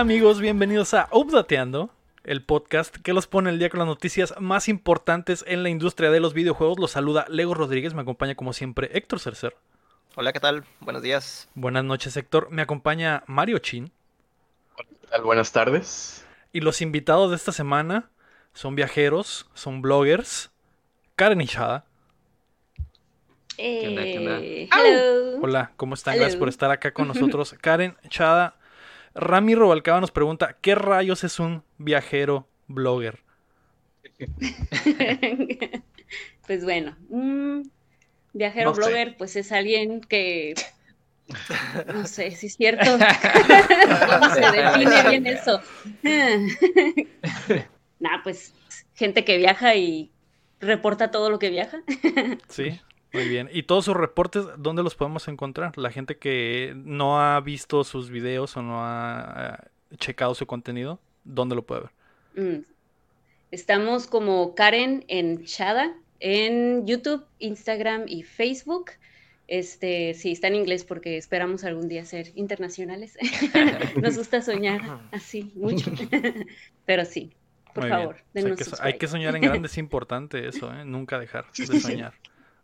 ¿Qué tal amigos? Bienvenidos a Updateando, el podcast que los pone el día con las noticias más importantes en la industria de los videojuegos. Los saluda Lego Rodríguez, me acompaña como siempre Héctor Cercer. Hola, ¿qué tal? Buenos días. Buenas noches Héctor, me acompaña Mario Chin. ¿Qué tal? Buenas tardes. Y los invitados de esta semana son viajeros, son bloggers. Karen Ishada. Eh, hello. Hola, ¿cómo están? Hello. Gracias por estar acá con nosotros. Karen Chada, Rami Robalcaba nos pregunta, ¿qué rayos es un viajero blogger? pues bueno, un viajero No sé. blogger, pues es alguien que no sé si es cierto. ¿Cómo se define bien eso? nah, pues gente que viaja y reporta todo lo que viaja. Sí, muy bien. ¿Y todos sus reportes, dónde los podemos encontrar? La gente que no ha visto sus videos o no ha eh, checado su contenido, ¿dónde lo puede ver? Mm. Estamos como Karen en Chada en YouTube, Instagram y Facebook. Este, sí, está en inglés porque esperamos algún día ser internacionales. Nos gusta soñar así mucho. Pero sí, por Muy favor, sea, denos hay, que, hay que soñar en grande, es importante eso, ¿eh? Nunca dejar de soñar.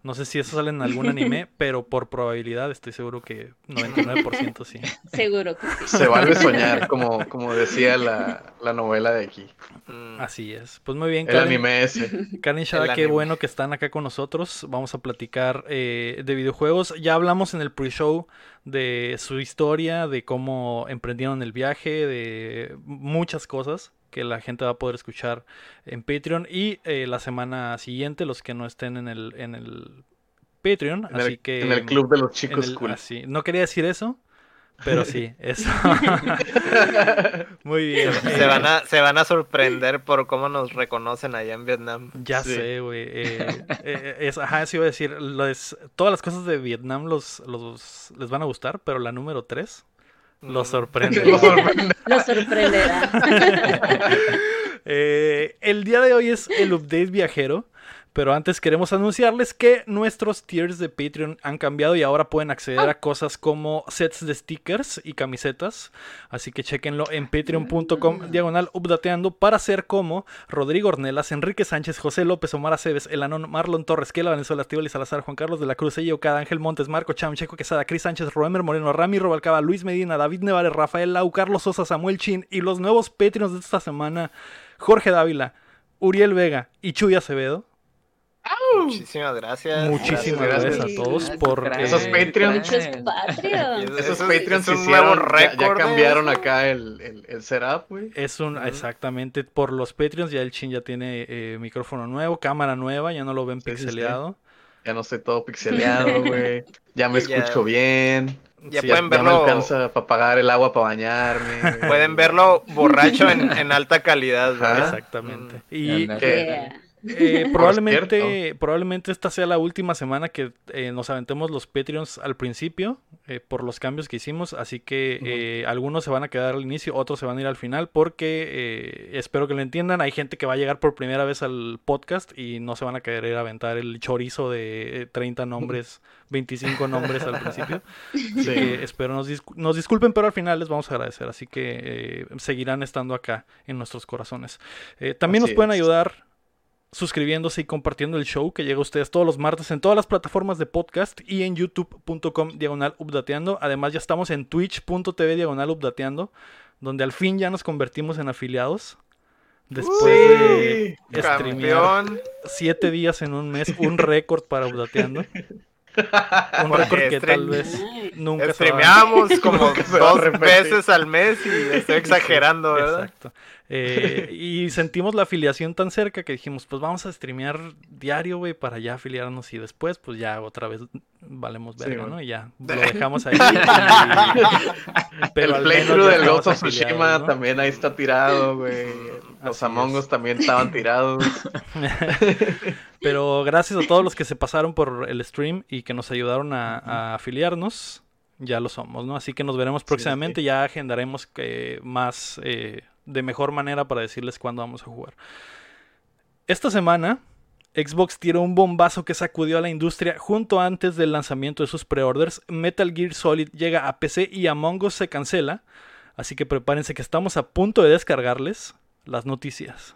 No sé si eso sale en algún anime, pero por probabilidad estoy seguro que 99% sí. Seguro que sí. Se vale soñar, como, como decía la, la novela de aquí. Mm, Así es. Pues muy bien, El Karen. anime ese. Karen y Shada, qué anime. bueno que están acá con nosotros. Vamos a platicar eh, de videojuegos. Ya hablamos en el pre-show de su historia, de cómo emprendieron el viaje, de muchas cosas que la gente va a poder escuchar en Patreon. Y eh, la semana siguiente, los que no estén en el, en el Patreon. En así el, que. en el club de los chicos el- cool. así. No quería decir eso, pero sí, eso. Muy bien. Se eh, van, a, se van a sorprender por cómo nos reconocen allá en Vietnam. Ya Sí. sé, güey. eh, eh, es, ajá, eso iba a decir. todas las cosas de Vietnam los, los, les van a gustar, pero la número 3 Mm. sorprende. Lo sorprende. Lo sorprenderá. Eh, el día de hoy es el update viajero. Pero antes queremos anunciarles que nuestros tiers de Patreon han cambiado y ahora pueden acceder a cosas como sets de stickers y camisetas. Así que chequenlo en patreon.com diagonal updateando para ser como Rodrigo Ornelas, Enrique Sánchez, José López, Omar Aceves, Elanón, Marlon Torres, Kela Valenzuela, Estíbal y Salazar, Juan Carlos de la Cruz, Ello Cada, Ángel Montes, Marco Cham, Checo Quesada, Cris Sánchez, Roemer Moreno, Rami Robalcaba, Luis Medina, David Nevares, Rafael Lau, Carlos Sosa, Samuel Chin y los nuevos Patreons de esta semana, Jorge Dávila, Uriel Vega y Chuy Acevedo. Muchísimas gracias. Muchísimas Gracias, a todos por Esos Patreons. Patreons. es- Esos eso es- Patreons es un hicieron, nuevo ya- ya, récord de cambiaron acá el, el, el setup, güey. Es un, exactamente, por los Patreons ya el Chin ya tiene eh, micrófono nuevo, cámara nueva, ya no lo ven Sí, sí, sí. pixeleado. Ya no estoy todo pixeleado, güey. Ya me Ya. escucho bien. Ya Sí, pueden ya me verlo. alcanza para pagar el agua para bañarme. Pueden verlo borracho en, en alta calidad. ¿verdad? Exactamente. Mm. Y Yeah. eh, probablemente, cierto. probablemente esta sea la última semana que eh, nos aventemos los Patreons al principio eh, por los cambios que hicimos. Así que eh, algunos se van a quedar al inicio, otros se van a ir al final porque eh, espero que lo entiendan. Hay gente que va a llegar por primera vez al podcast y no se van a querer aventar el chorizo de eh, 30 nombres, 25 nombres al principio. Sí. espero nos, discu- nos disculpen, pero al final les vamos a agradecer. Así que eh, seguirán estando acá en nuestros corazones. Eh, también Así nos pueden es. ayudar suscribiéndose y compartiendo el show que llega a ustedes todos los martes en todas las plataformas de podcast y en youtube.com diagonal updateando. Además ya estamos en twitch.tv diagonal updateando, donde al fin ya nos convertimos en afiliados. Después de Uy, streamear Campeón. siete días en un mes, un récord para updateando. Un récord que tal vez nunca Streameamos como dos veces al mes y estoy exagerando, ¿verdad? Exacto. Eh, y sentimos la afiliación tan cerca que dijimos, pues vamos a streamear diario, güey, para ya afiliarnos y después, pues ya otra vez valemos Sí, verga, güey. ¿no? Y ya lo dejamos ahí. y- Pero el playthrough del Ghost of Tsushima ¿no? también ahí está tirado, güey. Los Así Among es. Us también estaban tirados. Pero gracias a todos los que se pasaron por el stream y que nos ayudaron a, a afiliarnos, ya lo somos, ¿no? Así que nos veremos Sí, próximamente, ya agendaremos eh, más eh, de mejor manera para decirles cuándo vamos a jugar. Esta semana, Xbox tiró un bombazo que sacudió a la industria junto antes del lanzamiento de sus preorders. Metal Gear Solid llega a PC y Among Us se cancela. Así que prepárense que estamos a punto de descargarles las noticias.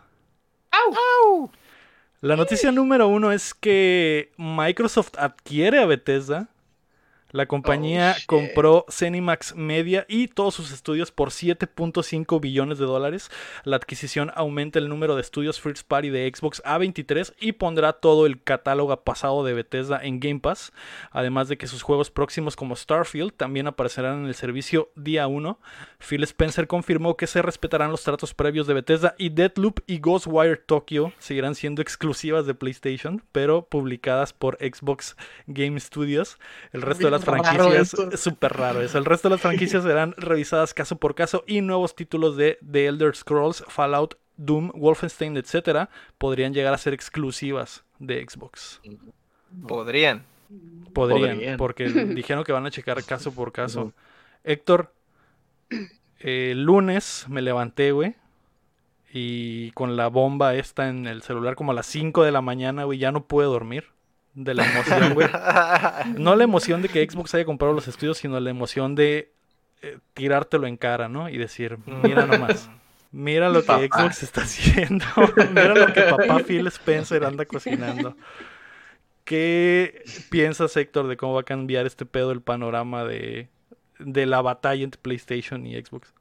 La noticia número uno es que Microsoft adquiere a Bethesda la compañía Oh, shit. compró Cenimax Media y todos sus estudios por 7.5 billones de dólares. La adquisición aumenta el número de estudios First Party de Xbox a 23 y pondrá todo el catálogo pasado de Bethesda en Game Pass. Además de que sus juegos próximos como Starfield también aparecerán en el servicio día 1. Phil Spencer confirmó que se respetarán los tratos previos de Bethesda y Deadloop y Ghostwire Tokyo seguirán siendo exclusivas de PlayStation, pero publicadas por Xbox Game Studios. El resto de las Franquicias súper raro eso. El resto de las franquicias serán revisadas caso por caso y nuevos títulos de The Elder Scrolls, Fallout, Doom, Wolfenstein, etcétera, podrían llegar a ser exclusivas de Xbox. Podrían. Podrían, Podrían. porque dijeron que van a checar caso por caso. Héctor, eh, el lunes me levanté, güey. Y con la bomba esta en el celular como a las 5 de la mañana, güey, ya no pude dormir. De la emoción, güey. No la emoción de que Xbox haya comprado los estudios, sino la emoción de eh, tirártelo en cara, ¿no? Y decir, mira nomás. Mira lo que. Xbox está haciendo. Mira lo que papá Phil Spencer anda cocinando. ¿Qué piensas, Héctor, de cómo va a cambiar este pedo el panorama de, de la batalla entre PlayStation y Xbox?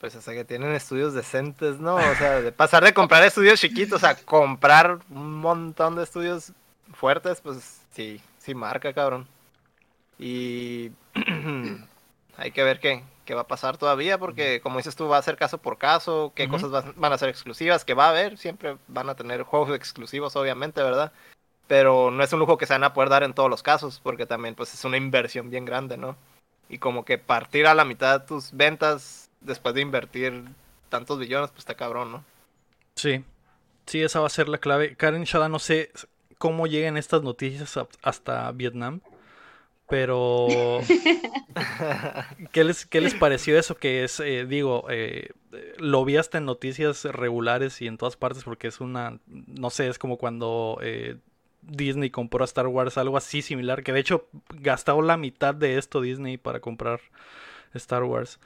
Pues hasta que tienen estudios decentes, ¿no? O sea, de pasar de comprar estudios chiquitos a comprar un montón de estudios fuertes, pues sí, sí marca, cabrón. Y hay que ver qué, qué va a pasar todavía, porque como dices tú, va a ser caso por caso, qué cosas van, van a ser exclusivas, que va a haber, siempre van a tener juegos exclusivos, obviamente, ¿verdad? Pero no es un lujo que se van a poder dar en todos los casos, porque también pues es una inversión bien grande, ¿no? Y como que partir a la mitad de tus ventas después de invertir tantos billones, pues está cabrón, ¿no? Sí, sí, esa va a ser la clave. Karen Shada, no sé cómo llegan estas noticias hasta Vietnam, pero ¿qué les, qué les pareció eso? Que es, eh, digo, eh, lo vi hasta en noticias regulares y en todas partes porque es una, no sé, es como cuando eh, Disney compró a Star Wars, algo así similar, que de hecho gastó la mitad de esto Disney para comprar Star Wars.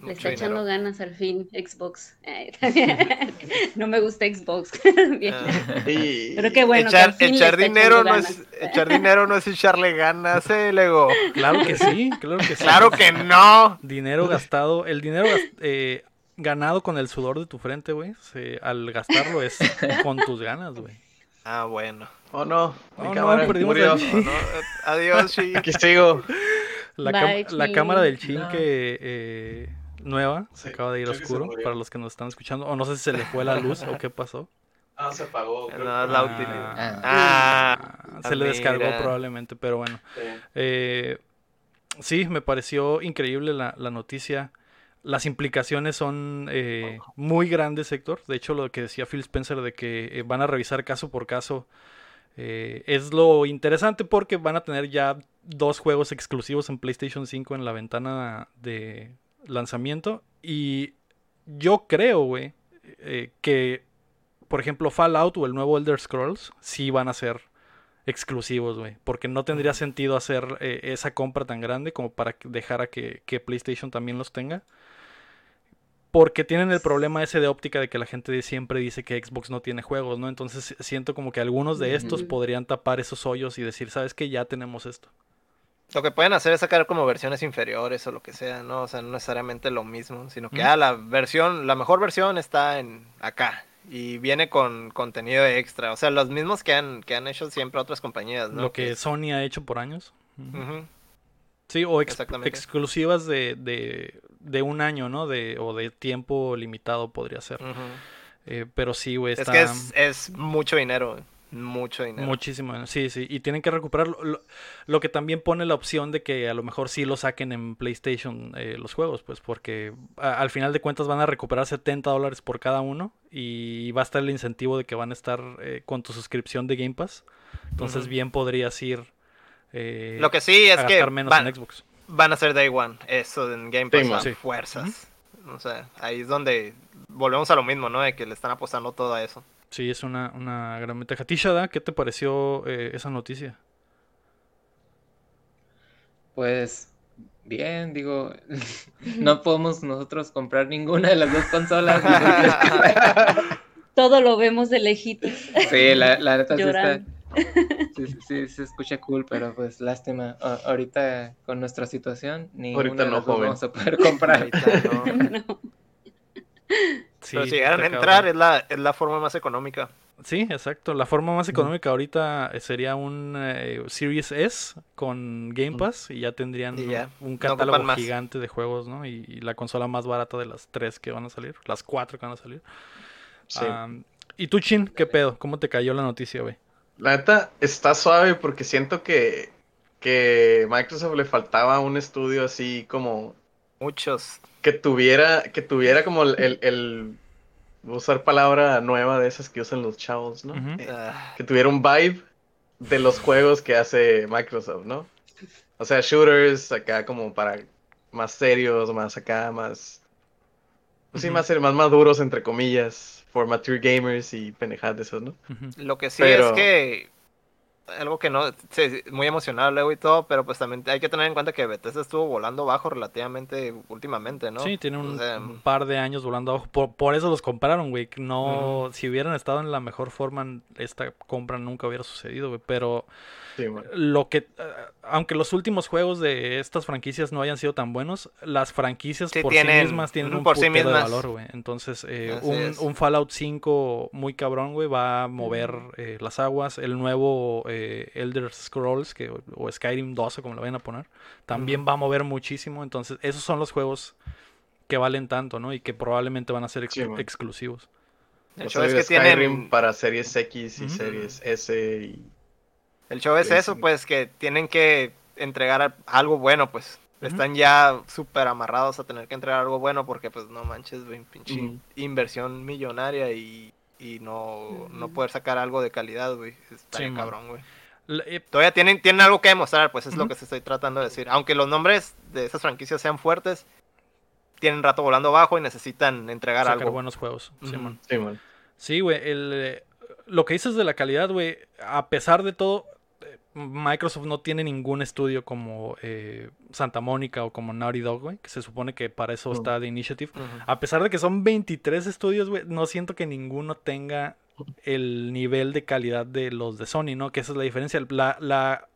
Le está echando dinero. ganas al fin Xbox. No me gusta Xbox. Bien. Ah. Pero qué bueno. echar dinero echando no es echar dinero no es echarle ganas, eh, Lego. Claro que sí, claro que sí. Claro que no. Dinero gastado, el dinero eh, ganado con el sudor de tu frente, güey, al gastarlo es con tus ganas, güey. Ah, bueno. Oh no, mi Oh, no, cámara perdimos murió. No, eh, adiós, sí. Aquí sigo. La, Bye, la cámara del chin No. que eh, nueva se Sí, acaba de ir oscuro para los que nos están escuchando o no sé si se le fue la luz o qué pasó. Ah, se apagó. No, la Ah. utilidad. Ah. Ah, se le descargó mira. probablemente, pero bueno. Sí. Eh, sí, me pareció increíble la, la noticia. Las implicaciones son eh, muy grandes, Héctor. De hecho, lo que decía Phil Spencer de que eh, van a revisar caso por caso eh, es lo interesante porque van a tener ya dos juegos exclusivos en PlayStation 5 en la ventana de lanzamiento. Y yo creo, güey, eh, que, por ejemplo, Fallout o el nuevo Elder Scrolls sí van a ser exclusivos, güey. Porque no tendría sentido hacer eh, esa compra tan grande como para dejar a que, que PlayStation también los tenga. Porque tienen el problema ese de óptica de que la gente siempre dice que Xbox no tiene juegos, ¿no? Entonces siento como que algunos de estos podrían tapar esos hoyos y decir, ¿sabes qué? Ya tenemos esto. Lo que pueden hacer es sacar como versiones inferiores o lo que sea, ¿no? O sea, no necesariamente lo mismo, sino que ah, la versión, la mejor versión está en acá y viene con contenido extra. O sea, los mismos que han, que han hecho siempre otras compañías, ¿no? Lo que es- Sony ha hecho por años. Sí, o ex- exclusivas de, de, de un año, ¿no? De, o de tiempo limitado podría ser. Eh, pero sí, güey, Es está que es, es mucho dinero, mucho dinero. muchísimo. Sí, sí. Y tienen que recuperarlo. Lo, lo que también pone la opción de que a lo mejor sí lo saquen en PlayStation eh, los juegos, pues porque a- al final de cuentas van a recuperar 70 dólares por cada uno y va a estar el incentivo de que van a estar eh, con tu suscripción de Game Pass. Entonces bien podrías ir eh, Lo que sí a es que gastar menos van, en Xbox. van a ser Day One, eso en Game Pass, Sí, a sí. fuerzas. O sea, ahí es donde volvemos a lo mismo, ¿no? De que le están apostando todo a eso. Sí, es una, una gran ventaja. Tishada, ¿qué te pareció eh, esa noticia? Pues bien, digo, no podemos nosotros comprar ninguna de las dos consolas. Todo lo vemos de lejitos. Sí, la, la neta sí está. Sí, sí, sí, se escucha cool, pero pues lástima. A- ahorita con nuestra situación, ni Ahorita no, las dos joven. vamos a poder comprar. Ahorita no. No. Sí, Pero si llegaran a entrar, es la, es la forma más económica. Sí, exacto. La forma más económica ahorita eh, sería un eh, Series S con Game Pass y ya tendrían Y ya, un catálogo gigante de juegos, ¿no? Y, y la consola más barata de las tres que van a salir, las cuatro que van a salir. Sí. ¿Y tú, Chin? ¿Qué pedo? ¿Cómo te cayó la noticia, güey? La neta está suave porque siento que, que Microsoft le faltaba un estudio así como Muchos. Que tuviera, que tuviera como el, el, el- voy a usar palabra nueva de esas que usan los chavos, ¿no? Eh, ah, Que tuviera un vibe de los juegos que hace Microsoft, ¿no? O sea, shooters acá como para más serios, más acá, más... Pues sí, Ujú. más, más maduros, entre comillas, for mature gamers y pendejadas de esas, ¿no? Lo que sí Pero- es que algo que no, sí, muy emocional luego y todo, pero pues también hay que tener en cuenta que Bethesda estuvo volando bajo relativamente últimamente, ¿no? Sí, tiene un, O sea, un par de años volando abajo. Por, por eso los compraron, güey. No, si hubieran estado en la mejor forma, esta compra nunca hubiera sucedido, güey. Pero Sí, lo que, eh, aunque los últimos juegos de estas franquicias no hayan sido tan buenos, las franquicias Sí por tienen- sí mismas tienen un por sí de valor, güey. Entonces, eh, un, Fallout 5 muy cabrón, güey, va a mover eh, las aguas. El nuevo eh, Elder Scrolls, que, o Skyrim 2, o como lo vayan a poner, también va a mover muchísimo. Entonces, esos son los juegos que valen tanto, ¿no? Y que probablemente van a ser ex- Sí, man. exclusivos. el O show sea, es que Skyrim tienen, para series X y series S y... el show es Sí, eso, sí. pues que tienen que entregar algo bueno, pues. Están ya súper amarrados a tener que entregar algo bueno porque pues no manches, güey, pinche inversión millonaria y, y no, no poder sacar algo de calidad, güey. Está Sí, cabrón, güey. Eh, Todavía tienen, tienen algo que demostrar, pues es lo que se estoy tratando de decir. Aunque los nombres de esas franquicias sean fuertes, tienen rato volando bajo y necesitan entregar sacar algo. buenos juegos. Sí, man. Sí, güey, el, eh, lo que dices de la calidad, güey, a pesar de todo, Microsoft no tiene ningún estudio como eh, Santa Mónica o como Naughty Dog, güey, que se supone que para eso está The Initiative. A pesar de que son 23 estudios, güey, no siento que ninguno tenga el nivel de calidad de los de Sony, ¿no? Que esa es la diferencia. La, la,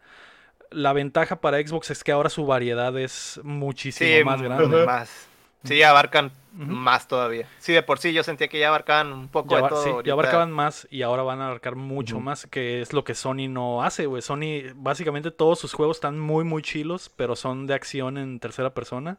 la ventaja para Xbox es que ahora su variedad es muchísimo Sí, más grande. más. Sí, abarcan más todavía. Sí, de por sí yo sentía que ya abarcaban un poco Ya, de todo. sí, ya abarcaban más y ahora van a abarcar mucho más, que es lo que Sony no hace, güey. Sony, básicamente todos sus juegos están muy, muy chilos, pero son de acción en tercera persona.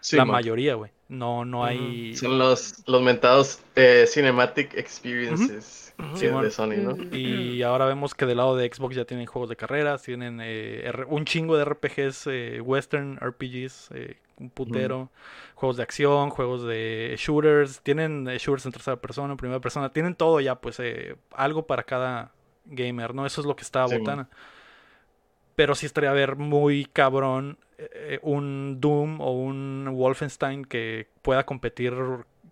Sí, la man. mayoría, güey. No, no hay... Son los, los mentados eh, Cinematic Experiences de Sony, ¿no? Ujú. Y ahora vemos que del lado de Xbox ya tienen juegos de carreras, tienen eh, un chingo de RPGs, eh, Western RPGs, eh, un putero, juegos de acción, juegos de shooters, tienen shooters en tercera persona, en primera persona, tienen todo ya, pues eh, algo para cada gamer, ¿no? Eso es lo que está Sí, man. Pero sí estaría a ver muy cabrón eh, un Doom o un Wolfenstein que pueda competir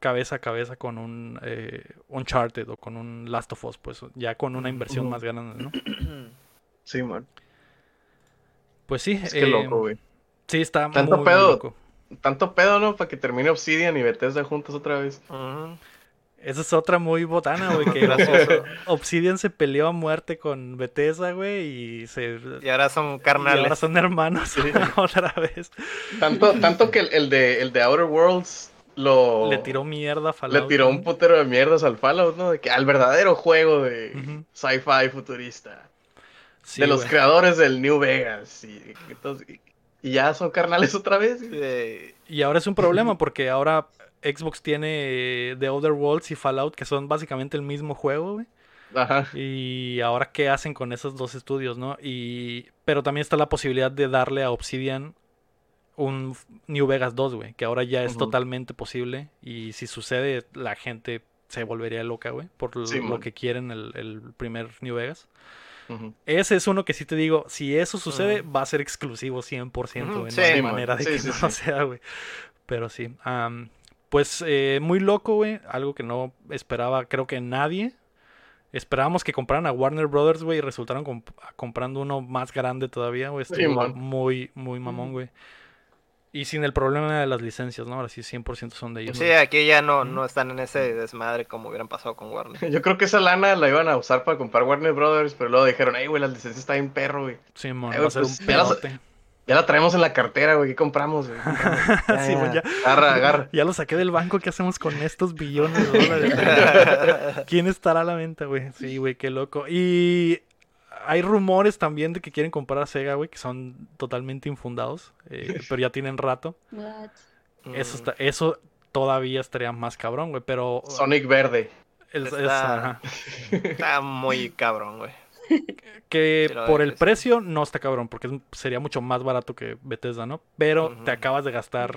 cabeza a cabeza con un eh, Uncharted o con un Last of Us, pues ya con una inversión más grande, ¿no? Sí, man. Pues sí, Es que eh, loco, güey. sí está Tanto muy, muy pedo. loco. Tanto pedo, ¿no? Para que termine Obsidian y Bethesda juntos otra vez. Ujú. Esa es otra muy botana, güey, que. Obsidian se peleó a muerte con Bethesda, güey, y se... Y ahora son y carnales. ahora son hermanos otra vez. Tanto, tanto que el, el de, el de Outer Worlds lo... Le tiró mierda a Le Fallout. tiró un putero de mierdas al Fallout, ¿no? De que al verdadero juego de Ujú. sci-fi futurista. Sí, de los creadores del New Vegas. Y, entonces- y- y ya son carnales otra vez. Y ahora es un problema porque ahora Xbox tiene eh, The Other Worlds y Fallout que son básicamente el mismo juego, güey. Ajá. Y ahora qué hacen con esos dos estudios, ¿no? Y pero también está la posibilidad de darle a Obsidian un New Vegas 2, güey, que ahora ya es totalmente posible y si sucede la gente se volvería loca, güey, por lo, Sí, lo man. que quieren el, el primer New Vegas. Ese es uno que sí te digo, si eso sucede, va a ser exclusivo 100%, Ujú, güey. sí, no hay man. manera de Sí, que no sea, güey. Pero sí. Pues eh, muy loco, güey. Algo que no esperaba, creo que nadie. Esperábamos que compraran a Warner Brothers, güey, y resultaron comp- comprando uno más grande todavía, güey. Estuvo man. muy, muy mamón, güey. Y sin el problema de las licencias, ¿no? Ahora sí 100% son de ellos. Sí, aquí ya no, no están en ese desmadre como hubieran pasado con Warner. Yo creo que esa lana la iban a usar para comprar Warner Brothers, pero luego dijeron, ay, güey, las licencias están en perro, güey. Sí, mon, Eh, va a ser pues, un ya las- pedote. Ya la traemos en la cartera, güey, ¿qué compramos, güey? ¿Qué compramos? Ya, Sí, ya, ya. Agarra, agarra. Ya lo saqué del banco, ¿qué hacemos con estos billones de dólares? ¿Quién estará a la venta, güey? Sí, güey, qué loco. Y hay rumores también de que quieren comprar a Sega, güey, que son totalmente infundados, eh, pero ya tienen rato. What? Eso, Mm. está, eso todavía estaría más cabrón, güey, pero... Sonic verde. Está muy cabrón, güey. Que por el precio no está cabrón, porque sería mucho más barato que Bethesda, ¿no? Pero te acabas de gastar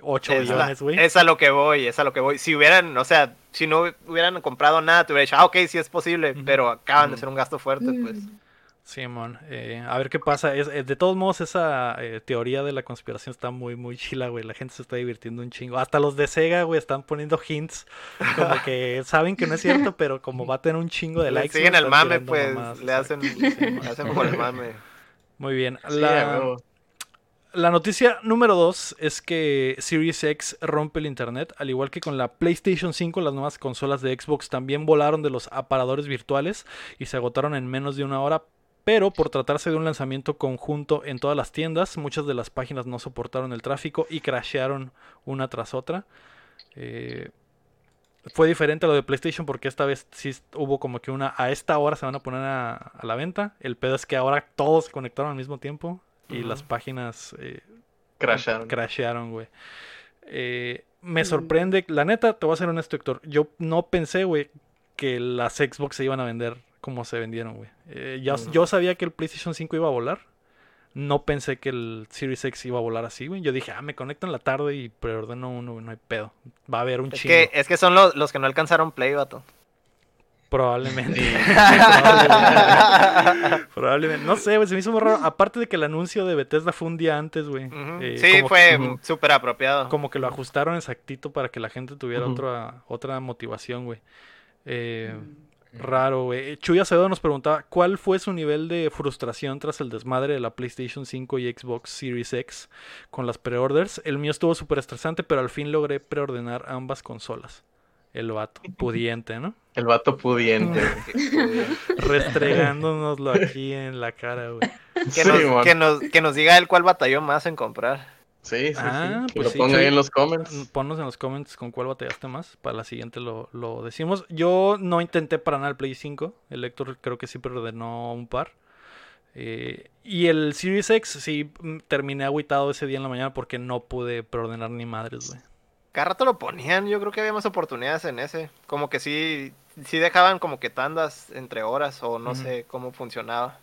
8 Es, la- billones, güey. es a lo que voy, es a lo que voy. Si hubieran, o sea, si no hubieran comprado nada, te hubiera dicho, ah, ok, sí es posible, pero acaban de hacer un gasto fuerte, pues. Simón, eh, a ver qué pasa. Es, eh, de todos modos, esa eh, teoría de la conspiración está muy, muy chila, güey. La gente se está divirtiendo un chingo. Hasta los de Sega, güey, están poniendo hints. Como que saben que no es cierto, pero como va a tener un chingo de Le likes. siguen el mame, pues, le hacen, le hacen por el mame. Muy bien. Sí, la noticia número dos es que Series X rompe el internet. Al igual que con la PlayStation 5, las nuevas consolas de Xbox también volaron de los aparadores virtuales y se agotaron en menos de una hora. Pero por tratarse de un lanzamiento conjunto en todas las tiendas, muchas de las páginas no soportaron el tráfico y crashearon una tras otra. Eh, fue diferente a lo de PlayStation porque esta vez sí hubo como que una a esta hora se van a poner a, a la venta. El pedo es que ahora todos se conectaron al mismo tiempo y las páginas eh, Crasharon. crashearon, güey. Eh, me sorprende, la neta, te voy a ser honesto, Héctor. Yo no pensé, güey, que las Xbox se iban a vender como se vendieron, güey. Eh, ya-. Yo sabía que el PlayStation 5 iba a volar. No pensé que el Series X iba a volar así, güey. Yo dije, ah, me conecto en la tarde y preordeno uno, güey, no hay pedo. Va a haber un Es chingo. que, es que son los, los que no alcanzaron Play, vato. Probablemente. Probablemente. Probablemente. No sé, güey, se me hizo muy raro. Aparte de que el anuncio de Bethesda fue un día antes, güey. Eh, sí, fue súper apropiado. Como que lo ajustaron exactito para que la gente tuviera otra, otra motivación, güey. Eh. Raro, güey. Chuy Acevedo nos preguntaba cuál fue su nivel de frustración tras el desmadre de la PlayStation 5 y Xbox Series X con las preorders. El mío estuvo súper estresante, pero al fin logré preordenar ambas consolas. El vato, pudiente, ¿no? El vato pudiente. Restregándonoslo aquí en la cara, güey. Que, Sí, nos, mon. que, nos, que nos diga él cuál batalló más en comprar. Sí, sí, Ah, sí. Que pues lo sí, ponga Chuy. ahí en los comments. Mm, Ponnos en los comments con cuál batallaste más. Para la siguiente lo, lo decimos. Yo no intenté para nada el Play 5. El Héctor creo que sí preordenó un par. Eh, y el Series X sí mm, terminé agüitado ese día en la mañana porque no pude preordenar ni madres, güey. Cada rato lo ponían, yo creo que había más oportunidades en ese. Como que sí, sí dejaban como que tandas entre horas o no sé cómo funcionaba.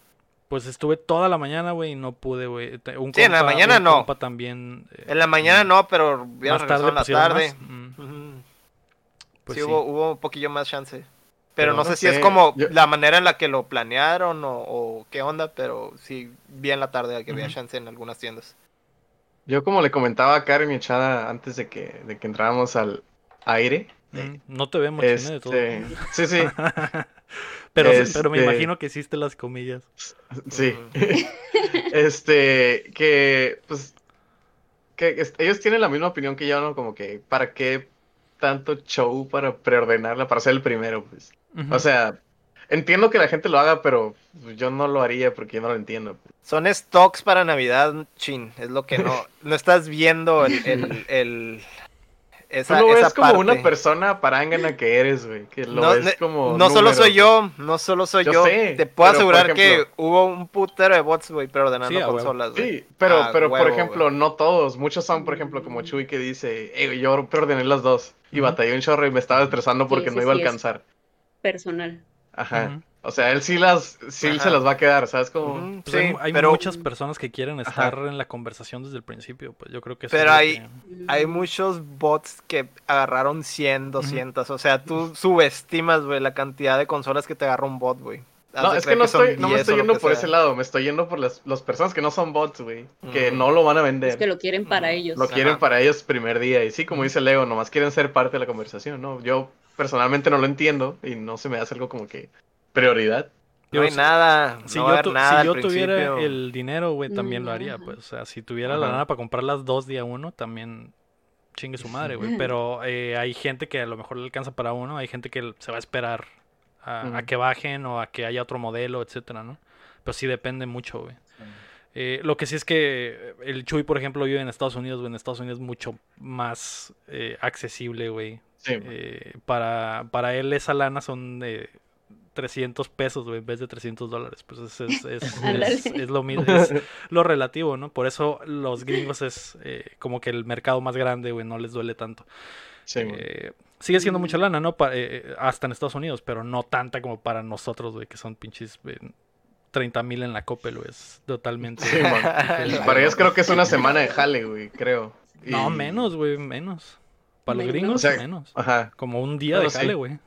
Pues estuve toda la mañana, güey, y no pude, güey. Un Sí, en la mañana un no. compa también. eh, En la mañana no, pero ya más tarde en la pusieron tarde. más. Mm, pues sí, sí. Hubo, hubo un poquillo más chance. Pero, Pero no, sé si es como yo- la manera en la que lo planearon o, o qué onda, pero sí, vi en la tarde que había chance en algunas tiendas. Yo como le comentaba a Karen y Echada antes de que, de que entráramos al aire. Mm, No te vemos, chine, de todo. Este, sí, sí, pero, pero me este- imagino que hiciste las comillas. sí. Este, que pues que ellos tienen la misma opinión que yo, ¿no? Como que ¿para qué tanto show para preordenarla para ser el primero, pues? O sea, entiendo que la gente lo haga, pero yo no lo haría porque yo no lo entiendo. pues. Son stocks para Navidad, chin, es lo que no, no estás viendo el, el, el- Tú esa, lo esa ves como parte. una persona parángana que eres, güey. Que lo No, ves como. No solo soy yo, no solo soy Yo yo. sé, Te puedo pero, asegurar que hubo un putero de bots, güey, Sí, a huevo. consolas, güey. Sí, pero, Ah, pero por ejemplo, no todos. Muchos son, por ejemplo, como Chuy que dice, "Ey, güey, yo preordené las dos. Y batallé un chorro y me estaba estresando porque no iba a es. alcanzar. Personal. Ajá. O sea, él sí las, sí Ajá. se las va a quedar, ¿sabes? Como, Ujú, Pues sí, hay, hay pero, muchas personas que quieren Ajá. estar en la conversación desde el principio, pues yo creo que Pero hay- que- hay muchos bots que agarraron 100, 200. O sea, tú subestimas, güey, la cantidad de consolas que te agarra un bot, güey. No, es que no, estoy, no me 10 estoy yendo por sea. ese lado, me estoy yendo por las, las personas que no son bots, güey. Que no lo van a vender. Es que lo quieren para ellos. Lo quieren para ellos primer día. Y sí, como dice Leo, nomás quieren ser parte de la conversación, ¿no? Yo personalmente no lo entiendo y no se me hace algo como que prioridad. No hay nada. Si no va a yo, haber tu- nada si al yo tuviera principio. el dinero, güey, también lo haría, pues. O sea, si tuviera la lana para comprar las dos día uno, también chingue su madre, güey. Pero eh, hay gente que a lo mejor le alcanza para uno, hay gente que se va a esperar a, que bajen o a que haya otro modelo, etcétera, ¿no? Pero sí depende mucho, güey. Eh, lo que sí es que el Chuy, por ejemplo, vive en Estados Unidos, güey. En Estados Unidos es mucho más eh, accesible, güey. Sí. Eh, para, para él esa lana son de 300 pesos, güey, en vez de 300 dólares. Pues es, es, es, Ándale. es- es lo mismo, es lo relativo, ¿no? Por eso los gringos es eh, como que el mercado más grande, güey, no les duele tanto. Sí. Eh, sigue siendo mucha lana, ¿no? Pa- eh, hasta en Estados Unidos, pero no tanta como para nosotros, güey, que son pinches 30 mil en la Coppel, güey. Es totalmente... Sí. Para ellos creo que es una semana de jale, güey, creo. Y- No, menos, güey, menos. Para los Menos. gringos, O sea, menos. Ajá. Como un día de jale, güey.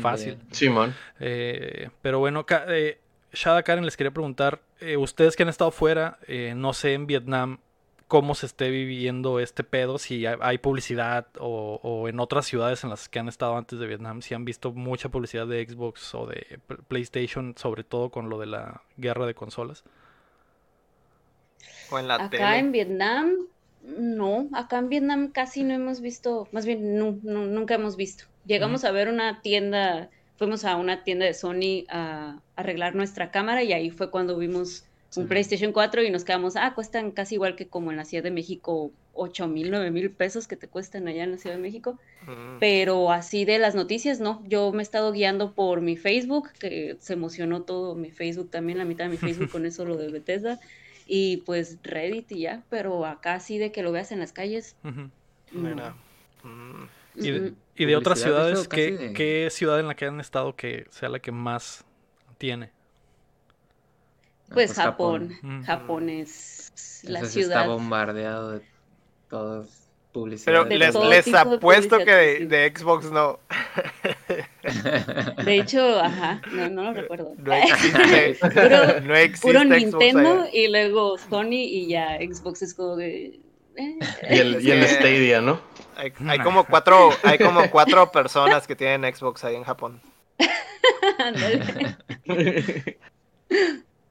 Fácil. bien. Sí, man. Eh, pero bueno, eh, Shada Karen, les quería preguntar, eh, ustedes que han estado fuera, eh, no sé en Vietnam cómo se esté viviendo este pedo, si hay, hay publicidad o, o en otras ciudades en las que han estado antes de Vietnam, si han visto mucha publicidad de Xbox o de PlayStation, sobre todo con lo de la guerra de consolas. O en la Acá tele. en Vietnam, no, acá en Vietnam casi no hemos visto, más bien nu- nunca hemos visto. Llegamos a ver una tienda, fuimos a una tienda de Sony a arreglar nuestra cámara y ahí fue cuando vimos un Sí. PlayStation 4 y nos quedamos, ah, cuestan casi igual que como en la Ciudad de México, 8 mil, 9 mil pesos que te cuestan allá en la Ciudad de México. Pero así de las noticias, no. Yo me he estado guiando por mi Facebook, que se emocionó todo mi Facebook también, la mitad de mi Facebook con eso lo de Bethesda. Y pues Reddit y ya, pero acá sí de que lo veas en las calles. Ujú. no. Mira. Mm. Y de, y de otras ciudades, ¿qué, de- qué ciudad en la que han estado que sea la que más tiene? Ah, Pues Japón. Japón es la Ese sí está ciudad. bombardeado de todos publicidad. Pero les, les tipo de apuesto que de, Xbox no, De hecho, ajá, no, no lo recuerdo. no existe. Puro- no existe Puro Nintendo y luego Sony y ya Xbox es como que... eh, Y el, y el. Stadia, ¿no? Hay, hay como cuatro, hay como cuatro personas que tienen Xbox ahí en Japón. Ándale,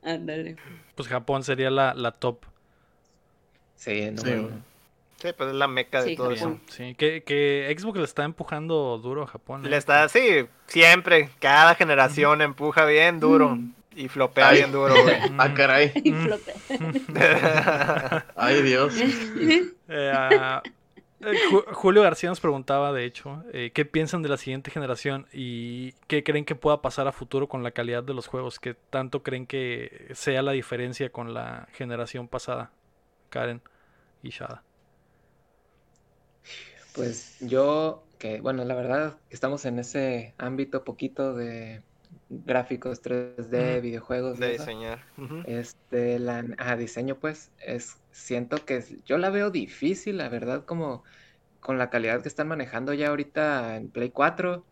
ándale. Pues Japón sería la, la top. Sí, no, Sí, bueno. Sí, pues es la meca de Sí, todo Japón. eso. Sí, que, que Xbox le está empujando duro a Japón. Le ¿eh? está así, siempre, cada generación empuja bien duro y flopea Ay. bien duro, güey. Ah, caray. Y flota. Ay, Dios. Eh, ah, eh, Ju- Julio García nos preguntaba, de hecho, eh, qué piensan de la siguiente generación y qué creen que pueda pasar a futuro con la calidad de los juegos, qué tanto creen que sea la diferencia con la generación pasada, Karen y Shada. Pues yo, que bueno, la verdad, estamos en ese ámbito poquito de gráficos 3D, Ujú. videojuegos, De eso. diseñar. Este, la ah, diseño, pues, es, siento que es- yo la veo difícil, la verdad, como con la calidad que están manejando ya ahorita en Play 4,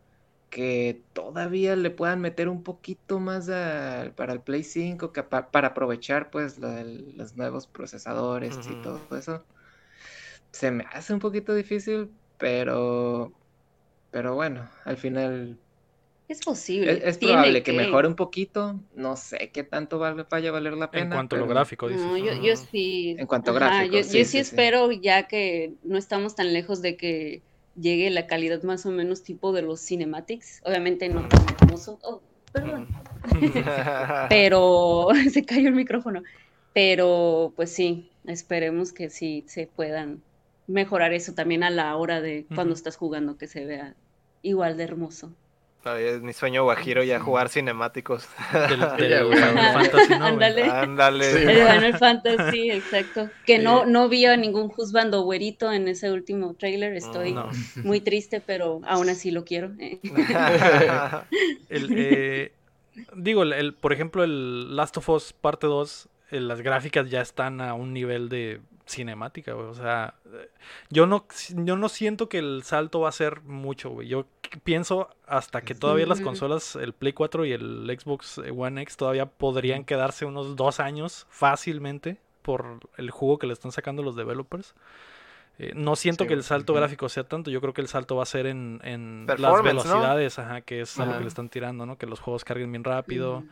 que todavía le puedan meter un poquito más a- para el Play 5, que pa- para aprovechar, pues, los nuevos procesadores y todo eso. Se me hace un poquito difícil, pero, pero bueno, al final Es posible. es, es tiene probable que mejore un poquito. No sé qué tanto vale- vaya a valer la pena. En cuanto a lo pero- gráfico, dices. No, yo, yo sí. En cuanto a ajá, gráficos, yo, sí, yo sí, sí sí. espero ya que no estamos tan lejos de que llegue la calidad más o menos tipo de los cinematics. Obviamente no tan hermoso. Oh, perdón. Pero se cayó el micrófono. Pero pues sí, esperemos que sí se puedan mejorar eso también a la hora de cuando estás jugando, que se vea igual de hermoso. Es mi sueño guajiro ya jugar cinemáticos. Del, del Ya, güey. Final Fantasy, ¿no, güey? Ándale. Ándale. Sí, El Final Fantasy, exacto. Que Sí. no, no vi a ningún juzgando güerito en ese último trailer. Estoy No. muy triste, pero aún así lo quiero. eh. El, eh, digo, el, el- por ejemplo, el Last of Us parte 2, eh, las gráficas ya están a un nivel de cinemática, güey. O sea, eh, yo no, yo no siento que el salto va a ser mucho, güey. Yo pienso hasta que todavía las consolas, el Play 4 y el Xbox One X todavía podrían quedarse unos dos años fácilmente por el jugo que le están sacando los developers. Eh, no siento Sí, que el salto gráfico sea tanto, yo creo que el salto va a ser en, en las velocidades, ajá, que es a lo Ajá. que le están tirando, ¿no? Que los juegos carguen bien rápido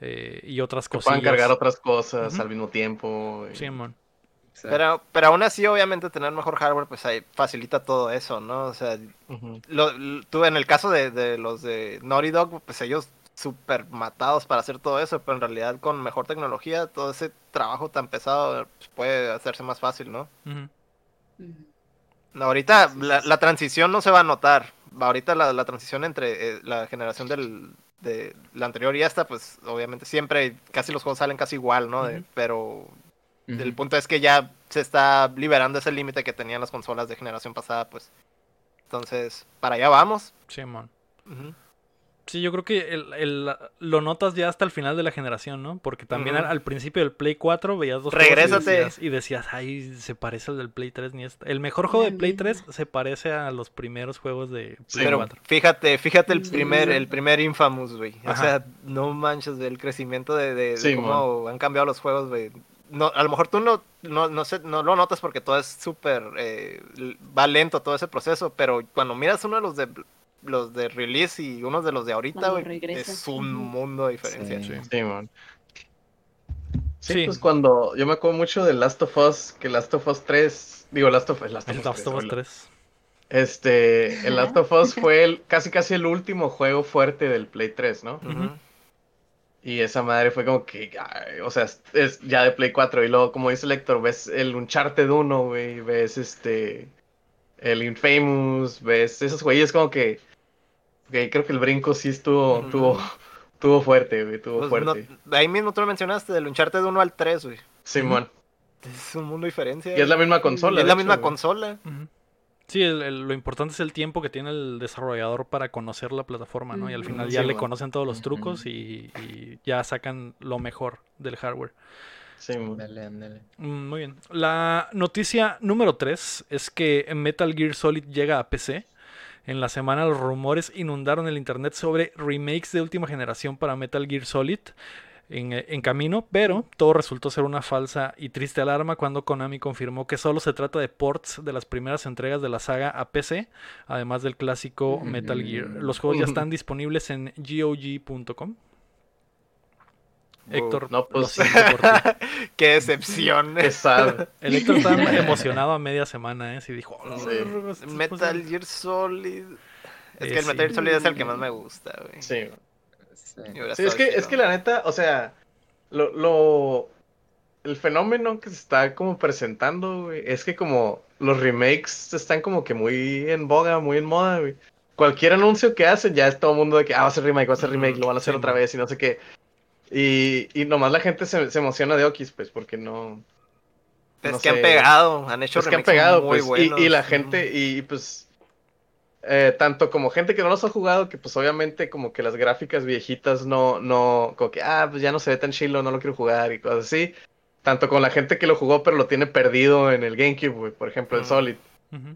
eh, y otras cosas. puedan cargar otras cosas al mismo tiempo. y- Sí, mon. Pero, pero aún así, obviamente, tener mejor hardware, pues ahí facilita todo eso, ¿no? O sea, lo, lo- tú en el caso de, de los de Naughty Dog, pues ellos súper matados para hacer todo eso, pero en realidad con mejor tecnología, todo ese trabajo tan pesado pues, puede hacerse más fácil, ¿no? Ahorita Sí, la, sí. la transición no se va a notar. Ahorita la, la transición entre eh, la generación del, de la anterior y esta, pues obviamente siempre casi los juegos salen casi igual, ¿no? De- Ujú. El punto es que ya se está liberando ese límite que tenían las consolas de generación pasada, pues. Entonces, para allá vamos. Sí. Ujú. Sí, yo creo que el, el- lo notas ya hasta el final de la generación, ¿no? Porque también al, al principio del Play 4 veías dos juegos y Regrésate. decías, y decías, ay, se parece al del Play 3 ni este. El mejor juego de Play misma. 3 se parece a los primeros juegos de Sí, Play Pero 4. fíjate, fíjate el primer, el primer Infamous, güey. O sea, no manches del crecimiento de, de- de Sí, cómo han cambiado los juegos, güey. No, a lo mejor tú no, no, no, sé, no lo notas porque todo es súper, eh, va lento todo ese proceso, pero cuando miras uno de los de los de release y uno de los de ahorita, es un mundo de diferencia. Sí. Sí, man. Sí, Sí. pues cuando yo me acuerdo mucho de Last of Us, que Last of Us 3, digo Last of, Last of Us Last 3, of Us oílo. 3. Este, el Last of Us fue el, casi casi el último juego fuerte del Play 3, ¿no? Ujú. Y esa madre fue como que, ay, o sea, es, es ya de Play 4 y luego, como dice el Héctor, ves el Uncharted 1, güey, ves este, el Infamous, ves esos güeyes como que, ok, creo que el brinco sí estuvo, tuvo, tuvo fuerte, güey, tuvo Pues no- fuerte. ahí mismo tú lo mencionaste, del Uncharted 1 al 3, güey. Simón. Es un mundo de diferencia. Y es la misma consola. Es de la hecho, misma güey. consola. Ujú. Sí, el- el- lo importante es el tiempo que tiene el desarrollador para conocer la plataforma, ¿no? Y al final Sí, ya le conocen todos los trucos y, y ya sacan lo mejor del hardware. Ándale, ándale. Mm, Muy bien. La noticia número 3 es que Metal Gear Solid llega a PC. En la semana los rumores inundaron el internet sobre remakes de última generación para Metal Gear Solid en, en camino, pero todo resultó ser una falsa y triste alarma cuando Konami confirmó que solo se trata de ports de las primeras entregas de la saga a PC, además del clásico Metal Gear. Los juegos ya están disponibles en GOG.com. Héctor, no, lo pues- siento por ti. Qué decepción. Qué sad. El Héctor estaba emocionado a media semana, ¿eh? Sí dijo, "Oh, Sí. Metal posible". Gear Solid. Es Eh, que el sí. Metal Gear Solid es el que más me gusta, güey. Sí. Sí. Es que, chido. es que la neta, o sea, lo, lo, el fenómeno que se está como presentando, güey, es que como los remakes están como que muy en boga, muy en moda, güey. Cualquier anuncio que hacen, ya es todo el mundo de que, ah, va a ser remake, va a ser remake, lo van a hacer Sí, otra vez y no sé qué. Y, y nomás la gente se, se emociona de Okis, pues, porque no... Es no que han pegado, han hecho Es que han remakes pegado, muy pues, y- buenos. y, la gente, y pues, eh, tanto como gente que no los ha jugado, que pues obviamente como que las gráficas viejitas no, no, como que, ah, pues ya no se ve tan chilo, no lo quiero jugar y cosas así. Tanto con la gente que lo jugó pero lo tiene perdido en el GameCube, güey, por ejemplo, el. Solid,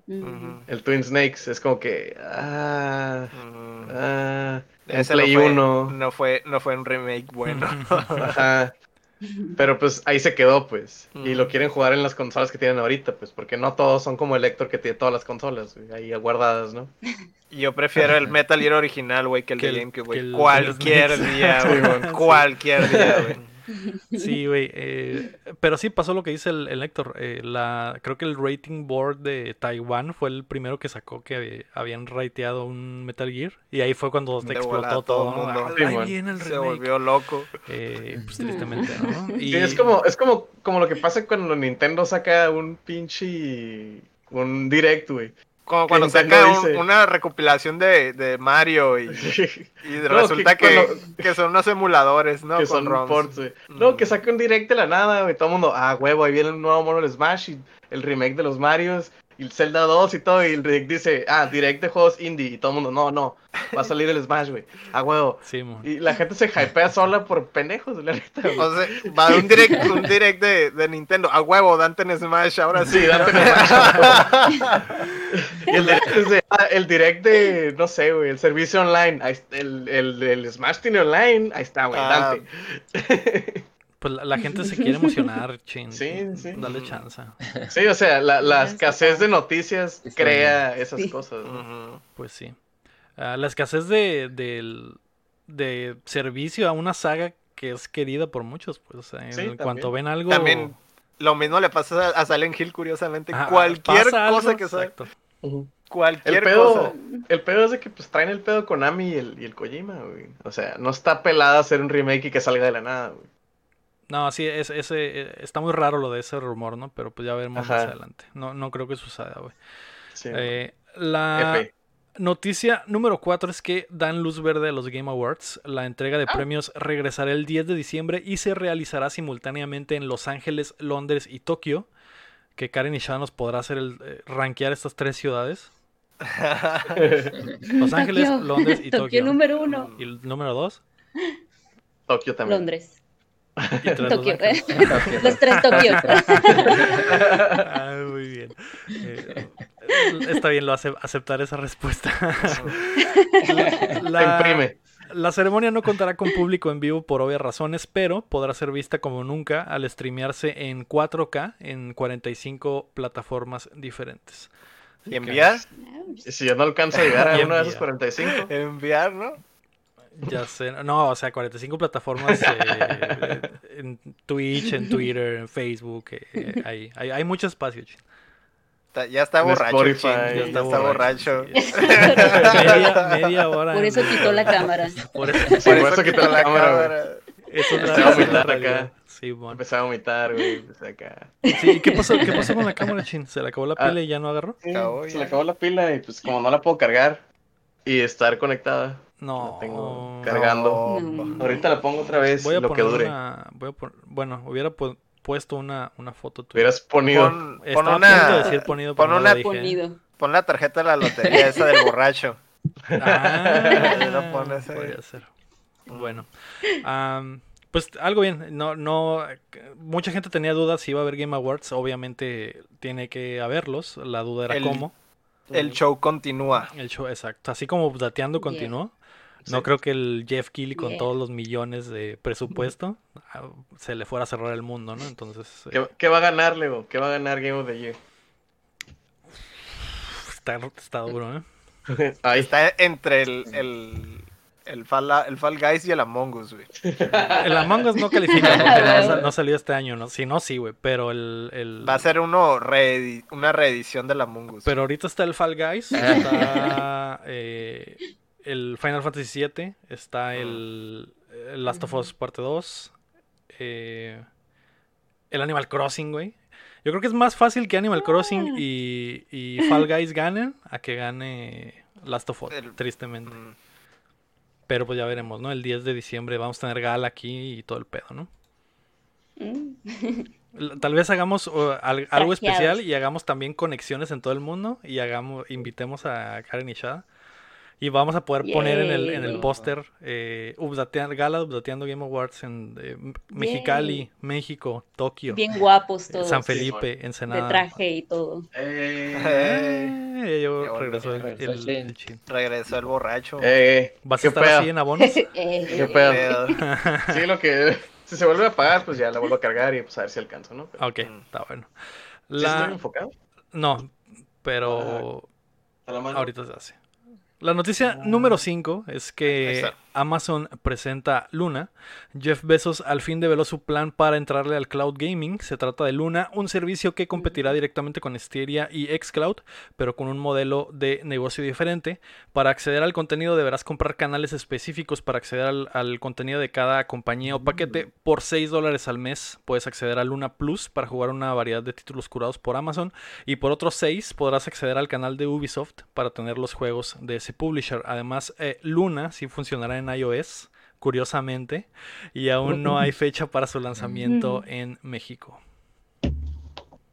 el Twin Snakes, es como que, ah, ujú. ah, en Ese Play no fue, 1, No fue, no fue un remake bueno. ajá. Pero pues ahí se quedó, pues. Y lo quieren jugar en las consolas que tienen ahorita, pues, porque no todos son como el Héctor que tiene todas las consolas, güey, ahí guardadas, ¿no? Yo prefiero el Metal Gear original, güey, que el Que de el- GameCube, que güey. Cualquier el Snakes. día, güey. Cualquier día, güey. Sí, güey. eh, pero sí pasó lo que dice el, el Héctor. eh, la, creo que el rating board de Taiwán fue el primero que sacó que habían rateado un Metal Gear. Y ahí fue cuando se De explotó todo. todo el ¿no? mundo. Ah, Sí, viene el Se volvió loco. Eh, pues tristemente, ¿no? Y Sí, es como, es como, como lo que pasa cuando Nintendo saca un pinche un direct, güey. Como cuando saca un- dice- una recopilación de, de Mario y, y No, resulta que que, cuando- que son unos emuladores, ¿no? que Con son ROMs. ports, güey. No, Mm. que saca un direct de la nada, güey. Todo el mundo, ah, huevo, ahí viene el nuevo mono del Smash y el remake de los Marios y el Zelda 2 y todo. Y el direct dice, ah, direct de juegos indie. Y todo el mundo, no, no, va a salir el Smash, güey. Ah, huevo. Sí, mon. Y la gente se hypea sola por pendejos, la neta, güey. O sea, va un direct, un direct de, de Nintendo. A huevo, Dante en Smash, ahora sí. Sí. Dante en Smash. Y el direct, de- ah, el direct de, no sé, güey, el servicio online. Ahí está, el, el, el Smash tiene online. Ahí está, güey, Ah. Pues la, la gente se quiere emocionar, chin. Sí, sí. Dale chance. Sí, o sea, la, la escasez de noticias crea esas Sí. cosas. Pues sí. Ah, la escasez de, del- de servicio a una saga que es querida por muchos, pues, o sea, en Sí, cuanto ven algo... También lo mismo le pasa a Silent Hill, curiosamente. Cualquier cosa algo, que sea, exacto. cualquier El pedo, cosa. el pedo es de que pues traen el pedo Konami y el, y el Kojima, güey. O sea, no está pelada hacer un remake y que salga de la nada, güey. No, sí, es, ese, eh, está muy raro lo de ese rumor, ¿no? Pero pues ya veremos más adelante. No, no creo que suceda, güey. Sí, Eh, la F. noticia número 4 es que dan luz verde a los Game Awards. La entrega de premios regresará el 10 de diciembre y se realizará simultáneamente en Los Ángeles, Londres y Tokio. Que Karen y Shah nos podrá hacer el eh, rankear estas tres ciudades. Los Ángeles, Tokio. Londres y Tokio Tokio. número uno. Y el número 2. Tokio también. Londres. Y tres Los Tokio. Ángeles. Los tres Tokio. Ah, muy bien. Eh, está bien, lo hace, aceptar esa respuesta. Se imprime. La ceremonia no contará con público en vivo por obvias razones, pero podrá ser vista como nunca al streamearse en 4K en 45 plataformas diferentes. ¿Y enviar? Y si yo no alcanzo a llegar a Y uno de esos envía. 45, Enviar, ¿no? Ya sé, no, o sea, 45 plataformas eh, en Twitch, en Twitter, en Facebook, eh, hay, hay, hay mucho espacio. Ya está borracho, Spotify, Chin, ya Ya está está borracho. sí. media, media hora. Por eso quitó la cámara. Por eso, Sí, por eso quitó la cámara, eso Empecé la, a vomitar acá. Sí, bueno. empecé a vomitar, güey. empecé acá. Sí, ¿qué pasó, ¿qué pasó con la cámara, Chin? ¿Se le acabó la Ah. pila y ya no agarró? Se le acabó la pila y pues como no la puedo cargar y estar conectada, No. la tengo cargando. No. Ahorita la pongo otra vez, Voy a lo que dure. una. Voy a pon- bueno, hubiera pu- puesto una, una foto tuya. Hubieras ponido. Pon, pon Estaba a punto de una, decir ponido, pon no una- dije. Ponido. pon la tarjeta de la lotería esa del borracho. Ah, Lo pones ahí. podría ser. Bueno. pues algo bien. No, no. Mucha gente tenía dudas si iba a haber Game Awards. Obviamente tiene que haberlos. La duda era El- cómo. El show continúa. El show, exacto. Así como Dateando Bien. continuó. No Sí. creo que el Jeff Keighley con todos los millones de presupuesto ah, se le fuera a cerrar el mundo, ¿no? Entonces eh, ¿Qué, qué va a ganar, Leo? ¿Qué va a ganar Game of the Year? está, está duro, ¿eh? Ahí Está entre el, el, el, Fall, el Fall Guys y el Among Us, güey. El Among Us no califica porque no, sa- no salió este año, ¿no? Si no, sí, güey. Pero el, el- Va a ser uno reedi- una reedición del Among Us. Pero ahorita está el Fall Guys, está eh, el Final Fantasy VII, está el, el Last of Us Parte 2, eh, el Animal Crossing, güey. Yo creo que es más fácil que Animal Crossing y, y Fall Guys ganen a que gane Last of Us, El- tristemente. Mm. Pero pues ya veremos, ¿no? El 10 de diciembre vamos a tener gala aquí y todo el pedo, ¿no? Mm. Tal vez hagamos uh, al- algo especial y hagamos también conexiones en todo el mundo y hagamos, invitemos a Karen y Shada. Y vamos a poder poner en el, en el póster eh, Updatean- Gala Updateando Game Awards en eh, Mexicali, México, Tokio, Bien guapos eh, todos. San Felipe, De Ensenada. traje y todo. Eh, yo regresó el, el- el chin. regresó el borracho. eh, ¿Vas a ¿qué estar pedo? así en abonos? ¿Qué Eh, pedo? Pedo. Sí, lo que. Si se vuelve a apagar, pues ya la vuelvo a cargar y pues a ver si alcanzo, ¿no? Pero, Ok, Mm. está bueno. ¿sí La... enfocado? No, pero A la mano. Ahorita se hace. La noticia número 5 es Ahí que. Amazon presenta Luna. Jeff Bezos al fin develó su plan para entrarle al cloud gaming. Se trata de Luna, un servicio que competirá directamente con Stadia y Xcloud, pero con un modelo de negocio diferente. Para acceder al contenido deberás comprar canales específicos para acceder al, al contenido de cada compañía o paquete. Por 6 dólares al mes puedes acceder a Luna Plus para jugar una variedad de títulos curados por Amazon. Y por otros 6 podrás acceder al canal de Ubisoft para tener los juegos de ese publisher. Además, eh, Luna sí funcionará en iOS, curiosamente, y aún no hay fecha para su lanzamiento en México.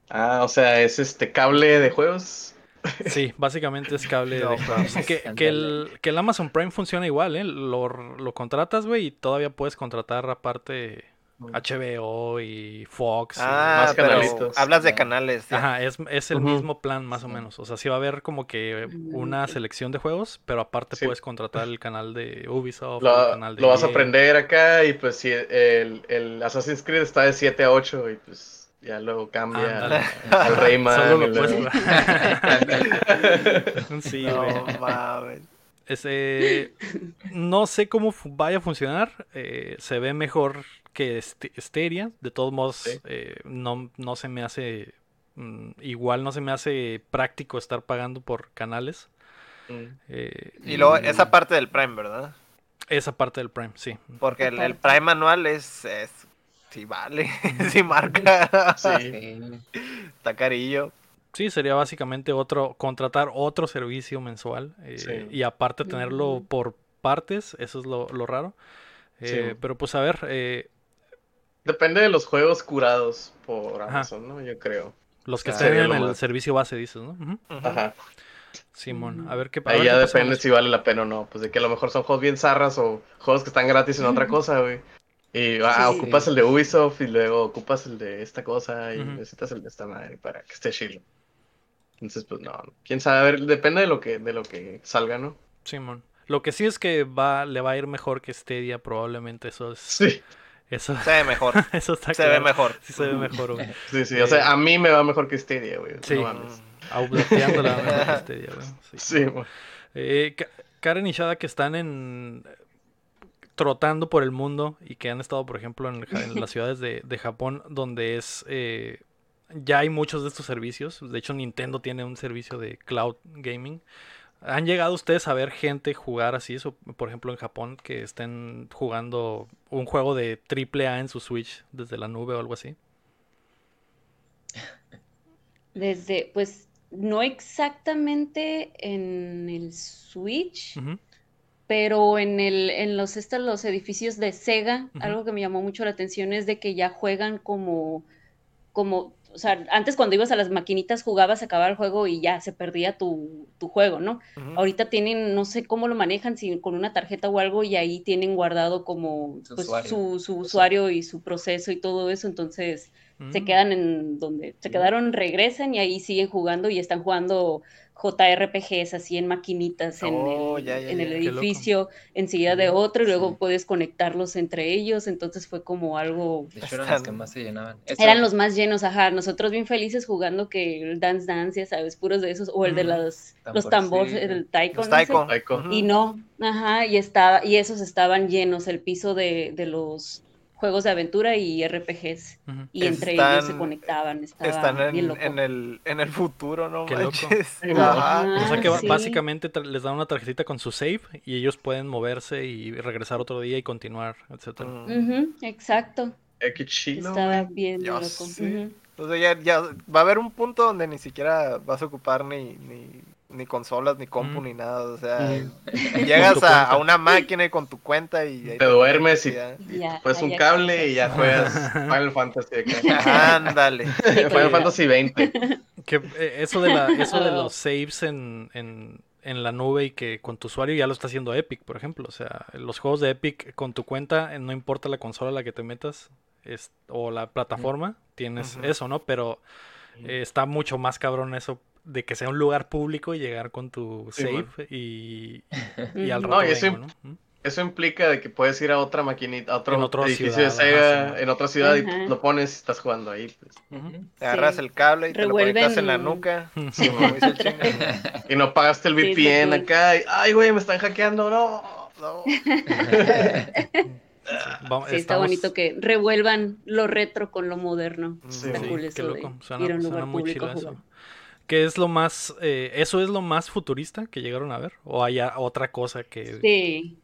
Ah, o sea, es este cable de juegos. Sí, básicamente es cable No, de juegos. Que, que el, que el Amazon Prime funciona igual, ¿eh? Lo, lo contratas, güey, y todavía puedes contratar aparte HBO y Fox. y- Ah, más pero canalitos. hablas de canales. ya. Ajá, es, es el mismo plan más o Sí. menos. O sea, sí va a haber como que una selección de juegos, pero aparte Sí. puedes contratar el canal de Ubisoft, el Lo, canal de lo vas a aprender acá y pues si el, el Assassin's Creed está de 7 a 8 y pues ya luego cambia al, al Rayman. Solo lo puedes luego- jugar. sí, No mames. Ese, no sé cómo vaya a funcionar. eh, se ve mejor que este- Stadia. De todos modos, Sí. eh, no, no se me hace. mm, igual no se me hace práctico estar pagando por canales. Mm. eh, Y luego esa parte del Prime, ¿verdad? esa parte del Prime, sí. Porque el. Prime anual es, es sí vale, sí marca. Sí. Está carillo. Sí, sería básicamente otro, contratar otro servicio mensual eh, Sí. y aparte tenerlo por partes, eso es lo, lo raro. Eh, Sí. Pero pues a ver, eh, Depende de los juegos curados por Ajá. Amazon, ¿no? Yo creo. los que estén en lo el más. servicio base, dices, ¿no? Ajá. Simón, a ver qué a Ahí ya pasa depende si vale la pena o no. Pues de que a lo mejor son juegos bien zarras o juegos que están gratis en otra cosa, güey. Y ah, Sí. ocupas el de Ubisoft y luego ocupas el de esta cosa y necesitas el de esta madre para que esté chido. Entonces, pues no, quién sabe, a ver, depende de lo que, de lo que salga, ¿no? Simón. Lo que sí es que va, le va a ir mejor que Stadia, probablemente eso es. Sí, Eso, Se ve mejor. eso está Se ve mejor. Sí se ve mejor, güey. sí, sí. O sea, a mí me va mejor que Stadia, güey. Sí. No mames. La mejor que Stadia, güey. Sí. Sí, güey. Eh, Ka- Karen y Shada que están en trotando por el mundo y que han estado, por ejemplo, en, las ciudades de, de Japón, donde es eh, ya hay muchos de estos servicios. De hecho, Nintendo tiene un servicio de cloud gaming. ¿Han llegado ustedes a ver gente jugar así? Por ejemplo, en Japón, que estén jugando un juego de triple A en su Switch desde la nube o algo así. Desde, pues, no exactamente en el Switch, pero en el, en los, estos, los edificios de Sega, algo que me llamó mucho la atención es de que ya juegan como, como, o sea, antes cuando ibas a las maquinitas jugabas, acababa el juego y ya se perdía tu, tu juego, ¿no? Ahorita tienen, no sé cómo lo manejan, si con una tarjeta o algo, y ahí tienen guardado como Su pues, usuario. su, su usuario y su proceso y todo eso, entonces se Mm. quedan en donde se quedaron, regresan y ahí siguen jugando y están jugando JRPGs así en maquinitas en Oh, el, ya, ya, en el edificio, enseguida de otro, y luego Sí. puedes conectarlos entre ellos, entonces fue como algo... De hecho, eran los que más se llenaban. Eso- Eran los más llenos, ajá, nosotros bien felices jugando que el Dance Dance, ya sabes, puros de esos, o el de los, los tambores, Tamborcillo. el taiko, Los no sé. taiko. Ujú. Y no, ajá, y estaba, y esos estaban llenos, el piso de, de los juegos de aventura y RPGs. Y entre ellos se conectaban, estaba Están bien en, loco. en el, en el futuro, ¿no Qué. O sea que sí. básicamente les dan una tarjetita con su save y ellos pueden moverse y regresar otro día y continuar, etcétera. Ujú, exacto, Eh, qué chido, estaba bien Ya loco. O sea, ya, ya va a haber un punto donde ni siquiera vas a ocupar ni, ni, ni consolas, ni compu, Mm. ni nada. O sea, Mm. llegas a, a una máquina y con tu cuenta y Te duermes y pues un cable y ya juegas Final Fantasy. Ándale. Final Fantasy 20. Que eh, eso de la, eso de los saves en, en, en la nube y que con tu usuario ya lo está haciendo Epic, por ejemplo. O sea, los juegos de Epic con tu cuenta, eh, no importa la consola a la que te metas es, o la plataforma, tienes eso, ¿no? Pero eh, está mucho más cabrón eso de que sea un lugar público y llegar con tu Sí, man. y, y al rato No, y eso vengo, ¿no? Eso implica de que puedes ir a otra maquinita, a otro, En otra edificio ciudad, de Sega, ajá, sí. en otra ciudad Ajá. y lo pones y estás jugando ahí. pues. Te agarras Sí. el cable y te lo conectas en la nuca. Y no pagaste el VPN acá. y, Ay, güey, me están hackeando, no. No. Sí, está estamos- bonito que revuelvan lo retro con lo moderno. Sí, está sí, cool eso de loco. Suena, ir a un suena lugar muy público a chido eso. ¿Qué es lo más, eh, eso es lo más futurista que llegaron a ver? ¿O hay otra cosa que... Sí.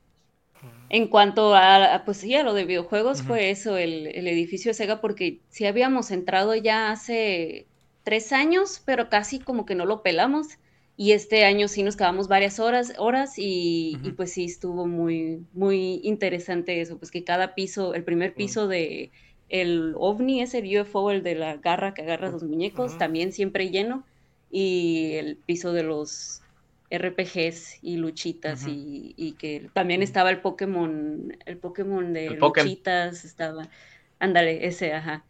En cuanto a, pues sí, a lo de videojuegos, fue eso, el, el edificio de Sega, porque sí habíamos entrado ya hace tres años, pero casi como que no lo pelamos. Y este año sí nos quedamos varias horas, horas y, pues sí estuvo muy, muy interesante eso, pues que cada piso, el primer piso de el ovni es el UFO, el de la garra que agarra los muñecos, también siempre lleno. Y el piso de los RPGs y luchitas y, y que también estaba el Pokémon, el Pokémon de El Pokémon. luchitas, estaba. Ándale, ese, ajá.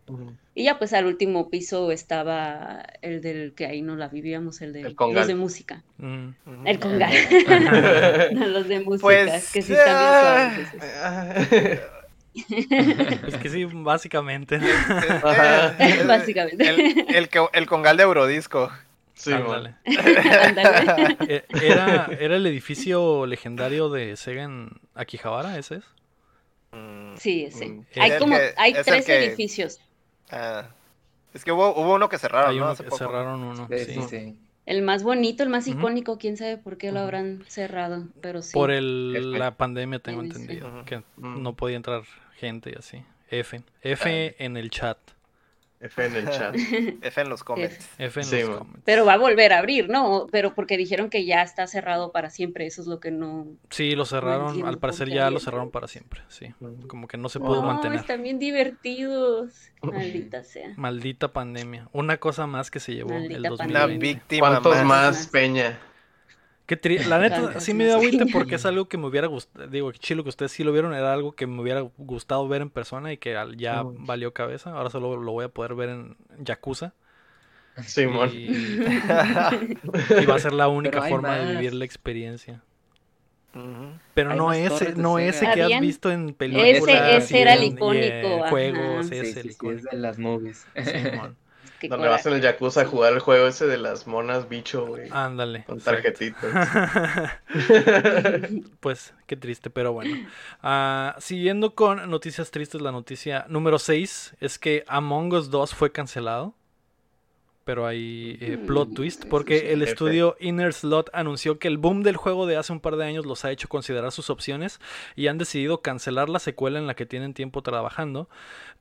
Y ya pues al último piso estaba el del que ahí no la vivíamos, el de El los de música. Mm. El congal. No, los de música, Pues, que sí están ah, bien suaves esos. Pues que sí, básicamente. Ajá. Eh, Básicamente. El, el, el congal de Eurodisco. Sí, Ándale. Ándale. Eh, Era, era el edificio legendario de Sega en Akihabara, ese es. Mm, Sí, ese. Mm. Hay como, que- hay tres que- edificios. ah. Es que hubo, hubo uno que cerraron, Hay ¿no? uno Hace que poco. cerraron uno. Sí, sí. sí, sí. El más bonito, el más icónico, quién sabe por qué lo habrán cerrado, pero sí. Por el, la pandemia tengo entendido. Que no podía entrar gente y así. F. F en el chat. F en el chat. F en los comments. F en Sí, los comments. Pero va a volver a abrir, ¿no? Pero porque dijeron que ya está cerrado para siempre, eso es lo que no... Sí, lo cerraron. Al parecer ya lo cerraron para siempre. Sí. Ujú. Como que no se pudo no, mantener. están bien divertidos. Maldita sea. Maldita pandemia. Una cosa más que se llevó el Maldita Una 2020. víctima ¿Cuántos Más. Peña? Qué tri- La neta, sí me dio agüite porque es algo que me hubiera gustado. Digo, qué chilo que ustedes sí lo vieron. Era algo que me hubiera gustado ver en persona y que ya valió cabeza. Ahora solo lo voy a poder ver en Yakuza. Simón. Y, y va a ser la única forma de vivir la experiencia. Pero Hay no ese, no ese que has visto en películas. ese y era el en icónico, juegos, Sí, ese Sí, es el sí, sí, es de las movies. Simón. Qué Donde vas en el Yakuza a jugar el juego ese de las monas bicho, güey. Ándale. Con tarjetitas. Pues qué triste, pero bueno. Ah, siguiendo con noticias tristes, la noticia número 6 es que Among Us 2 fue cancelado. Pero hay eh, plot Mm, twist eso porque el estudio Inner Slot anunció que el boom del juego de hace un par de años los ha hecho considerar sus opciones y han decidido cancelar la secuela en la que tienen tiempo trabajando.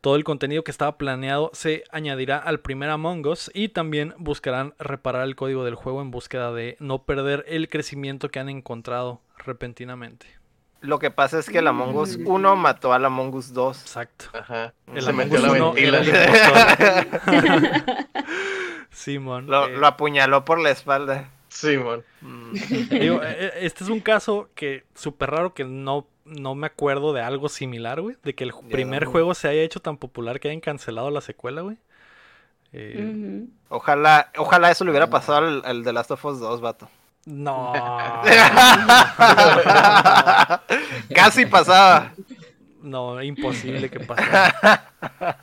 Todo el contenido que estaba planeado se añadirá al primer Among Us y también buscarán reparar el código del juego en búsqueda de no perder el crecimiento que han encontrado repentinamente. Lo que pasa es que el Among Us 1 mató al Among Us 2. Exacto. Ajá. El Se Among metió Us la uno era ventila. el Simón. Lo, eh, lo apuñaló por la espalda. Simón. Mm. digo, eh, este es un caso que súper raro que no, no me acuerdo de algo similar, güey. De que el Ya. primer juego se haya hecho tan popular que hayan cancelado la secuela, güey. Eh. Ojalá, ojalá eso le hubiera pasado al, al The Last of Us 2, vato. No. Casi pasaba. No, imposible que pasara.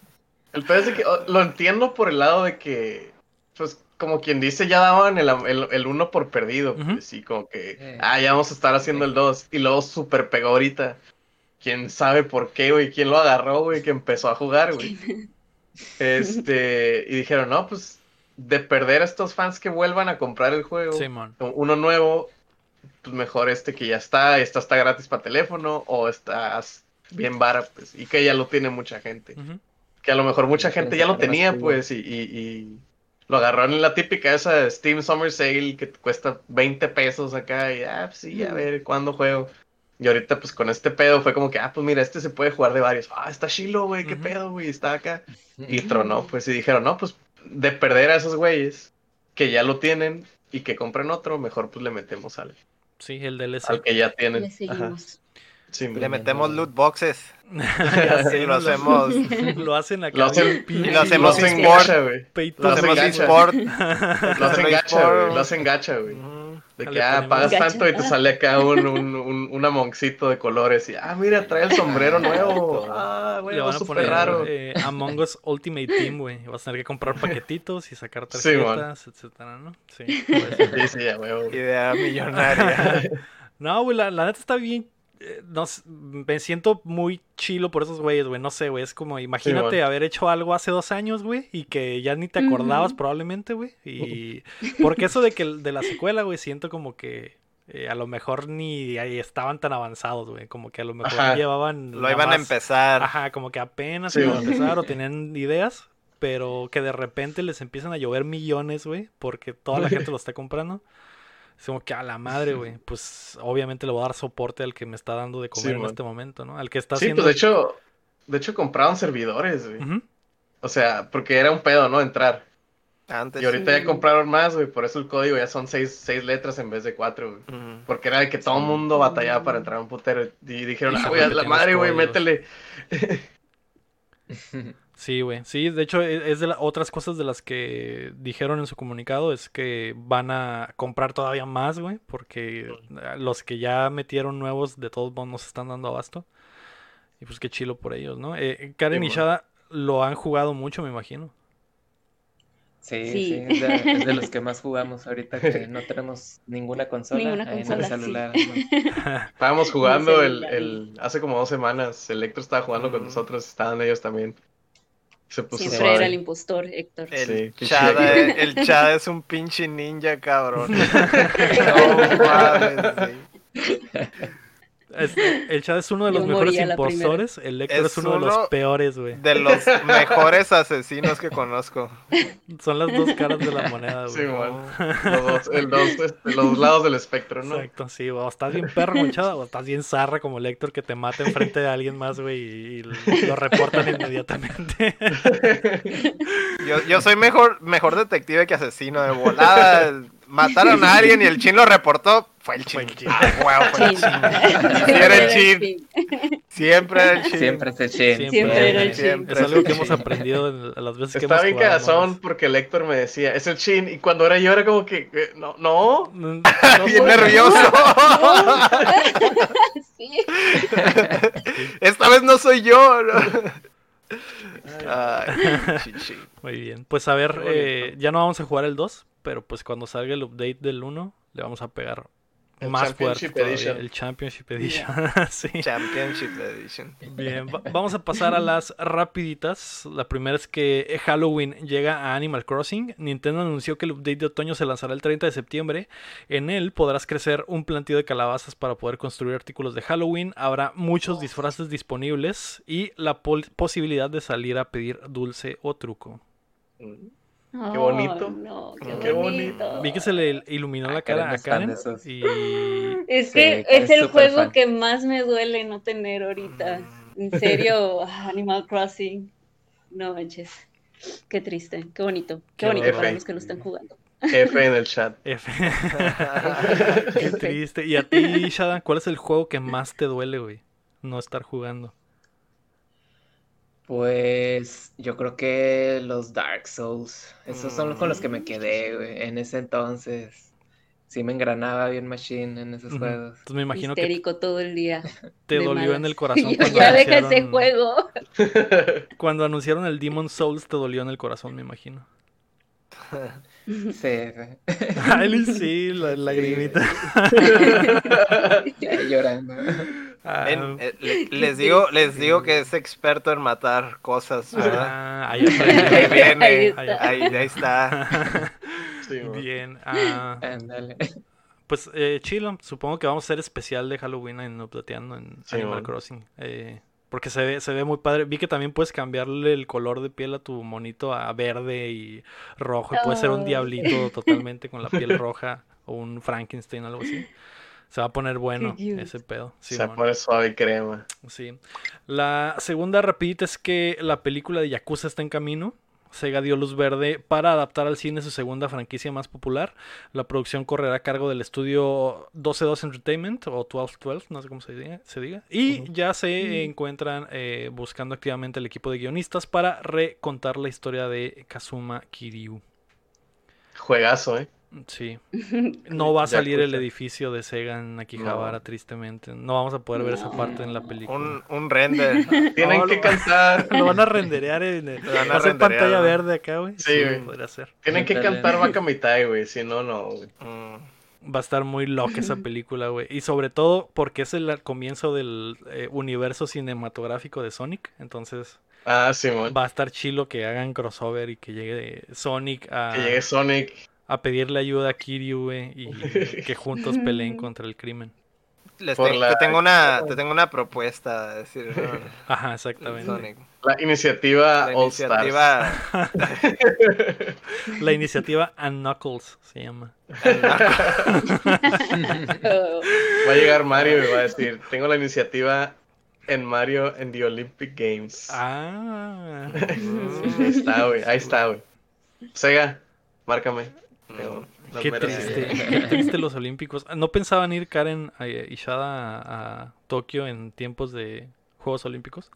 El peor es que lo entiendo por el lado de que, pues, como quien dice, ya daban el, el, el uno por perdido. Pues, sí, como que, Eh. ah, ya vamos a estar haciendo el 2. Y luego super pegó ahorita. Quién sabe por qué, güey. Quién lo agarró, güey, que empezó a jugar, güey. Este, y dijeron, no, pues, de perder a estos fans que vuelvan a comprar el juego, Simón. uno nuevo, pues mejor este que ya está, esta está gratis para teléfono, o estás bien vara, pues, y que ya lo tiene mucha gente que a lo mejor mucha Sí, gente ya lo tenía, pues, y, y- y lo agarraron en la típica esa Steam Summer Sale que te cuesta 20 pesos acá, y ah, pues sí, a ver, ¿cuándo juego? Y ahorita, pues, con este pedo fue como que, ah, pues mira, este se puede jugar de varios. Ah, está chilo, güey, qué pedo, güey, está acá. Y tronó, pues, y dijeron, no, pues, de perder a esos güeyes que ya lo tienen y que compren otro, mejor, pues, le metemos al, Sí, el DLC. al que ya tienen. Le Ajá. seguimos. Sí, Le metemos loot boxes. Ya sé, Y lo hacemos. Lo hacen acá. Lo hacen- y lo hacemos sport. gacha, güey. Lo hacemos gacha. eSport. Lo hacen gacha, güey. Lo hacen gacha, güey. De que, ah, pagas Gacha. tanto y te sale acá un, un, un, un amoncito de colores y, ah, mira, trae el sombrero nuevo. Ah, güey, Le van a súper poner raro. eh, Among Us Ultimate Team, güey. Vas a tener que comprar paquetitos y sacar Sí, tarjetas, etcétera, ¿no? Sí. Sí, sí, a huevo. Idea millonaria. No, güey, la, la neta está bien. Eh, no me siento muy chilo por esos güeyes, güey. No sé, güey. Es como, imagínate haber hecho algo hace dos años, güey. Y que ya ni te acordabas probablemente, güey. Y porque eso de que de la secuela, güey, siento como que eh, a lo mejor ni ahí estaban tan avanzados, güey. Como que a lo mejor Ajá. llevaban. Lo iban a empezar. Ajá, como que apenas Sí, iban a empezar o tenían ideas, pero que de repente les empiezan a llover millones, güey, porque toda la gente lo está comprando. Es como que a la madre, güey, pues obviamente le voy a dar soporte al que me está dando de comer Sí, en man. este momento, ¿no? Al que está Sí, haciendo... pues de hecho, de hecho compraron servidores, güey. O sea, porque era un pedo, ¿no? Entrar. Antes. Y ahorita Sí. ya compraron más, güey. Por eso el código ya son seis, seis letras en vez de cuatro, güey. Porque era de que todo el mundo batallaba para entrar a un putero. Y dijeron, ah, güey, a la madre, güey, métele. Sí, güey. Sí, de hecho, e- es de las otras cosas de las que dijeron en su comunicado es que van a comprar todavía más, güey, porque los que ya metieron nuevos de todos modos no se están dando abasto. Y pues qué chilo por ellos, ¿no? Eh, Karen y Sí, Shada lo han jugado mucho, me imagino. Sí, Sí. sí, es de, es de los que más jugamos ahorita que no tenemos ninguna consola Ninguna ahí en el consola, sí. celular. ¿no? Estábamos jugando el, el, hace como dos semanas. Electro estaba jugando con nosotros, estaban ellos también. Se puso Siempre suave. era el impostor, Héctor. El, Sí, Chada, Héctor. el Chada es un pinche ninja, cabrón. No mames, sí. Este, el Chad es uno de los Yo mejores impostores, el Héctor es, Es uno de los peores, güey. De los mejores asesinos que conozco. Son las dos caras de la moneda, güey. Sí, man. Los dos, el dos, este, los lados del espectro, ¿no? Exacto, sí, o estás bien perro, monchada, o estás bien zarra como el Héctor que te mata enfrente de alguien más, güey, y, y lo reportan inmediatamente. Yo, yo soy mejor, mejor detective que asesino de volada. Mataron a alguien y el chin lo reportó. Fue el chin. el chin. Ah, huevo, fue el Chin. chin. Sí, era el chin. Siempre era el chin. Siempre se chin. Siempre era el chin. Siempre Es algo que el hemos chin. aprendido en las veces que Estaba hemos bien jugado, cagazón porque el Héctor me decía, es el chin, y cuando era yo era como que, eh, no, no, no Bien nervioso. Sí. Esta vez no soy yo. ¿no? Ay, chichi. Muy bien, pues a ver, eh, ya no vamos a jugar el 2, pero pues cuando salga el update del 1, le vamos a pegar El más fuerte Championship todavía, Edition. el Championship Edition. sí. Championship Edition. Bien, va- vamos a pasar a las rapiditas. La primera es que Halloween llega a Animal Crossing. Nintendo anunció que el update de otoño se lanzará el 30 de septiembre. En él podrás crecer un plantío de calabazas para poder construir artículos de Halloween. Habrá muchos disfraces disponibles y la posibilidad de salir a pedir dulce o truco. Qué bonito. No, qué, Qué bonito. bonito. Vi que se le iluminó la Ah, Karen cara a Karen y Es que es el juego fan. que más me duele no tener ahorita. En serio, ah, Animal Crossing. No manches. Qué triste, qué bonito. Qué Qué bonito para bonito. los que lo están jugando. F en el chat. F. Qué triste. Y a ti, Shadan, ¿cuál es el juego que más te duele, güey? No estar jugando. Pues yo creo que los Dark Souls, esos son con los que me quedé, güey, en ese entonces. Sí me engranaba bien Machine en esos juegos. Entonces me imagino que Histérico todo el día. te dolió en el corazón yo, cuando ya deja ese anunciaron- juego. Cuando anunciaron el Demon Souls te dolió en el corazón, me imagino. Sí, sí. Ay, sí, la lagrimita. Ya llorando. Ah, Ven, eh, le- les digo, les digo que es experto en matar cosas, ¿verdad? ah, ahí Ahí está. viene, Ahí ahí, está. ahí está. Sí, man. Bien. ah, pues eh, chilo, supongo que vamos a hacer especial de Halloween en Updateando en Sí, Animal man. Crossing. eh, porque se ve, se ve muy padre. Vi que también puedes cambiarle el color de piel a tu monito a verde y rojo. Y puede ser un diablito totalmente con la piel roja o un Frankenstein o algo así. Se va a poner bueno ese pedo. Se pone suave y crema. Sí. La segunda rapidita es que la película de Yakuza está en camino. Sega dio luz verde para adaptar al cine su segunda franquicia más popular. La producción correrá a cargo del estudio 122 Entertainment o 1212, no sé cómo se diga. se diga. Y ya se encuentran eh, buscando activamente el equipo de guionistas para recontar la historia de Kazuma Kiryu. Juegazo, ¿eh? Sí. No va a salir el edificio de Sega en Akihabara, No. tristemente. No vamos a poder ver esa parte en la película. Un, un render. Tienen No, que lo- cantar. Lo van a renderear en el, van a va a ser renderear, pantalla ¿no? verde acá, güey. Sí, güey. podría ser. Tienen que cantar Mitai, güey. Si no, no. güey. Mm. Va a estar muy loca esa película, güey. Y sobre todo porque es el comienzo del eh, universo cinematográfico de Sonic. Entonces Ah, Simón. va a estar chilo que hagan crossover y que llegue Sonic a, Que llegue Sonic. A pedirle ayuda a Kiryu, güey. Y que juntos peleen contra el crimen. Les te, la- te tengo una, te tengo una propuesta. es decir, ¿no? Ajá, exactamente. Sonic. La iniciativa La All Stars. iniciativa. La iniciativa A Knuckles se llama. Va a llegar Mario y va a decir: Tengo la iniciativa en Mario en the Olympic Games. Ah. Sí, ahí está, güey. Ahí está, güey. Sega, márcame. Las Qué triste, qué triste los Olímpicos. ¿No pensaban ir Karen y Shada a, a Tokio en tiempos de Juegos Olímpicos?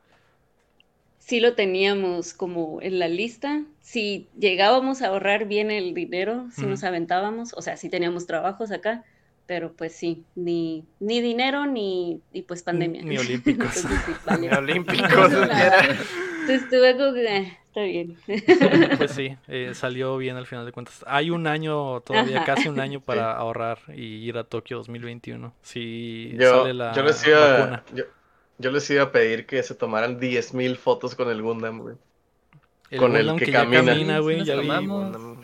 sí lo teníamos como en la lista. Si llegábamos a ahorrar bien el dinero, si nos aventábamos, o sea, sí teníamos trabajos acá, pero pues sí, ni, ni dinero ni, y pues pandemia. Ni olímpicos. Entonces, sí. Ni olímpicos. Entonces estuve como que, eh, está bien. Pues sí, eh, salió bien al final de cuentas. Hay un año, todavía Ajá. casi un año para ahorrar y ir a Tokio 2021. Si Yo, sale la yo les iba, vacuna. yo, yo les iba a pedir que se tomaran 10.000 fotos con el Gundam, güey. El con el que ya camina. camina, Sí, güey, ya vi.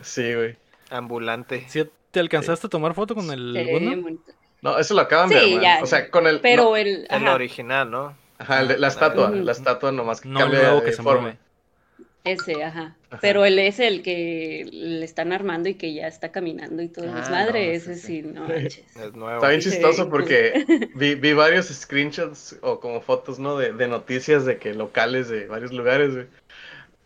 Sí, güey. Ambulante. ¿Sí ¿Te alcanzaste a tomar foto con el Gundam? bonito. No, eso lo acaban de Sí, armar. ya, O sea, con el. Pero no, el, El ajá, original, ¿no? ajá, el de- la estatua. La estatua nomás que No cambia nuevo de que se forma. mueve. Ese, ajá. Ajá. Pero él es el que le están armando y que ya está caminando y todo. Ah, es madre, no, ese sí, sí. no manches. Es nuevo. Está bien chistoso porque vi, vi varios screenshots o como fotos, ¿no? De, de noticias de que locales de varios lugares, güey.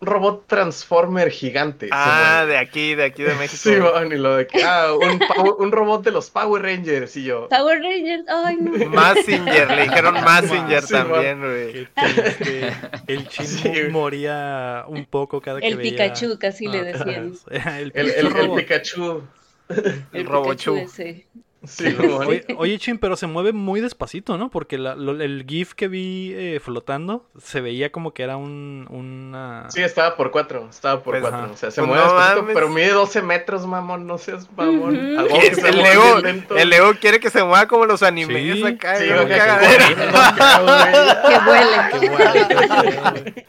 Un robot transformer gigante. Ah, de aquí, de aquí de México. Sí, man, y lo de que, ah, un, un robot de los Power Rangers y yo. Power Rangers, ay no. Massinger, le dijeron Massinger Sí, también, güey. El chino Sí, moría un poco cada que El veía. Pikachu, casi le Ah, decían. el, El, el, Pikachu el robot. Pikachu. El El Robochu. Pikachu ese. Sí. Oye, oye, Chin, pero se mueve muy despacito, ¿no? Porque la- lo- el GIF que vi eh, flotando se veía como que era un, una... Sí, estaba por cuatro, estaba por Pues, cuatro. ajá. O sea, se Pues mueve no despacito, mames. pero mide 12 metros, mamón, no seas mamón. Ujú. Algo ¿Qué que es? El Lego, el Lego quiere que se mueva como los animes Sí, acá. Sí, que acá, Que vuele.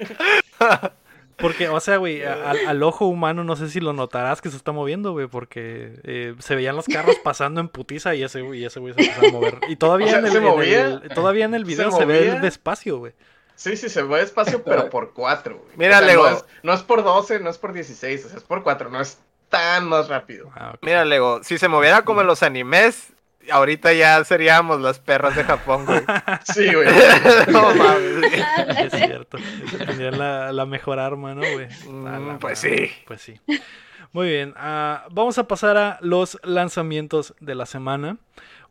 Porque, o sea, güey, al, al ojo humano no sé si lo notarás que se está moviendo, güey, porque eh, se veían los carros pasando en putiza y ese güey, y ese güey se empezó a mover. Y todavía, O sea, en, el, ¿se en el- todavía en el ¿Se video se, ve movía? despacio, güey. Sí, sí, se mueve despacio, pero por cuatro. güey. Mira, O sea, Lego. No es, no es por 12, no es por 16, o sea, es por cuatro, no es tan más rápido. Ah, ok. Mira, Lego, si se moviera como en los animes, ahorita ya seríamos las perras de Japón, güey. Sí, güey. no mames. Es cierto. Tendrían la, la mejor arma, ¿no, güey? Mm, pues madre, sí. Pues sí. Muy bien. ah, vamos a pasar a los lanzamientos de la semana.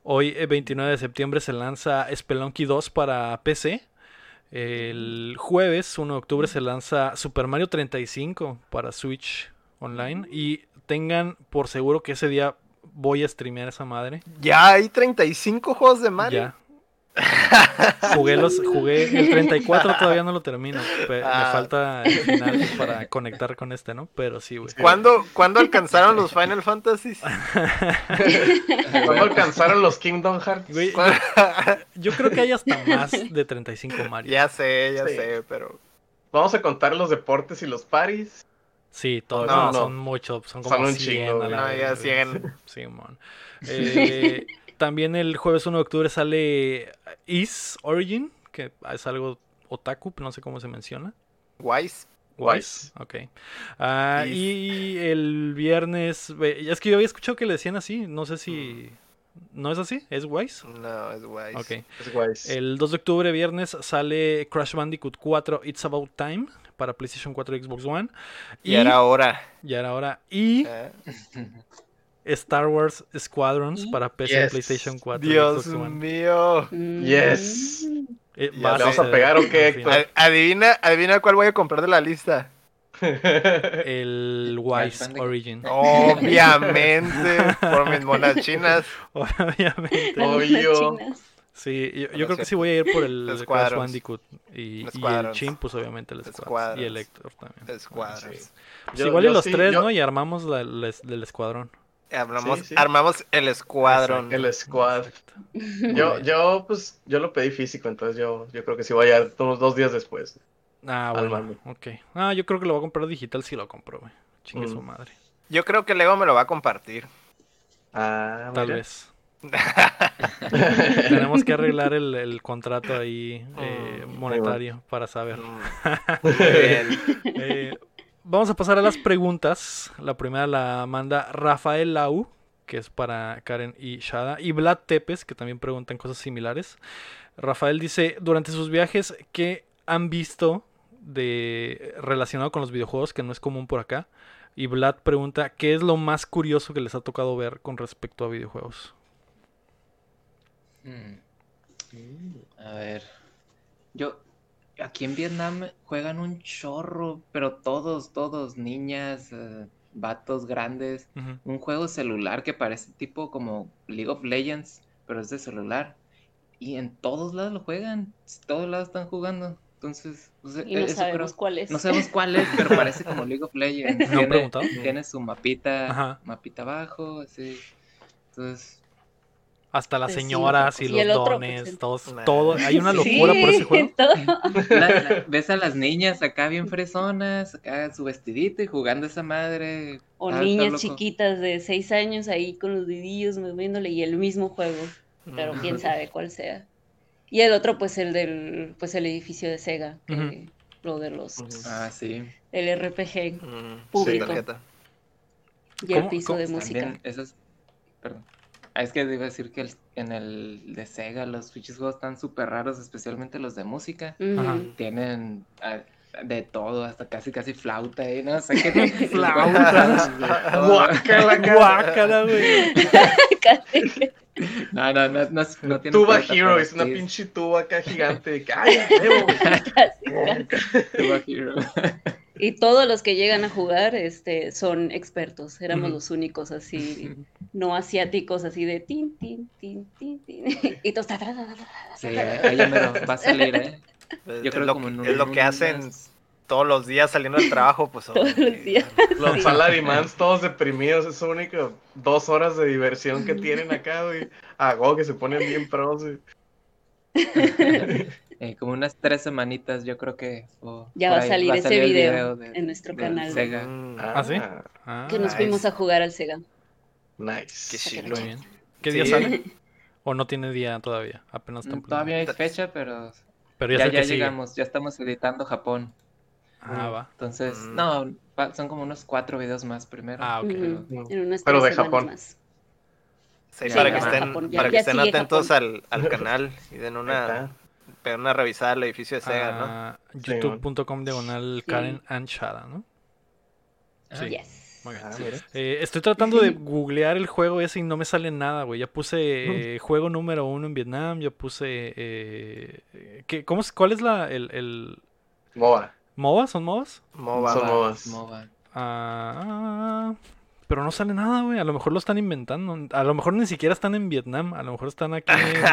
Hoy, eh, 29 de septiembre, se lanza Spelunky 2 para PC. El jueves, 1 de octubre, se lanza Super Mario 35 para Switch Online. Y tengan por seguro que ese día voy a streamear esa madre. Ya hay 35 juegos de Mario. Ya. Jugué los, jugué el 34 todavía no lo termino. pe- Ah. Me falta el final para conectar con este, ¿no? Pero sí, güey. ¿Cuándo, ¿Cuándo alcanzaron los Final Fantasy? ¿Cuándo alcanzaron los Kingdom Hearts? Güey, Yo creo que hay hasta más de 35 Mario. ya sé, ya Sí. sé, pero Vamos a contar los deportes y los paris. Sí, todos No, no, no. son muchos, son como Son un 100 chingo, a la no, ya güey. 100. Simón. Eh, también el jueves 1 de octubre sale Is Origin, que es algo otaku, no sé cómo se menciona. Wise. Wise. Ok. Is. y el viernes. Es que yo había escuchado que le decían así. No sé si. ¿No es así? ¿Es Wise? No, es Wise. Ok. Es guays. El 2 de octubre, viernes, sale Crash Bandicoot 4 It's About Time para PlayStation 4 y Xbox One. Y era hora. Ya era hora. Y ¿eh? Star Wars Squadrons para PC, Yes. PlayStation 4 y Dios Xbox One. mío. Mm. Yes. Eh, le vamos a pegar, ¿o qué. Héctor? Adivina, adivina cuál voy a comprar de la lista. El Wise. Origin. Obviamente, por mis monas chinas. Obviamente. Obvio. Sí, yo, yo creo que sí voy a ir por el Crash. Bandicoot. Y, y el. Chim, pues obviamente el Squadrons. Y el. Héctor también. Sí. Pues Yo- igual y los sí, tres, yo- ¿no? Y armamos la, la- del escuadrón. Hablamos, Sí, sí. Armamos el escuadrón. El squad. Perfecto. Yo, yo, pues, yo lo pedí físico, entonces yo, yo creo que sí voy a unos dos días después. Ah, bueno. Ok. Ah, yo creo que lo voy a comprar digital si lo compro, güey. Chingue Mm. su madre. Yo creo que Lego me lo va a compartir. Ah, Tal mira. vez. Tenemos que arreglar el, el contrato ahí eh, Mm, monetario para saber. Muy bien. Eh, vamos a pasar a las preguntas. La primera la manda Rafael Lau, que es para Karen y Shada. Y Vlad Tepes, que también preguntan cosas similares. Rafael dice, durante sus viajes, ¿qué han visto de relacionado con los videojuegos que no es común por acá? Y Vlad pregunta, ¿qué es lo más curioso que les ha tocado ver con respecto a videojuegos? Mm. A ver. Yo, aquí en Vietnam juegan un chorro, pero todos, todos, niñas, eh, vatos grandes. Un juego celular que parece tipo como League of Legends, pero es de celular. Y en todos lados lo juegan, todos lados están jugando. Entonces, pues, Y no creo- sabemos cuál es. no sabemos cuál es, pero parece como League of Legends. ¿No Tiene, preguntado? tiene su mapita, Ajá. mapita abajo, así. Entonces, Hasta las Pues sí. señoras y Y los el otro, dones, pues, el- todos, Nah. todo. Hay una Sí, locura por ese juego. todo. la- la- ves a las niñas acá bien fresonas, acá su vestidito y jugando esa madre. O Ah, niñas chiquitas de seis años ahí con los dedillos moviéndole y el mismo juego, pero quién sabe cuál sea. Y el otro, pues el del, pues el edificio de Sega, que- lo de los. Ah, sí. el RPG Mm, Público. tarjeta. y el ¿Cómo- piso cómo de música. Perdón. Ah, es que iba a decir que el- en el de Sega los pinches juegos están súper raros, especialmente los de música. Tienen ah, de todo, hasta casi casi flauta, ¿eh? No sé qué. Flautas. Guácala. Guácala, güey. Casi. No, no, no, no, no tiene Tuba flauta, Hero, es una sí pinche tuba acá gigante. de que, ¡Ay, a huevo! Casi, casi. Tuba Hero. Y todos los que llegan a jugar este, son expertos. Éramos Ujú. los únicos así, no asiáticos, así de tin, tin, tin, tin, tin. Y todos. Sí, ahí mero, va a salir, ¿eh? Es, Yo creo lo, como en es lo un- que hacen unas- todos los días saliendo del trabajo, pues. Todos los días. Los Sí. todos deprimidos, es su único dos horas de diversión que tienen acá, güey. Ah, go, que se ponen bien pros, güey. eh, como unas tres semanitas, yo creo que. o Ya va a salir ese el video de- en nuestro canal. Sega. Mm, ¿Ah, sí? Ah, Que nos Nice. fuimos a jugar al Sega. Nice. Qué chido. muy bien. ¿Qué día Sí. sale? ¿O no tiene día todavía? Apenas Mm, Todavía hay fecha, pero Pero ya, ya, ya sigue. llegamos, ya estamos editando Japón. Ah, va. Entonces, Mm. no, son como unos cuatro videos más primero. Ah, ok. Ujú. Mm. En unas Pero de Japón. más. Sí, Sí, para que estén, para que estén atentos al, al canal y den una. Pegar una revisada al edificio de Sega, ¿no? Ah, YouTube.com diagonal Sí. Karen ¿no? Sí. Yes. Muy bien. Ah, Sí. mira. Eh, estoy tratando de googlear el juego ese y no me sale nada, güey. Ya puse eh, juego número uno en Vietnam, ya puse... Eh, ¿qué- cómo es- ¿Cuál es la, el, el... MOBA. ¿MOBA? ¿Son MOBAs? MOBA. Son MOBAs. MOBA. Ah, pero no sale nada, güey. A lo mejor lo están inventando. A lo mejor ni siquiera están en Vietnam. A lo mejor están aquí en...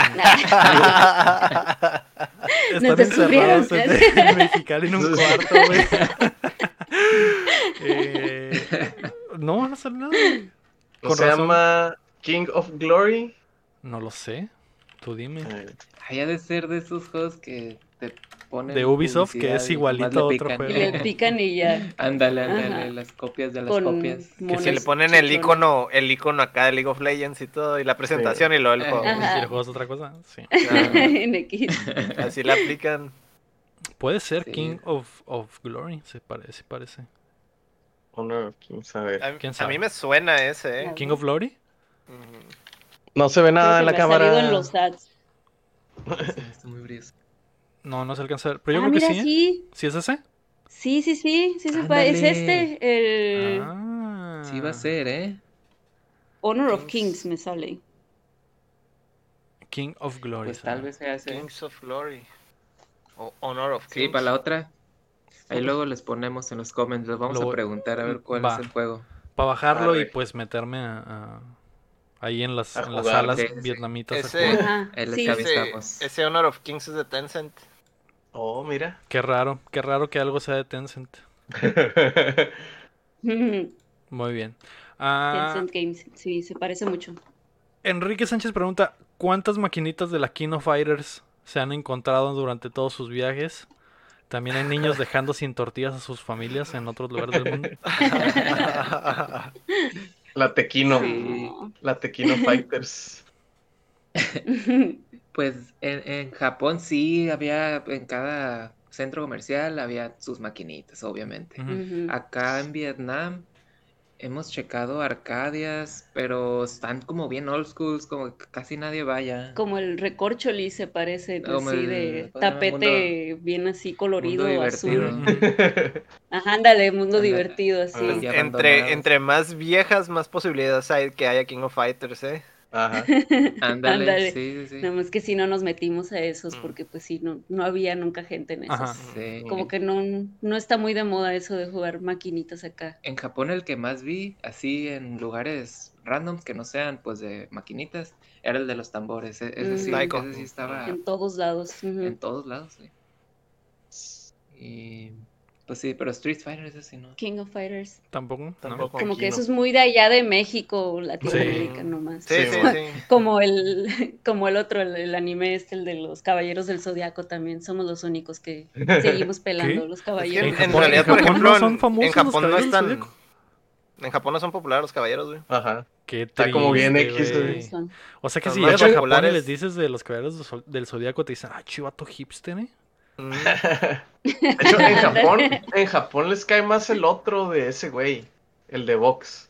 Están Nos descubrieron. encerrados en, en Mexicali en un cuarto, güey. Eh, no, no sale nada. güey. ¿No Con se razón. llama King of Glory? No lo sé. Tú dime. Ay, Hay de ser de esos juegos que te ponen. De Ubisoft, que es igualito a otro pican. Y juego. le pican y ya. Ándale, ándale, las copias de las Con copias. Que si le ponen el icono, el icono acá de League of Legends y todo, y la presentación y luego el juego. Ajá. ¿Y el juego es otra cosa? Sí. Ah, así la aplican. Puede ser Sí. King of, of Glory. Se parece, parece. Of Kings, a ver. A, ¿Quién a sabe? mí me suena ese, ¿eh? King of Glory. No se ve nada en la me ha salido cámara. en los ads. Sí, está muy brilloso. No, no se alcanza a ver. Pero yo ah, creo que sí. sí. ¿Sí es ese? Sí, sí, sí. sí se pa- es este. El Ah. Sí va a ser, ¿eh? Honor of Kings. Kings me sale. King of Glory. Pues tal vez sea ese. Kings of Glory. O Honor of Kings. Sí, para la otra. Ahí luego les ponemos en los comments. Les vamos Lo- a preguntar a ver cuál va. es el juego. Para bajarlo y pues meterme a, a- ahí en las, A en las salas sí, sí. vietnamitas. Ese- Sí. ese Honor of Kings es de Tencent. Oh, mira. Qué raro, qué raro que algo sea de Tencent. Muy bien. Ah, Tencent Games. Sí, se parece mucho. Enrique Sánchez pregunta, ¿cuántas maquinitas de la King of Fighters se han encontrado durante todos sus viajes? También hay niños dejando sin tortillas a sus familias en otros lugares del mundo. La Tequino. Sí. La Tequino Fighters. Pues en, en Japón sí había, en cada centro comercial había sus maquinitas, obviamente. Acá en Vietnam hemos checado Arcadias, pero están como bien old schools, como que casi nadie vaya. Como el recorcholi se parece, Como así el- de tapete bien así colorido, Mundo azul. Ajá, ándale, mundo Ándale. divertido así. Entre, entre más viejas, más posibilidades hay que haya King of Fighters, ¿eh? Ajá. Ándale, Ándale. sí, sí, sí. Nada más que si no nos metimos a esos, Mm. porque pues sí, no, no había nunca gente en esos. Ajá. Sí. Como que no, no está muy de moda eso de jugar maquinitas acá. En Japón el que más vi, así en lugares randoms que no sean pues de maquinitas, era el de los tambores. E- Ese, Mm. sí, ese sí estaba En todos lados. en todos lados, sí. Y pues sí, pero Street Fighter ese sí no. King of Fighters. Tampoco. Tampoco. Como que eso es muy de allá de México, Latinoamérica Sí. nomás. Sí, Sí, sí. Como el, como el otro, el, el anime este, el de los Caballeros del Zodiaco también. Somos los únicos que seguimos pelando ¿Qué? los Es que caballeros. en, En realidad, por ejemplo, no son famosos en los Japón no están. Zodiaco. En Japón no son populares los caballeros, güey. Ajá. Qué Está como bien X, güey. O sea que si llegas a Japón y les dices de los caballeros del Zodíaco, te dicen, ah, chivato hipster, ¿eh? De hecho, en Japón, en Japón les cae más el otro de ese güey, el de Vox.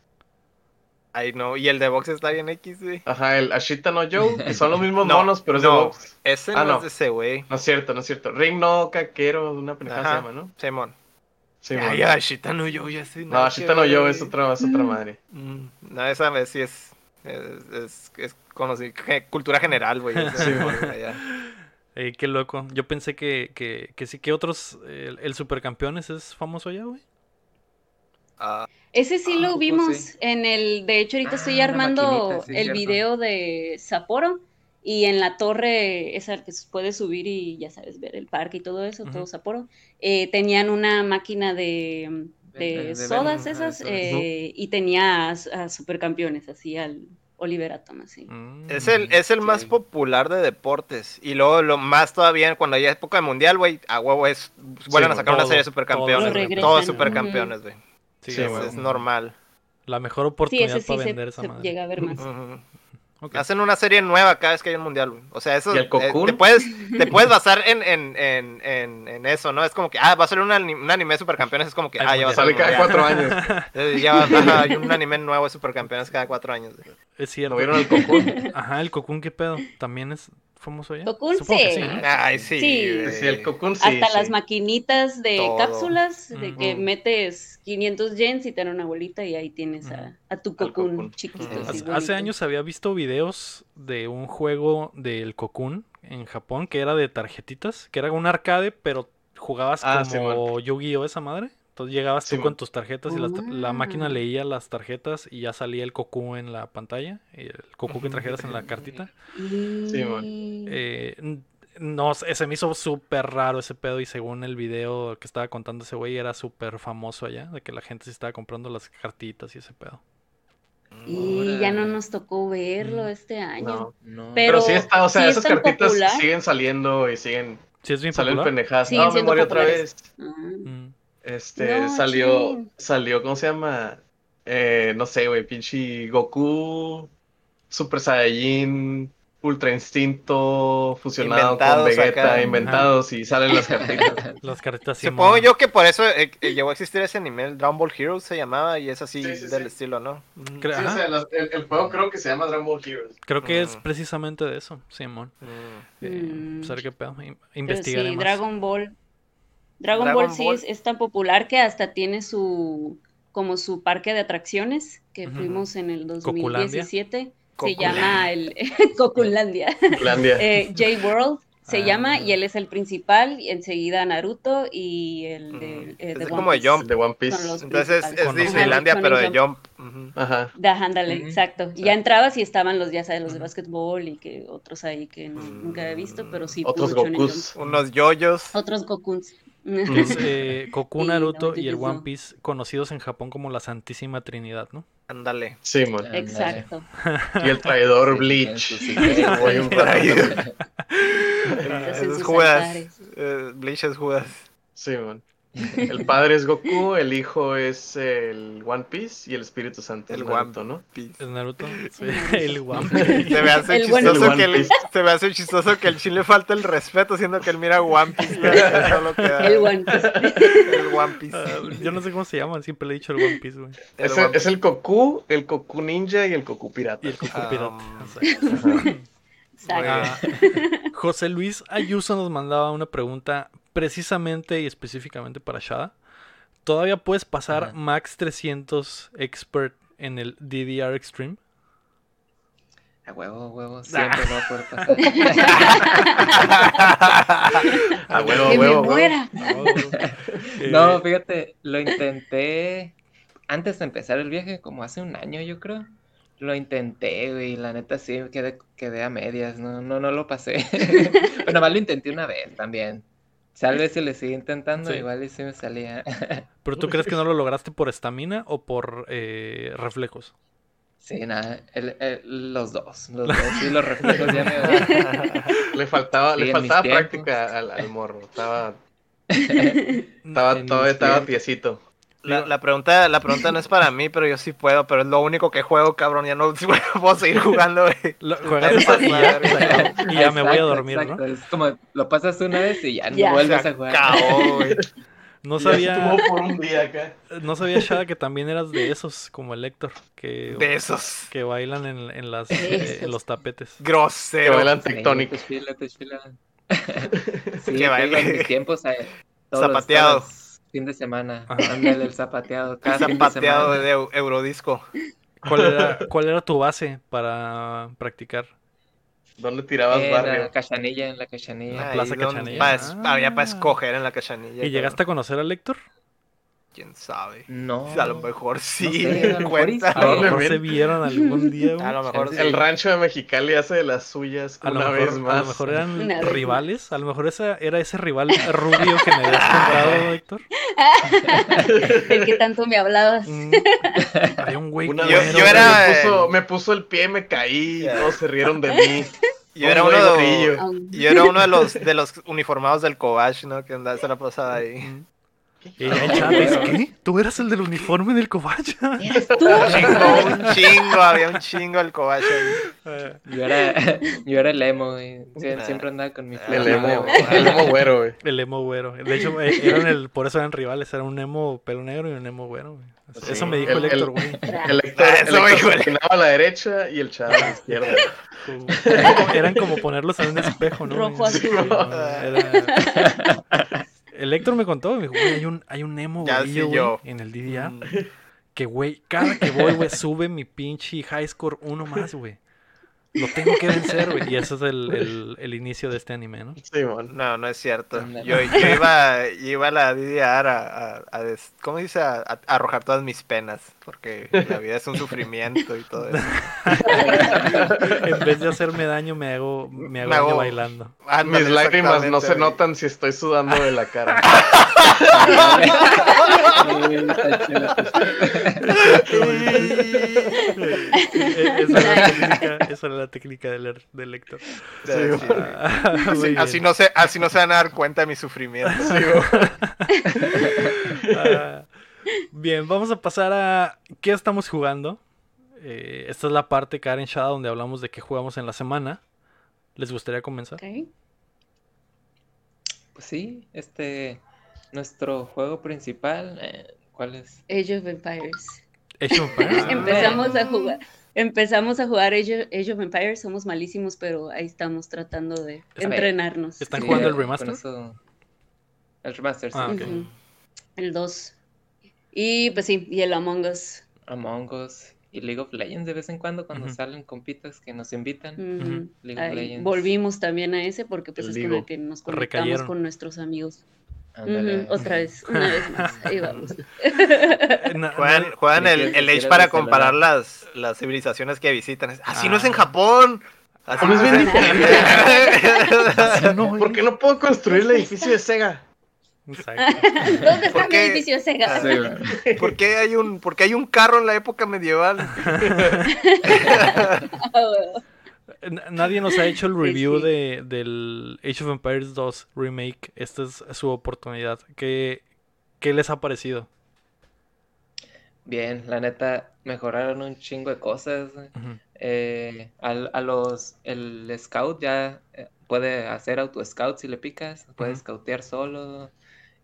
Ay, no. Y el de box está bien X, güey. Ajá, el Ashita no Joe, que son los mismos No, monos, pero es no. de Vox. Ese Ah, no, no. es de ese, güey. No es cierto, no es cierto. Ring no Kakero, una pendejada se llama, ¿no? Simón. Sí, Ay, bueno. ay, Shita no yo, ya sé. No, Ashita no Joe es otra, es otra madre. Mm, No, esa vez sí es. Es, es, es conocí- cultura general, güey. Sí, allá. Eh, qué loco. Yo pensé que, que, que sí que otros, el, el Supercampeones es famoso allá, güey. Ah, Ese sí Ah, lo vimos sí. en el, de hecho ahorita Ah, estoy la armando sí, el cierto. video de Sapporo y en la torre esa que se puede subir y ya sabes ver el parque y todo eso, todo Sapporo, eh, tenían una máquina de, de De- de- de sodas esas ah, eh, y tenía a, a supercampeones así al Oliver Atom así. Mm. es el, es el más Sí. popular de deportes. Y luego lo más todavía cuando hay época de mundial, güey, a huevo es. Vuelven a sacar una serie de supercampeones. regresan. Todos supercampeones, güey. Sí, Sí, es, güey. Es normal. la mejor Sí, oportunidad sí para se, vender esa se madre. llega a ver más. Hacen una serie nueva cada vez que hay un mundial, güey. O sea, eso. ¿Y el eh, te, puedes, te puedes basar en, en, en, en, en eso, ¿no? Es como que, ah, va a salir un, ani- un anime de supercampeones. Es como que, ah, ya va a Sale salir. cada cuatro años. Eh, Ya va, hay un anime nuevo de supercampeones cada cuatro años. güey. Es cierto. ¿No vieron el Cocoon? Ajá, el Cocoon, ¿qué pedo? ¿También es famoso allá? Cocoon, Supongo que sí. ¿no? Ay, sí. Sí. el Cocoon sí. Hasta las maquinitas de Todo. cápsulas, de que metes 500 yens y te dan una bolita y ahí tienes a, a tu cocoon Cocoon. chiquito. Hace años había visto videos de un juego del Cocoon en Japón que era de tarjetitas, que era un arcade, pero jugabas Ah, como Yu-Gi-Oh! esa madre. Entonces llegabas tú con tus tarjetas y las la máquina Ah. leía las tarjetas y ya salía el Cocoon en la pantalla, el Cocoon que trajeras en la cartita. Sí, man. Y- Eh, no, se me hizo súper raro ese pedo y según el video que estaba contando ese güey era súper famoso allá, de que la gente se estaba comprando las cartitas y ese pedo. Y ya no nos tocó verlo Mm. este año. No. No. Pero- Pero sí está, o sea, sí esas es cartitas popular. siguen saliendo y siguen, Sí, es bien salen pendejadas. No, memoria otra vez. Mm. Este, No, salió, salió, ¿cómo se llama? Eh, no sé, güey, pinche Goku, Super Saiyajin, Ultra Instinto, fusionado Inventados con Vegeta, acá. inventados y salen las cartitas. Las cartitas sí Supongo yo que por eso eh, eh, llegó a existir ese anime, el Dragon Ball Heroes se llamaba y es así Sí, sí, del sí. estilo, ¿no? O sea, las- el, el juego creo que se llama Dragon Ball Heroes. Creo que es Mm. precisamente de eso, Simón. Mm. Eh, Mm. pues a ver qué pedo. in- Pero Investigaré sí, más. Dragon Ball. Dragon, Dragon Ball sí es, es tan popular que hasta tiene su como su parque de atracciones que fuimos en el Coculandia. 2017. Se Coculandia. llama el Coculandia. Eh, J-World se Ah. llama y él es el principal y enseguida Naruto y el de, Mm. eh, Es de como One de Piece. Jump. de One Piece. Entonces es, es. Disneylandia, Ajá, pero de Jump. Ujú. Ajá. Da, ándale, exacto. Ya entrabas y estaban los, ya sabes, los de básquetbol y que otros ahí que no- nunca he visto, pero sí. Otros Gokus. Unos yoyos. Otros Gokuns. Que es eh, Goku, Y Naruto y el One. Piece, conocidos en Japón como la Santísima Trinidad, ¿no? Ándale. Sí, man. Exacto. Y el traidor Bleach. sí, sí, sí. Voy un Traidor. Es Judas. Eh, Bleach es Judas. Sí, man. El padre es Goku, el hijo es el One Piece y el Espíritu Santo es El Naruto, One ¿no? Piece. ¿Es Naruto? Sí, el One Piece. Se me hace El chistoso que El el, se me hace chistoso que el chile falta el respeto siendo que él mira One Piece. es. El One Piece. El One Piece. Ah, yo no sé cómo se llaman, siempre le he dicho el One Piece, güey. El Es el, es el Goku, el Goku Ninja y el Goku Pirata. Y el Goku Ah, Pirata. um. Ah, José Luis Ayuso nos mandaba una pregunta precisamente y específicamente para Shada. ¿Todavía puedes pasar Ajá. Max 300 Expert en el DDR Extreme? A huevo, a huevo, siempre no va a poder pasar. A huevo, a que me huevo, huevo. muera. Eh, No, fíjate, lo intenté antes de empezar el viaje, como hace un año, yo creo. Lo intenté, güey, y la neta sí, quedé, quedé a medias, no, no, no lo pasé. Pero más lo intenté una vez también. Tal vez si le sigue intentando, Sí. igual y sí me salía. ¿Pero tú crees que no lo lograste por estamina o por eh, reflejos? Sí, nada, el- el- los dos, los dos, sí, los reflejos ya me... Le faltaba, Sí, le faltaba práctica al, al morro. Estaba, estaba, En mis estaba tiempos. tiesito. La, la pregunta, la pregunta no es para mí, pero yo sí puedo, pero es lo único que juego, cabrón. Ya no puedo seguir jugando. Lo- juegas esa y ya. Y ya me voy a dormir, exacto, ¿no? Es como, lo pasas una vez y ya no Ya. vuelves a jugar. acabó, güey. No sabía, estuvo por un día acá. no sabía, Shada, que también eras de esos, como el Héctor, que, De esos. que bailan en, en las, eh, en los tapetes. Que Grosero. bailan Sí, Tectonic. te chila, te chila. Sí, Que en mis tiempos, eh, todos fin de semana. Ajá. Ándale, el zapateado. Cada fin de Zapateado semana. de Eu- Eurodisco. ¿Cuál era, ¿Cuál era tu base para practicar? ¿Dónde tirabas En la barrio? cachanilla, en la cachanilla. Ah, Plaza donde- Cachanilla. pa' es- Ah. Había para escoger en la cachanilla. ¿Y llegaste a conocer al Héctor? ¿Quién sabe? No. A lo mejor sí. sé, a lo mejor cuenta. A lo mejor se vieron algún día. güey. A lo mejor sí. El rancho de Mexicali hace de las suyas A lo, una mejor, vez a más. lo mejor eran Una rivales. A lo mejor esa, era ese rival rubio que me habías contado, Héctor. El que tanto me hablabas. Mm, Había un güey Una Yo- yo me era, puso, eh, me puso el pie, me caí, todos se rieron de mí. Yo era Un uno de, yo era uno de los de los uniformados del Cobach, ¿no? Que andaba la pasaba ahí. ¿Qué? ¿Tú eras el del uniforme del Covacha? ¿Eres tú? Un chingo, un chingo, había un chingo del Cobach ahí. Yo era, yo era el emo, güey. Sie-. Siempre andaba con mi El El emo, güey. el emo güero, güey. El emo güero. De hecho, eh, eran el, por eso eran rivales. Era un emo pelo negro y un emo güero, güey. Eso Sí. me dijo el, El- el- Héctor, güey. El Héctor, Ah, el eso me Héctor dijo el- a la derecha y el chavo a la izquierda. Eran como, eran como ponerlos en un espejo, ¿no? Rojo, azul. no, era- El Héctor me contó, me dijo, güey, hay un, hay un emo Ya, güey, en el DDR. Mm. Que, güey, cada que voy, güey, sube mi pinche high score uno más, güey. Lo tengo que vencer, güey. Y eso es el, el, el inicio de este anime, ¿no? Sí, man. No, no es cierto. Yo, yo iba, yo iba a la DDR a, a, a des- ¿cómo dice? A, a arrojar todas mis penas, porque la vida es un sufrimiento y todo eso. En vez de hacerme daño, me hago, me hago, Me bailando. Ándale, Mis lágrimas no se notan si estoy sudando de la cara. Esa era la técnica, esa era la técnica del, Her- del Héctor. Sí. Ah, Así, no se, así no se van a dar cuenta de mi sufrimiento. Ah, bien, vamos a pasar a qué estamos jugando. Eh, esta es la parte, Karen Shada, donde hablamos de qué jugamos en la semana. ¿Les gustaría comenzar? Pues sí, este. Nuestro juego principal. eh, ¿Cuál es? Age of Empires. Age of Empires. Empezamos a jugar. Empezamos a jugar Age, Age of Empires, somos malísimos, pero ahí estamos tratando de Está- entrenarnos. ¿Están Sí, jugando el remaster? eso- El remaster, sí. Ah. El 2. Y pues sí, y el Among Us. Among Us y League of Legends de vez en cuando cuando salen compitas que nos invitan. League of Legends. volvimos también a ese porque pues El es con el que nos conectamos Recayeron. con nuestros amigos. Otra vez, una vez más. Ahí vamos. Eh, Juegan, el, el Age para comparar las, las civilizaciones que visitan. Así no es en Ah. Japón. Así ¿Cómo es bien no, güey. ¿Por qué no puedo construir el edificio de Sega? Exacto. ¿Dónde está ¿Por mi edificio Sega? Sí, güey. ¿Por qué hay un, por qué hay un carro en la época medieval? Nadie nos ha hecho el review sí. de, del Age of Empires 2 Remake. Esta es su oportunidad. ¿Qué, qué les ha parecido? Bien, la neta, mejoraron un chingo de cosas. Eh, al- a los, el scout ya eh, puede hacer auto scout si le picas, puede scoutear solo.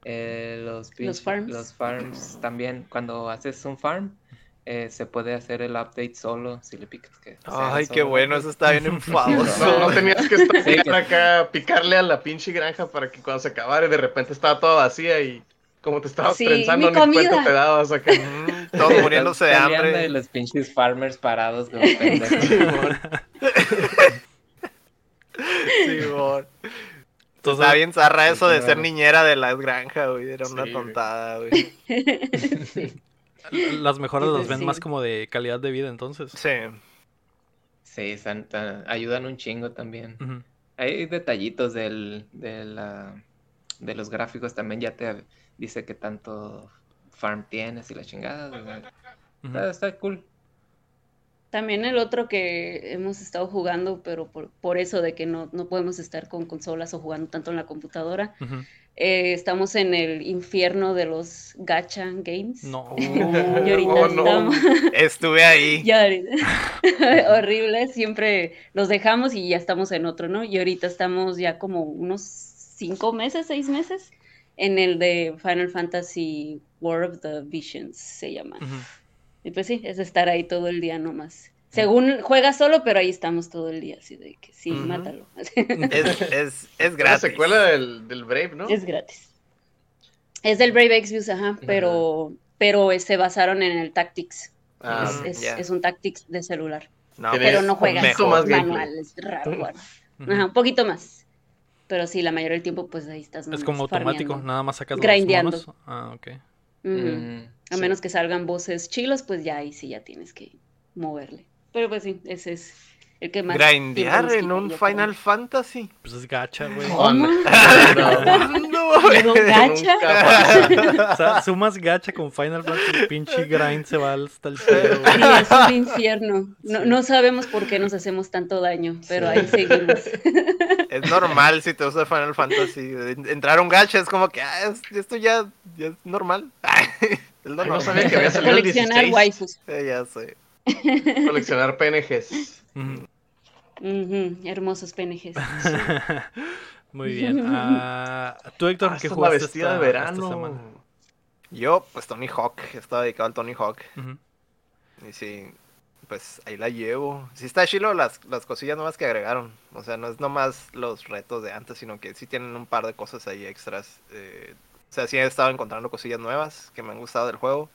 eh, los, pinche- farms. los farms también, cuando haces un farm, eh, se puede hacer el update solo si le picas que ay qué bueno eso está bien enfadoso no, no, tenías que estar sí, que... acá picarle a la pinche granja para que cuando se acabara y de repente estaba toda vacía y como te estabas sí, pensando en el cuento te dabas acá mm, todos muriéndose de hambre de los pinches farmers parados como sí, bon. Entonces, Está bien zarra eso de ser niñera de las granjas, güey. Era una sí, tontada, güey. sí. las mejoras las ven sí. más como de calidad de vida, entonces. Sí. Sí, ayudan un chingo también. Hay detallitos del, de, la, de los gráficos también ya te dice que tanto farm tienes y la chingada. Está, está cool. También el otro que hemos estado jugando, pero por, por eso de que no, no podemos estar con consolas o jugando tanto en la computadora. Eh, estamos en el infierno de los gacha games. No. Y ahorita Oh, no. Estuve ahí. Ahorita- horrible, siempre los dejamos y ya estamos en otro, ¿no? Y ahorita estamos ya como unos cinco meses, seis meses en el de Final Fantasy War of the Visions, se llama. Y pues sí, es estar ahí todo el día nomás. Según juega solo, pero ahí estamos todo el día, así de que sí, mátalo. Es, es, es La gratis. secuela del, del Brave, ¿no? Es gratis. Es del Brave Exvius, ajá, pero, pero se basaron en el Tactics. Ah, es, es- ya. es un Tactics de celular. No, pero no poquito más manual, es raro. bueno. Ajá, un poquito más. Pero sí, la mayoría del tiempo, pues ahí estás. Es como automático, farmeando. nada más sacas los Grindeando. monos. Ah, ok. Mm, A sí. menos que salgan voces chilos, pues ya ahí sí ya tienes que moverle. Pero pues sí, ese es el que más. Grindear en un. Final Fantasy. Pues es gacha, güey. ¿Cómo? ¿Cuándo, güey? ¿Pero gacha? O sea, sumas gacha con Final Fantasy, pinche grind se va hasta el cielo. Sí, es un infierno. No, no sabemos por qué nos hacemos tanto daño, pero ahí seguimos. Es normal si te gusta Final Fantasy. Entrar a un gacha es como que, ah, es- esto ya, ya es normal. es Ay, no normal. sabía que había salido el Coleccionar 16. waifus. Eh, ya sé. Coleccionar PNGs. Ujú, hermosos PNGs. Muy bien. Ah, Tú, Héctor, Ah, ¿qué esta es la jugaste vestida esta, de esta verano. semana? Yo, pues Tony Hawk. Estaba dedicado al Tony Hawk. Y sí, pues ahí la llevo. Sí está chilo las, las cosillas nuevas que agregaron. O sea, no es nomás los retos de antes, sino que sí tienen un par de cosas ahí extras. Eh, o sea, sí he estado encontrando cosillas nuevas que me han gustado del juego.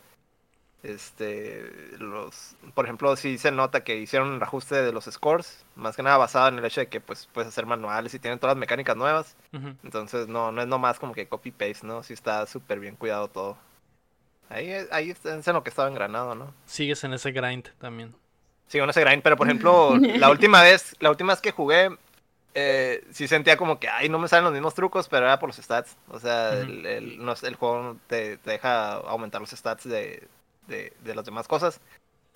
Este, los, por ejemplo, sí se nota que hicieron el ajuste de los scores, más que nada basado en el hecho de que pues puedes hacer manuales y tienen todas las mecánicas nuevas. Entonces no, no es nomás como que copy paste, ¿no? Sí está súper bien cuidado todo. Ahí, ahí es en lo que estaba engranado, ¿no? Sigues en ese grind también. Sí, con ese grind, pero por ejemplo, la última vez, la última vez que jugué, eh, sí sentía como que, ay, no me salen los mismos trucos, pero era por los stats. O sea, Ujú. el, el- el juego te, te deja aumentar los stats de, de, de las demás cosas.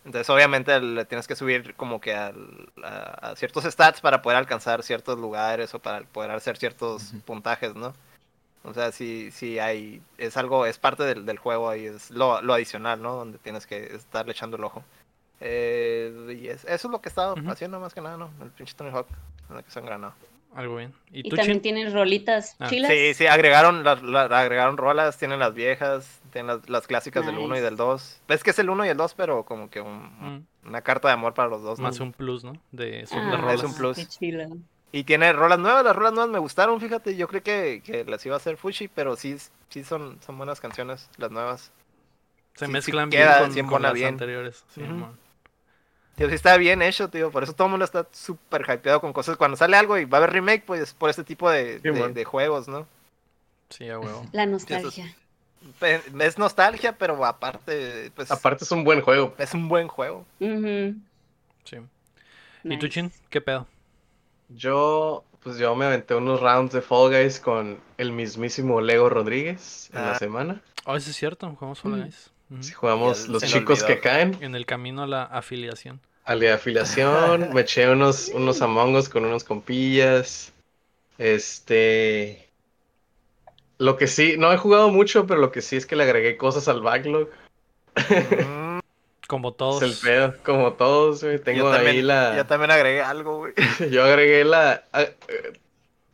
Entonces, obviamente, le tienes que subir como que al- a, a ciertos stats para poder alcanzar ciertos lugares o para poder hacer ciertos puntajes, ¿no? O sea, sí, sí hay, es algo, es parte del, del juego ahí, es lo, lo adicional, ¿no? Donde tienes que estarle echando el ojo. Eh, y es- eso es lo que he estado Ujú. haciendo más que nada, ¿no? El pinche Tony Hawk, en el que se han granado. Algo bien. ¿Y Y tú, también Chin? tienen rolitas Ah. chilas. Sí, sí, agregaron, la- la- agregaron rolas, tienen las viejas, tienen las, las clásicas del 1 y Nice. del 2. Ves que es el 1 y el 2, pero como que un- Mm, una carta de amor para los dos. ¿no? Más un plus, ¿no? De, Ah, de es rolas. un plus. qué chila. Y tiene rolas nuevas, las rolas nuevas me gustaron, fíjate, yo creo que, que las iba a hacer Fushi, pero sí, sí son, son buenas canciones, las nuevas. Se sí, sí mezclan queda, bien con, sí con embona las bien. anteriores. Sí, Ujú. mon. Tío, sí está bien hecho, tío, por eso todo el mundo está súper hypeado con cosas. Cuando sale algo y va a haber remake, pues por este tipo de, Sí, de- juegos, ¿no? Sí, a huevo. La nostalgia. Es nostalgia, pero aparte, pues Aparte es un buen juego. es un buen juego. Ujú, Sí. ¿Y tú. Chin? ¿Qué pedo? Yo, pues yo me aventé unos rounds de Fall Guys con el mismísimo Lego Rodríguez en la Ah. semana. Oh, eso es cierto, jugamos Fall Mm. Guys. Si jugamos los chicos olvidó. que caen, En el camino a la afiliación. a la afiliación, me eché unos, unos Among Us con unos compillas. Este. Lo que sí, no he jugado mucho, pero lo que sí es que le agregué cosas al backlog. Como todos. Es el pedo, como todos, güey. Tengo yo también, ahí la. Yo también agregué algo, güey. Yo agregué la.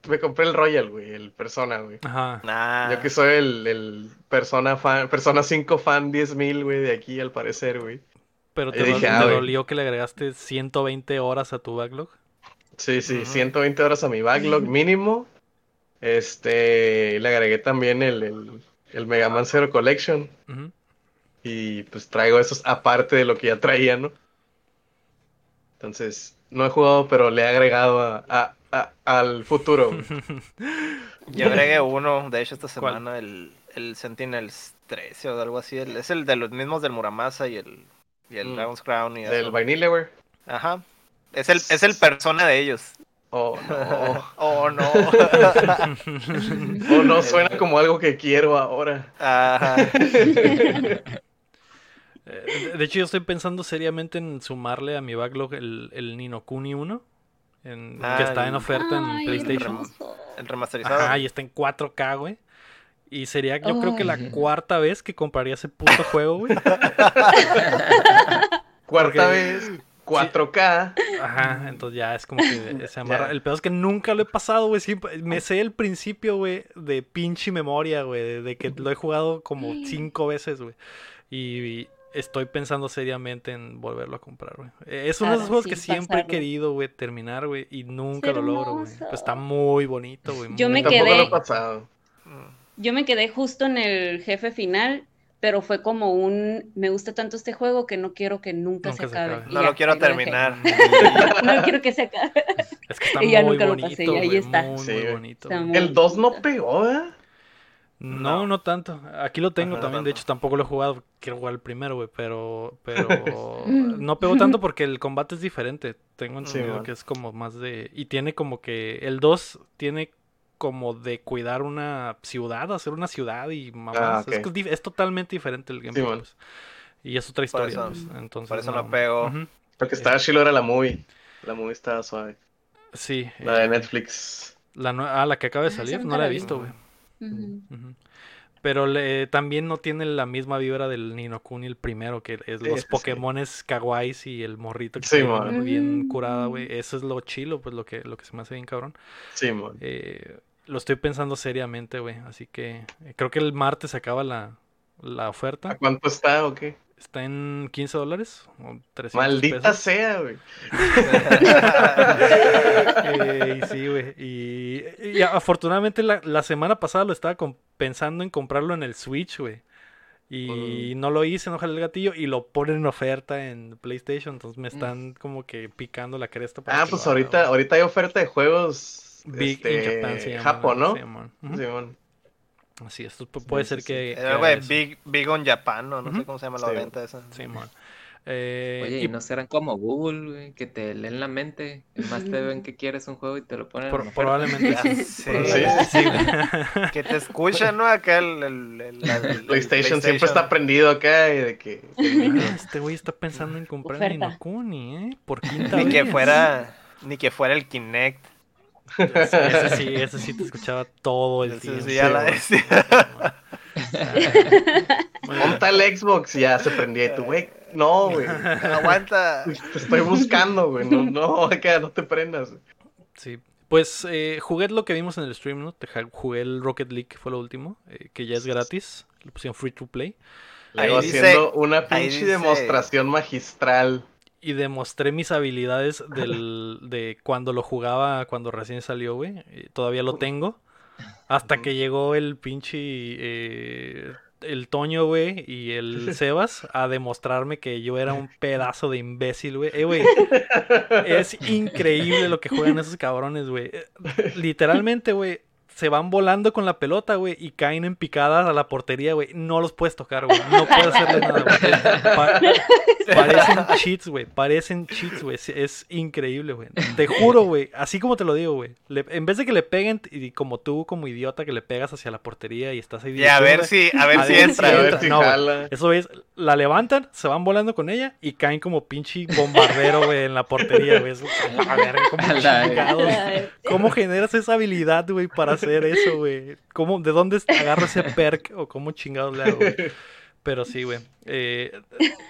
Ah, Me compré el Royal, güey, el Persona, güey. Ajá. Nah. Yo que soy el, el Persona fan, Persona 5 fan 10.000, güey, de aquí al parecer, güey. Pero te, dije, ah, dolió que le agregaste 120 horas a tu backlog. Sí, sí, Ujú. 120 horas a mi backlog mínimo. Este, le agregué también el, el, el Mega Man Zero Collection. Ujú. Y pues traigo esos aparte de lo que ya traía, ¿no? Entonces, no he jugado, pero le he agregado a, a a- al futuro. Yo agregué uno, de hecho, esta ¿Cuál? semana, el, el Sentinels 13 o algo así. el- es el de los mismos del Muramasa y el, y el Mm. Dragon's Crown. Y Del eso. Vanillaware. Ajá. Es el, es el persona de ellos. Oh, no. oh, no. Oh, no, suena como algo que quiero ahora. Ajá. Eh, De hecho, yo estoy pensando seriamente en sumarle a mi backlog el, el Nino Kuni 1, en- Ah, que está en oferta en Ay, PlayStation. hermoso. El remasterizado. Ajá, y está en 4K, güey. Y sería, yo creo que la cuarta vez que compraría ese puto juego, güey. Cuarta Porque- vez, 4K. Ajá, entonces ya es como que se amarra. El peor es que nunca lo he pasado, güey. Me sé el principio, güey, de pinche memoria, güey. De, de que lo he jugado como cinco veces, güey. Y estoy pensando seriamente en volverlo a comprar, güey. Eh, Es uno de esos juegos que siempre he querido, güey, terminar, güey. Y nunca lo logro, güey. Pues está muy bonito, güey. Yo muy me Tampoco quedé- lo he pasado. Mm. Yo me quedé justo en el jefe final, pero fue como un, me gusta tanto este juego que no quiero que nunca, Nunca se se acabe. No ya, lo quiero terminar. No quiero que se acabe. Es que está Y ya muy nunca lo pasé, y ahí está. Muy, Sí, muy bonito. Está güey. muy- El 2 no pegó, ¿eh? No, No. no tanto. Aquí lo tengo también. De hecho, tampoco lo he jugado. Quiero jugar el primero, güey. Pero, pero no pegó tanto porque el combate es diferente. Tengo entendido que es como más de. Y tiene como que. El 2 tiene como de cuidar una ciudad, hacer una ciudad y mamás. Ah, es, ok. que es, dif- es totalmente diferente el gameplay. man. pues. Y es otra historia. eso- pues, Entonces, por eso no pegó. Ujú. Porque estaba era la movie. La movie estaba suave. Sí. La de eh, Netflix. la ah, la que acaba de Ah, salir. No la he la vi. Pero le- también no tiene la misma vibra del Nino Kuni el primero, que es Sí, los sí. Pokémones kawaiis y el morrito que Sí, está bien, Mm. curada, güey. Eso es lo chilo, pues lo que, lo que se me hace bien cabrón. Sí, man. Eh, lo estoy pensando seriamente, güey. Así que eh, creo que el martes se acaba la, la ¿A oferta. cuánto está o qué? Está en 15 dólares o 300 Maldita pesos. sea, güey. Eh, y sí, güey. Y, y afortunadamente la, la semana pasada lo estaba pensando en comprarlo en el Switch, güey. Y no lo hice, no jalé el gatillo y lo ponen en oferta en PlayStation. Entonces me están como que picando la cresta. para Ah, pues ahorita, ahorita hay oferta de juegos. Big este, Japan se llama. Japón, ¿no? Sí. Simón. Así es. Esto pu- puede Sí, ser sí, que. que Era, haga güey, eso. Big, Big on Japan, ¿no? No Ujú. sé cómo se llama la Sí. venta esa. Sí, man. Eh, Oye, y ¿y no serán como Google, güey, que te leen la mente? Es más, te ven que quieres un juego y te lo ponen por- en probablemente Ya sí. sí. Que te escuchan, ¿no? Acá el, el- el- el PlayStation, siempre está prendido acá y de que. Ah, Este güey está pensando en comprar Oferta. ¿eh? Por quinta Ni que vez. fuera, ni que fuera el Kinect. Ese, ese sí, ese sí te escuchaba todo el tiempo. sí ya la decía. Monta el Xbox y ya se prendía y tú, güey. No, güey. Aguanta. Te estoy buscando, güey. No, no, acá no te prendas. Sí. Pues eh, jugué lo que vimos en el stream, ¿no? Jugué el Rocket League, que fue lo último, eh, que ya es gratis. Lo pusieron free to play. Ahí Luego dice- haciendo una pinche dice- demostración magistral. Y demostré mis habilidades del, de cuando lo jugaba, cuando recién salió, güey. Eh, Todavía lo tengo. Hasta que llegó el pinche... eh, el Toño, güey, y el Sebas a demostrarme que yo era un pedazo de imbécil, güey. Eh, güey, es increíble lo que juegan esos cabrones, güey. Eh, Literalmente, güey, se van volando con la pelota, güey, y caen en picadas a la portería, güey. No los puedes tocar, güey. No puedes hacerle nada, güey. Pa- parecen cheats, güey. Parecen cheats, güey. Es, increíble, güey. Te juro, güey. Así como te lo digo, güey. En vez de que le peguen, y como tú, como idiota, que le pegas hacia la portería y estás ahí. Y a ver si, a ver si entra. A ver si jala. Eso es, la levantan, se van volando con ella y caen como pinche bombardero, güey, en la portería, güey. Es- A ver, ¿Cómo generas esa habilidad, güey, para hacer eso, güey? ¿Cómo, ¿De dónde agarro ese perk o cómo chingados le hago? Pero sí, güey. Eh,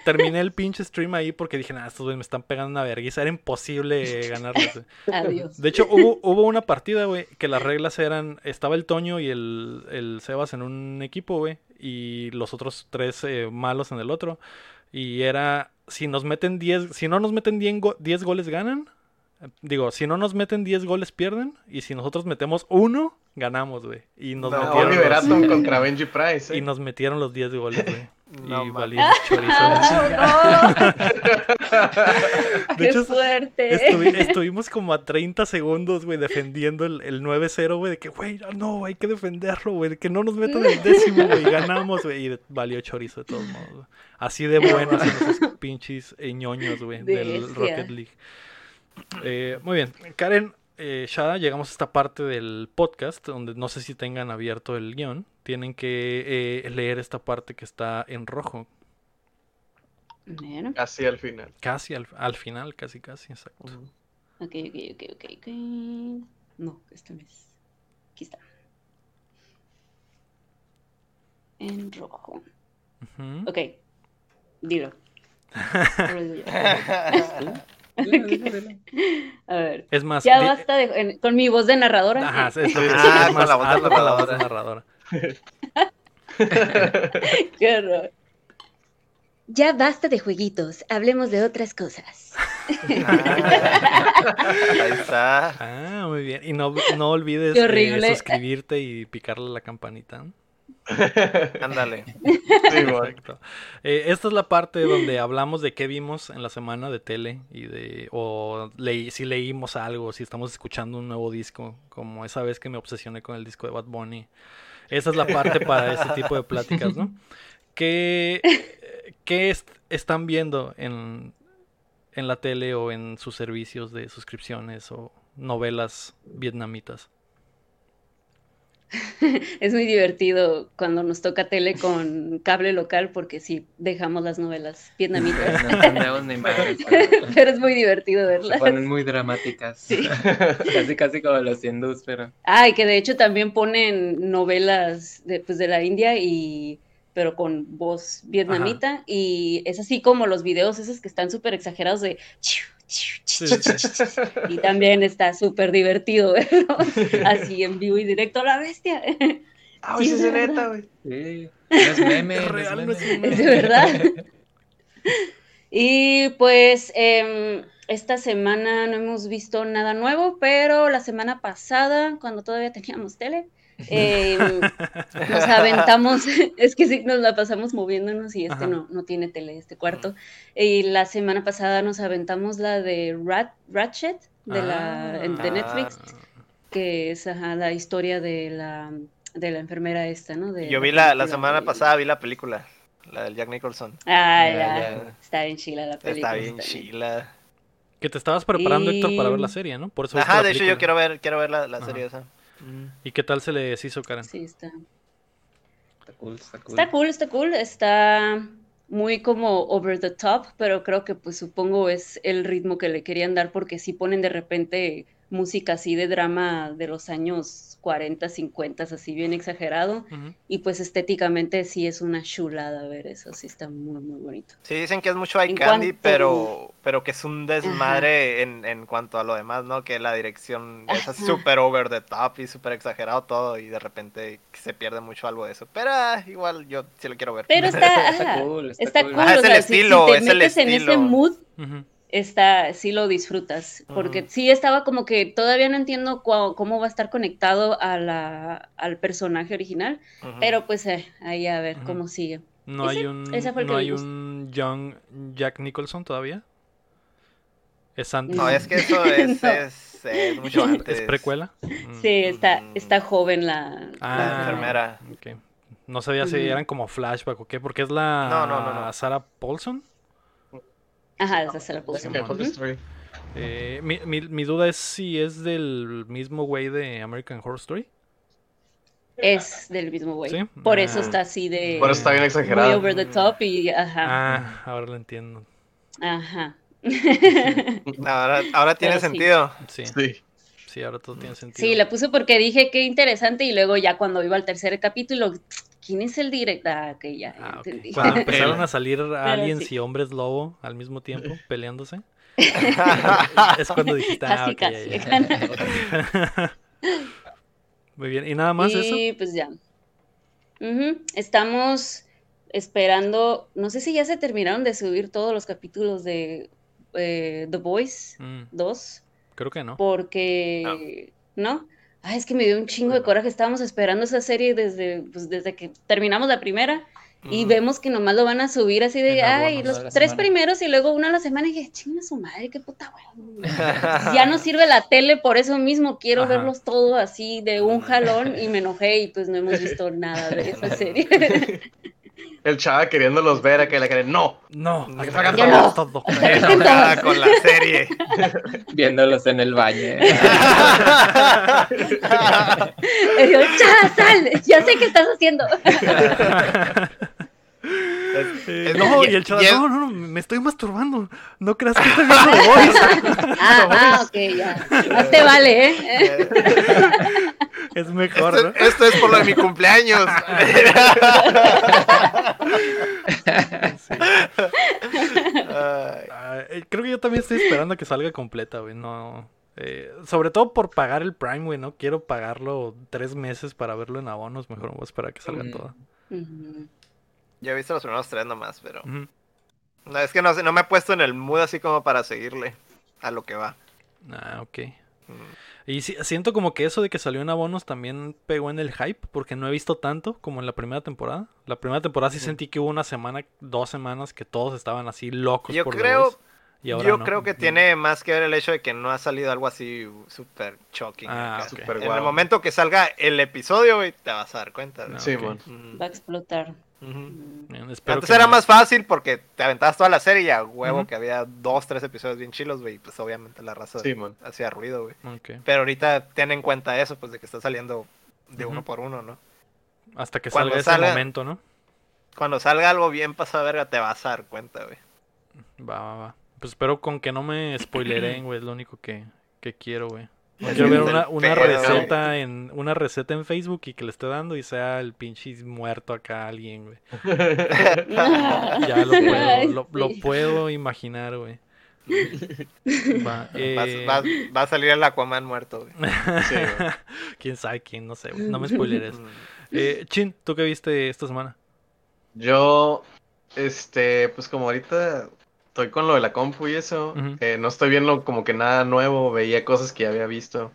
terminé el pinche stream ahí porque dije, nada, estos güeyes me están pegando una vergüenza. Era imposible ganarles. Adiós. De hecho, hubo, hubo una partida, güey, que las reglas eran, estaba el Toño y el, el Sebas en un equipo, güey, y los otros tres eh, malos en el otro. Y era, si nos meten 10, si no nos meten 10, go- 10 goles ganan. Digo, si no nos meten 10 goles pierden. Y si nosotros metemos uno, ganamos, güey. Y nos No, metieron Oliver los, Atom contra Benji Price. y ¿eh? nos metieron los 10 goles, güey. No, y valió chorizo. Ah, no. De ¡Qué hecho, fuerte! Estuvi- estuvimos como a 30 segundos, güey, defendiendo el, el 9-0, güey, de que, güey, no, hay que defenderlo, güey, de que no nos metan el décimo, güey, ganamos, güey, y valió chorizo de todos modos. güey. Así de buenos esos pinches eh, ñoños, güey, del. Rocket League. Eh, muy bien, Karen, eh, Shada, llegamos a esta parte del podcast, donde no sé si tengan abierto el guion, tienen que eh, leer esta parte que está en rojo, Bueno, Casi al final. casi al, al final, casi, casi, exacto. ok, ok, ok, ok, ok. No, esto no es. Aquí está. En rojo. Ujú. Ok, dilo. Dile. A ver. Es más, Ya di- basta de, en- con mi voz de narradora. Ajá, es, es lo que Ah, es con más, la voz de con la voz de narradora. narradora. Qué horror. Ya basta de jueguitos, hablemos de otras cosas. Ah, ahí está. Ah, muy bien. Y no, no olvides eh, suscribirte y picarle a la campanita. Ándale. Sí. Perfecto. Eh, esta es la parte donde hablamos de qué vimos en la semana de tele y de o leí, si leímos algo, si estamos escuchando un nuevo disco, como esa vez que me obsesioné con el disco de Bad Bunny. Esa es la parte para ese tipo de pláticas, ¿no? ¿Qué, qué est- están viendo en, en la tele o en sus servicios de suscripciones o novelas vietnamitas? Es muy divertido cuando nos toca tele con cable local porque sí, dejamos las novelas vietnamitas. No pero es muy divertido se verlas. ponen muy dramáticas. Sí. Casi, casi como los hindús, pero. Ay, que de hecho también ponen novelas de, pues, de la India y pero con voz vietnamita y es así como los videos esos que están súper exagerados de Sí, sí, y también está súper divertido verlo así en vivo y directo a la bestia. Ah, Sí, sí, es es verdad. neta, güey. Sí. No es meme. Es no real, no es meme. meme. Es de verdad. Y pues em, esta semana no hemos visto nada nuevo, pero la semana pasada, cuando todavía teníamos tele, em, nos aventamos, es que sí, nos la pasamos moviéndonos y este Ajá. no, no tiene tele, este cuarto. Y la semana pasada nos aventamos la de Rat, Ratchet, de, la, en- de Ah. Netflix, que es ajá, la historia de la, de la enfermera esta, ¿no? De Yo vi la, la semana de- pasada, vi la película. La del Jack Nicholson. Ah, Ya, ya. ya. Está bien chila la película. Está bien chila. Que te estabas preparando, Héctor, para ver la Y- serie, ¿no? Por eso Ajá, de hecho yo quiero ver, quiero ver la, la serie esa. Mm. ¿Y qué tal se les hizo, Karen? Sí, está. Está cool, está cool. Está cool, está cool. Está muy como over the top, pero creo que pues supongo es el ritmo que le querían dar porque sí ponen de repente música así de drama de los años 40, 50, así bien exagerado. Ujú. Y pues estéticamente sí es una chulada ver eso, sí está muy, muy bonito. Sí, dicen que es mucho eye En candy, cuanto- pero, pero que es un desmadre en, en cuanto a lo demás, ¿no? Que la dirección es súper over the top y súper exagerado todo y de repente se pierde mucho algo de eso. Pero ah, igual yo sí lo quiero ver. Pero está, Está cool, está está cool. cool. Ajá, es o el sea, si- si estilo, te es el metes en ese estilo. mood, Ujú. Está, sí lo disfrutas, porque sí estaba como que todavía no entiendo cua- cómo va a estar conectado a la, al personaje original, pero pues eh, ahí a ver cómo sigue. No Ese- hay un, fue no hay un Young Jack Nicholson todavía. Es antes. No, es que eso es, No. es, es mucho antes. ¿Es precuela. Sí, está, Mm. está joven la, Ah, La enfermera. ok. No sabía si eran como flashback o qué, porque es la No, no, no, no. Sarah Paulson. Ajá, esa se la puse. Simón. Mejor story. Eh, mi, mi- mi duda es si es del mismo güey de American Horror Story. Es del mismo güey. ¿Sí? Por eso Ah. está así de Por eso está bien muy exagerado. over the top y ajá, Ah, ahora lo entiendo. ajá. Ahora, ahora tiene Pero sentido. Sí, Sí. sí, ahora todo tiene sentido. Sí, la puse porque dije qué interesante y luego ya cuando iba al tercer capítulo, ¿quién es el director? Ah, ok, ya, ya Ah. Cuando empezaron a salir aliens sí. y hombres lobo al mismo tiempo peleándose. es cuando dijiste, ah, Casi, ok, ya, casi. ya. Muy bien, ¿y nada más eso? y pues ya. Estamos esperando, no sé si ya se terminaron de subir todos los capítulos de eh, The Voice Mm, 2, creo que no. porque, ¿no? Ay, es que me dio un chingo de coraje, estábamos esperando esa serie desde, pues, desde que terminamos la primera Y vemos que nomás lo van a subir así de, ay, los tres semana". primeros y luego uno a la semana y dije, chinga su madre, qué puta huevo. Ya no sirve la tele por eso mismo, quiero Ajá. verlos todos así de un jalón y me enojé y pues no hemos visto nada de esa serie. El chava queriéndolos ver acá y la cara, no. No, hay que sacar no. todo. Enojada con la serie. Viéndolos en el baño. Y yo, "Ya, sal, ya sé qué estás haciendo. Es- no, y- y el chaval, y no, no, no, me estoy masturbando. No creas que estoy viendo The Voice. Ah, ah, ok, ya. Más te vale, ¿eh? Es mejor, Esto, ¿no? esto es por lo de mi cumpleaños. Eh, creo que yo también estoy esperando a que salga completa, güey. No. eh, sobre todo por pagar el Prime, güey. No quiero pagarlo tres meses para verlo en abonos. Mejor voy a esperar a que salga Mm. todo. Ujú. Yo he visto los primeros tres nomás, pero. No, es que no sé, no me he puesto en el mood así como para seguirle a lo que va. Ah, ok. Mm. Y sí- siento como que eso de que salió en abonos también pegó en el hype, porque no he visto tanto como en la primera temporada. La primera temporada sí sentí que hubo una semana, dos semanas que todos estaban así locos Yo por creo, y ahora yo no. creo que tiene más que ver el hecho de que no ha salido algo así super shocking. Ah, acá. ok. Super En el momento que salga el episodio, te vas a dar cuenta. güey. Ah, Sí, ok. mon. Mm. Va a explotar. Mm. Antes era no- más fácil porque te aventabas toda la serie y a huevo que había dos, tres episodios bien chilos, güey. Pues obviamente la raza Sí, hacía ruido, güey. Pero ahorita ten en cuenta eso, pues de que está saliendo de uno por uno, ¿no? Hasta que Cuando salga ese salga- momento, ¿no? Cuando salga algo bien pasado verga, te vas a dar cuenta, güey. Va, va, va. Pues espero con que no me spoileren, güey. Es lo único que, que quiero, güey. No quiero ver una, receta en una receta en Facebook y que le esté dando y sea el pinche muerto acá alguien, güey. Ya lo puedo, Ay, lo, puedo imaginar, güey. Va, eh, va a salir el Aquaman muerto, güey. Sí, güey. quién sabe quién, no sé, güey. No me spoileres. Mm. Eh, Chin, ¿tú qué viste esta semana? Yo, este, pues como ahorita estoy con lo de la compu y eso, eh, no estoy viendo como que nada nuevo, veía cosas que ya había visto.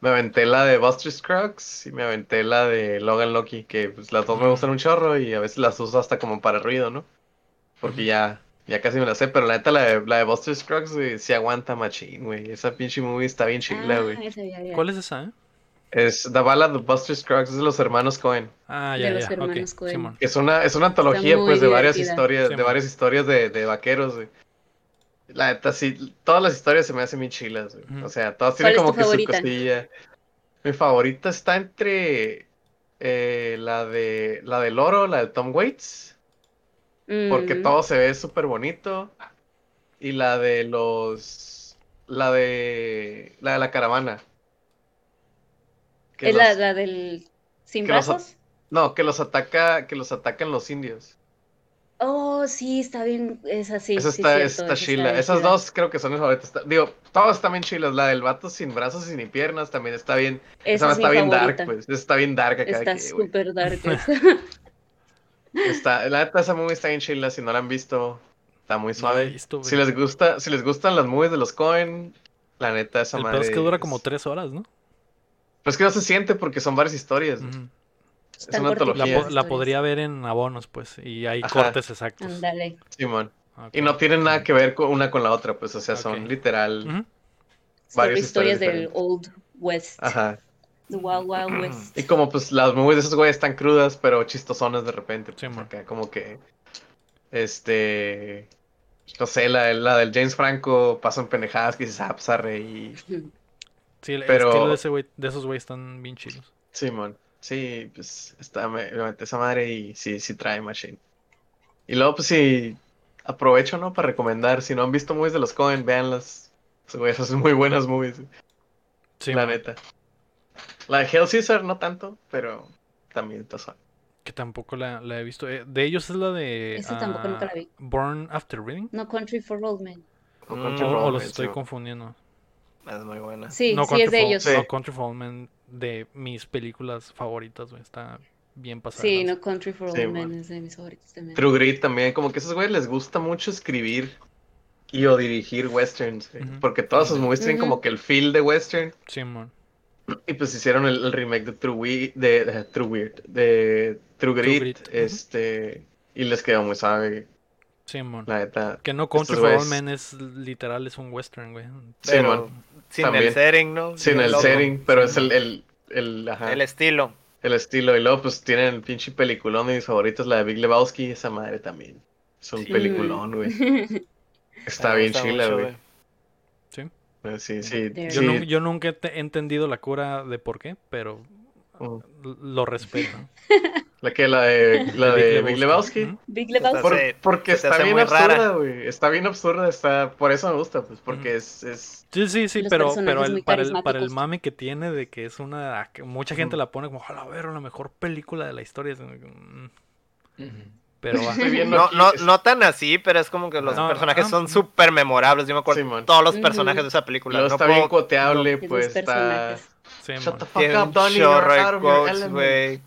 Me aventé la de Buster Scruggs y me aventé la de Logan Lucky, que pues las dos me gustan un chorro y a veces las uso hasta como para ruido, ¿no? Porque ya, ya casi me la sé, pero la neta la de, la de Buster Scruggs, güey, sí aguanta machín, güey. Esa pinche movie está bien chila, Ah, güey. esa ya, ya. ¿Cuál es esa, eh? Es The Ballad of Buster Scruggs, es de los hermanos Cohen. Ah, De ya, los ya, ok. hermanos Coen. Simón. Es una, es una antología, pues, de varias historias, de varias historias de, de vaqueros, güey. La neta, sí, todas las historias se me hacen bien chilas, güey. O sea, todas tienen ¿Cuál es como que su cosilla. Mi favorita está entre eh, la de la del oro, la de Tom Waits, porque Mm. todo se ve súper bonito. Y la de los, la de, la de la caravana. Que ¿Es la, los- la del sin brazos? no, que los ataca, que los atacan los indios. Oh, sí, está bien. Esa sí. Esa sí, está, cierto, está chila. Esas dos creo que son mis favoritas. Digo, todas están bien chilas. La del vato sin brazos y ni piernas también está bien. Esa, Esa es mi está bien favorita. dark, pues. Esa está bien dark acá. Está súper dark. está, la neta, esa movie está bien chila. Si no la han visto, está muy suave. visto, si les gusta, si les gustan las movies de los Cohen, la neta, esa El madre. peor es que dura es- como tres horas, ¿no? Pero es que no se siente porque son varias historias. Es Están una La, antología. po- la podría ver en abonos, pues, y hay Ajá. cortes exactos. Ándale. Simón. Ok. Y no tienen nada que ver con una con la otra, pues. O sea, son literal. Varias historias historias del. Old West. Ajá. The Wild Wild West. Y como pues las movies de esos güeyes están crudas, pero chistosonas de repente. Sí, pues, man. acá como que. Este. No sé, la, la del James Franco pasan pendejadas que dices, ah, pues arre", y Sí, el, Pero- estilo de, ese güey, de esos güeyes están bien chidos. Simón. Sí, pues está, me, me metí esa madre y sí, sí trae machine. Y luego, pues sí, aprovecho, ¿no? Para recomendar. Si no han visto movies de los Cohen, véanlas. Esos güeyes hacen muy buenas movies, Sí, la man. neta. La de Hell Caesar no tanto, pero también está suave. Que tampoco la, la he visto. Eh, de ellos es la de. Esa tampoco nunca la vi. ah, Born After Reading. No Country for Old Men. O Mm, Country O, los estoy sí. confundiendo. Es muy buena. Sí, no, sí es de ellos. Sí. No, Country for Old Men, de mis películas favoritas, güey. Está bien pasada. Sí. No Country for Sí, Old Men bueno. es de mis favoritos también. True Grit también, como que a esos güeyes les gusta mucho escribir y o dirigir westerns, güey, Ujú. porque todas sus movies tienen como que el feel de western Sí, man. y pues hicieron el, el remake de True, Wi- de, de True Weird, de True Grit, este, Y les quedó muy suave, Simón. la neta. Que no Country for All Men es literal, es un western, güey. Sí, Pero man. Sin También. el setting, ¿no? Sin el setting, pero es el, el, el, ajá, El estilo. el estilo. Y luego, pues tienen el pinche peliculón de mis favoritos, la de Big Lebowski, esa madre también. Es un Sí. peliculón, güey. Está bien chila, güey. Sí, sí. Yo, sí. nu- yo nunca he entendido la cura de por qué, pero Lo respeto. La que la de, la de Big Lebowski. Big Lebowski. Lebowski. Por- Sí, porque está bien absurda, güey. Está bien absurda, está... por eso me gusta, pues, porque es, es... Sí, sí, sí, Los pero, pero el- para, el, para el mame que tiene de que es una... que mucha gente la pone como, a ver, la mejor película de la historia. mm. Pero va. No, no, no tan así, pero es como que los No, personajes son súper memorables. Yo me acuerdo de todos los personajes de esa película. No está bien puedo- Esos pues está... Sí, Shut the fuck up, un Donnie, you're chorro out de of your quotes, element. güey.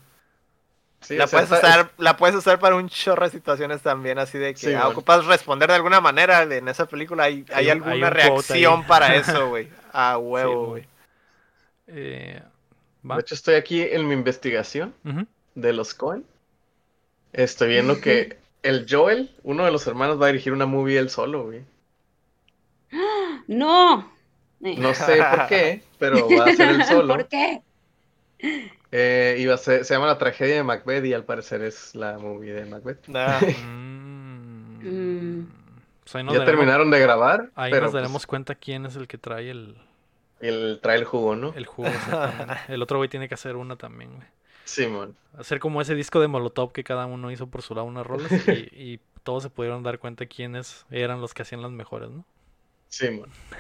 Sí, La o sea, puedes usar, la puedes usar para un chorro de situaciones también, así de que Sí, ah, ocupas responder de alguna manera. En esa película hay, hay, Hay un- alguna hay reacción para eso, güey. A Sí, huevo, güey. Eh, De hecho, estoy aquí en mi investigación de los Coen. Estoy viendo que el Joel, uno de los hermanos, va a dirigir una movie él solo, güey. ¡No! No sé por qué, pero va a ser él solo. ¿Por qué? Eh, va a ser- se llama La tragedia de Macbeth y al parecer es la movie de Macbeth. Nah. Mm. Mm. Pues Ya daremos- terminaron de grabar, Ahí pero nos pues, daremos cuenta quién es el que trae el, él trae el jugo, ¿no? el jugo. exactamente. El otro güey tiene que hacer una también, güey. Simón. Hacer como ese disco de Molotov que cada uno hizo por su lado unas rolas y, y todos se pudieron dar cuenta quiénes eran los que hacían las mejores, ¿no?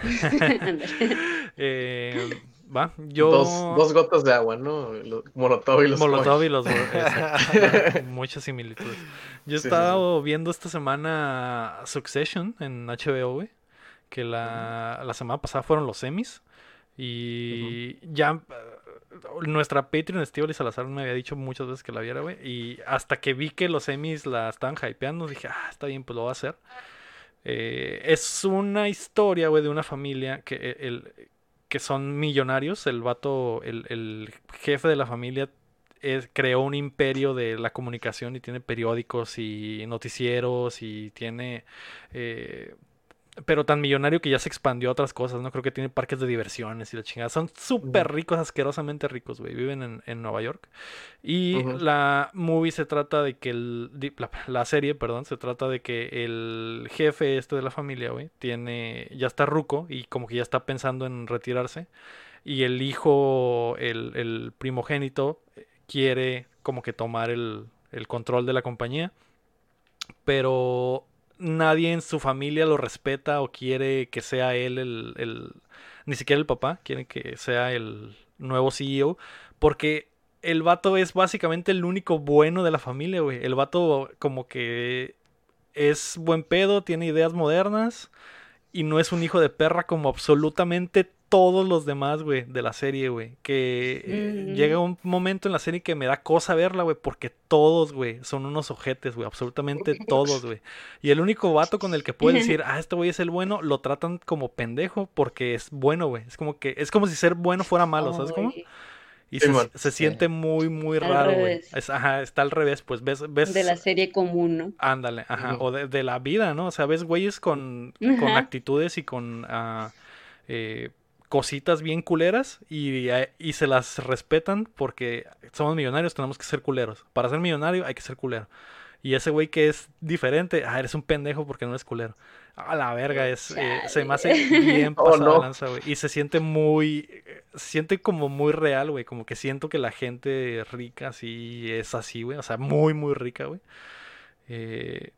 Ándale. Eh, va, yo... Dos, dos gotas de agua, ¿no? Los- Molotov y los Molotov y los... exacto. Muchas similitudes. Yo he Sí, sí, estado viendo esta semana Succession en HBO, güey. Que la, la semana pasada fueron los semis. Y ya eh, nuestra Patreon Steve Salazar me había dicho muchas veces que la viera, güey. Y hasta que vi que los semis la estaban hypeando, dije, ah, está bien, pues lo voy a hacer. Eh, es una historia, de una familia que, eh, el, que son millonarios. El vato, el, el jefe de la familia es- creó un imperio de la comunicación y tiene periódicos y noticieros y tiene... eh, pero tan millonario que ya se expandió a otras cosas, ¿no? Creo que tiene parques de diversiones y la chingada. Son súper ricos, asquerosamente ricos, güey. Viven en, en Nueva York. Y la movie se trata de que el... La, la serie, perdón, se trata de que el jefe este de la familia, güey, tiene... Ya está ruco y como que ya está pensando en retirarse. Y el hijo, el, el primogénito, quiere como que tomar el, el control de la compañía. Pero nadie en su familia lo respeta o quiere que sea él el, el- ni siquiera el papá, quiere que sea el nuevo CEO, porque el vato es básicamente el único bueno de la familia, güey. El vato como que es buen pedo, tiene ideas modernas y no es un hijo de perra como absolutamente todos los demás, güey, de la serie, güey. Que eh, Mm. llega un momento en la serie que me da cosa verla, güey, porque todos, güey, son unos ojetes, güey, absolutamente todos, güey. Y el único vato con el que puedes decir, ah, este güey es el bueno, lo tratan como pendejo porque es bueno, güey. Es como que, es como si ser bueno fuera malo, ¿sabes cómo? Y Sí, se, se siente muy, muy raro, güey. Es- Ajá, está al revés, pues ves, ves. De la serie común, ¿no? Ándale, ajá. O de, de la vida, ¿no? O sea, ves güeyes con, con actitudes y con ah, eh, cositas bien culeras y, eh, y se las respetan porque somos millonarios, tenemos que ser culeros. Para ser millonario hay que ser culero. Y ese güey que es diferente, ah, eres un pendejo porque no eres culero. A la verga, es, eh, se me hace bien Oh, pasada no. lanza, güey. Y se siente muy, eh, se siente como muy real, güey. Como que siento que la gente rica sí es así, güey. O sea, muy, muy rica, güey. Eh,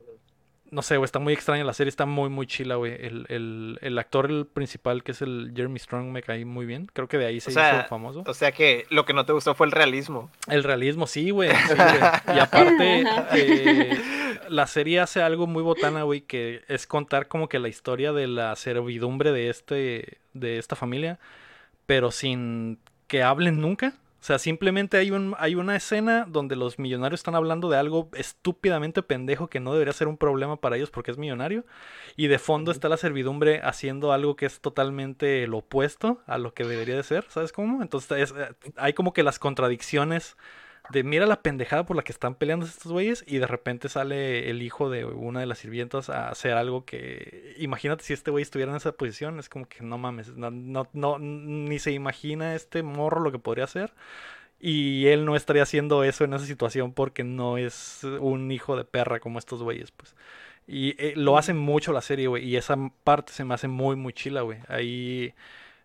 no sé, güey, está muy extraña la serie, está muy, muy chila, güey. El, el, el actor el principal, que es el Jeremy Strong, me cae muy bien. Creo que de ahí se O sea, hizo famoso. O sea que lo que no te gustó fue el realismo. El realismo, sí, güey. sí, güey. Y aparte, eh, la serie hace algo muy botana, güey, que es contar como que la historia de la servidumbre de este, de esta familia, pero sin que hablen nunca. O sea, simplemente hay, un, hay una escena donde los millonarios están hablando de algo estúpidamente pendejo que no debería ser un problema para ellos porque es millonario. Y de fondo está la servidumbre haciendo algo que es totalmente lo opuesto a lo que debería de ser, ¿sabes cómo? Entonces es- eh, hay como que las contradicciones de mira la pendejada por la que están peleando estos güeyes y de repente sale el hijo de una de las sirvientas a hacer algo que imagínate si este güey estuviera en esa posición, es como que no mames, no, no, no ni se imagina este morro lo que podría hacer y él no estaría haciendo eso en esa situación porque no es un hijo de perra como estos güeyes, pues. Y eh, lo hacen mucho la serie, güey. Y esa parte se me hace muy, muy chila, güey. Ahí,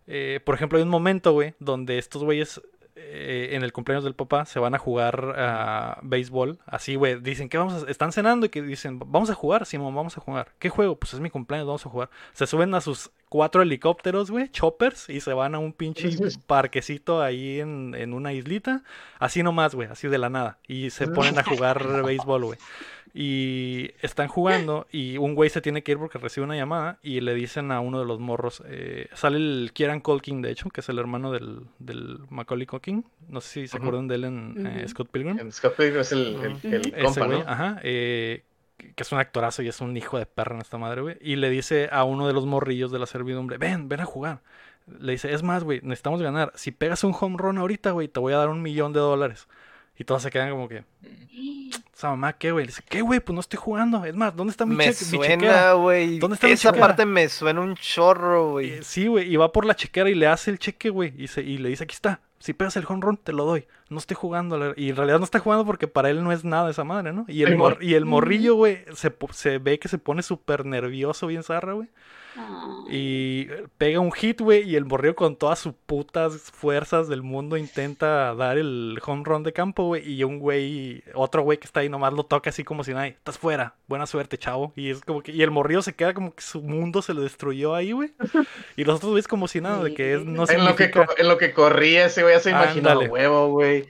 eh, por ejemplo, hay un momento, güey, donde estos güeyes eh, en el cumpleaños del papá se van a jugar a béisbol. Así, güey, dicen que vamos a, están cenando y que dicen, vamos a jugar, Simón, vamos a jugar. ¿Qué juego? Pues es mi cumpleaños, vamos a jugar. Se suben a sus cuatro helicópteros, güey, choppers, y se van a un pinche parquecito ahí en, en una islita. Así nomás, güey, así de la nada. Y se ponen a jugar béisbol, güey. Y están jugando y un güey se tiene que ir porque recibe una llamada y le dicen a uno de los morros, eh, sale el Kieran Culkin de hecho, que es el hermano del, del Macaulay Culkin, no sé si se acuerdan de él en eh, Scott Pilgrim. En Scott Pilgrim es el, el, compa, ¿no? Ajá, eh, que es un actorazo y es un hijo de perra en esta madre, güey. Y le dice a uno de los morrillos de la servidumbre, ven, ven a jugar. Le dice, es más, güey, necesitamos ganar. Si pegas un home run ahorita, güey, te voy a dar un millón de dólares. Y todos se quedan como que. Esa mamá, ¿qué, güey? Le dice, ¿qué, güey? Pues no estoy jugando. Es más, ¿dónde está mi, me suena, güey. ¿Dónde está Esa parte me suena un chorro, güey. Eh, sí, güey. Y va por la chequera y le hace el cheque, güey. Y, y le dice, aquí está. Si pegas el home run, te lo doy. No estoy jugando. Y en realidad no está jugando porque para él no es nada esa madre, ¿no? Y el, y el morrillo, güey, se, se ve que se pone súper nervioso, bien zarra, güey. Y pega un hit, güey, y el morrillo con todas sus putas fuerzas del mundo intenta dar el home run de campo, güey. Y un güey, otro güey que está ahí nomás lo toca así como si nada, estás fuera, buena suerte, chavo. Y es como que, y el morrillo se queda como que su mundo se le destruyó ahí, güey. Y los otros güeyes como si nada, de que es, no en, lo que en lo que corría ese güey ya se imaginaba huevo, güey.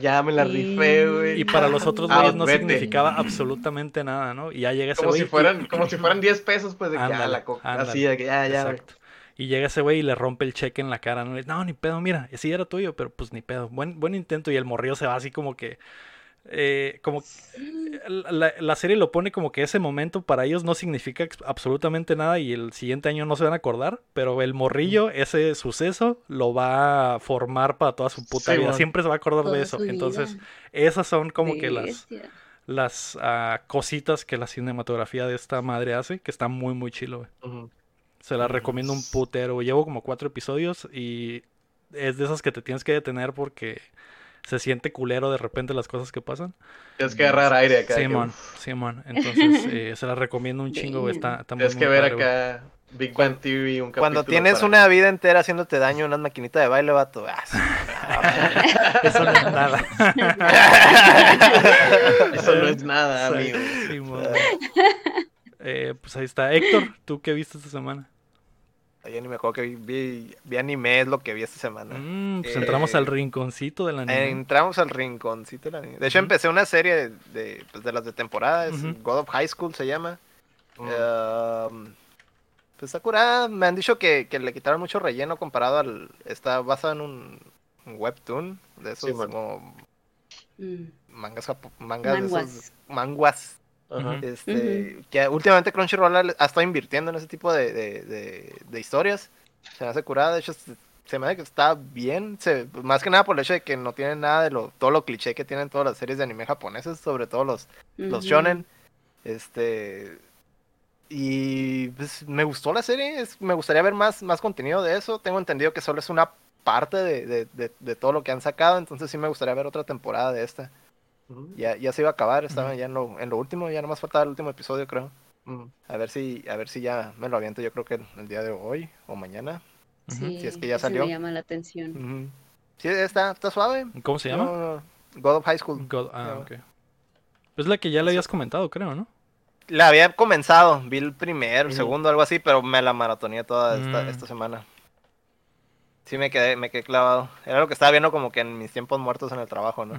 ya me la rifé, güey. Y para los otros güeyes no significaba absolutamente nada, ¿no? Y ya llega ese como güey. Si fueran, Como si fueran 10 pesos, pues de que, ah, la coca Así de que ya, ya. Exacto. Y llega ese güey y le rompe el cheque en la cara. No, no ni pedo, mira, sí era tuyo, pero pues ni pedo. Buen, buen intento. Y el morrillo se va así como que. Eh, como la, la, serie lo pone como que ese momento para ellos no significa absolutamente nada y el siguiente año no se van a acordar, pero el morrillo, ese suceso, lo va a formar para toda su puta vida. Siempre se va a acordar de eso. Entonces, esas son como que las, las uh, cositas que la cinematografía de esta madre hace, que está muy, muy chilo. Se la recomiendo un putero. Llevo como cuatro episodios y es de esas que te tienes que detener porque se siente culero de repente las cosas que pasan. Tienes que agarrar aire acá. Simón, Simón. Entonces eh, se la recomiendo un chingo, Está, está Tienes que ver acá Big Bang TV, un Cuando tienes una vida entera haciéndote daño en una maquinita de baile, vato. Ah, Eso no es nada. Eso no es nada, amigo. Eh, pues ahí está. Héctor, ¿tú qué viste esta semana? Yo ni me acuerdo que vi, vi, anime, es lo que vi esta semana. Mm, pues entramos al eh, rinconcito del anime. entramos al rinconcito del anime. De hecho, empecé una serie de, pues, de las de temporada, es God of High School se llama. Pues Sakura, me han dicho que, que, le quitaron mucho relleno comparado al... Está basado en un, webtoon de esos como... Mm. Mangas, mangas, manguas. De esos, manguas este, que últimamente Crunchyroll ha estado invirtiendo en ese tipo de, de, de, historias. Se me hace curada, de hecho se me hace que está bien, se, más que nada por el hecho de que no tiene nada de lo, todo lo cliché que tienen todas las series de anime japoneses, sobre todo los, los shonen. Este y pues me gustó la serie, me gustaría ver más, más contenido de eso. Tengo entendido que solo es una parte de, de, de, todo lo que han sacado, entonces sí me gustaría ver otra temporada de esta. Ya, ya se iba a acabar, estaba ya en lo, en lo último, ya nomás faltaba el último episodio, creo. A ver si, a ver si ya me lo aviento, yo creo que el, día de hoy o mañana. si es que ya salió. me llama la atención. Sí, está, está suave. ¿Cómo se llama? God of High School. ah, ok. Es la que ya le habías comentado, creo, ¿no? La había comenzado, vi el primero, el segundo, algo así, pero me la maratoné toda esta, mm. esta semana. Sí me quedé, me quedé clavado. Era lo que estaba viendo como que en mis tiempos muertos en el trabajo, ¿no?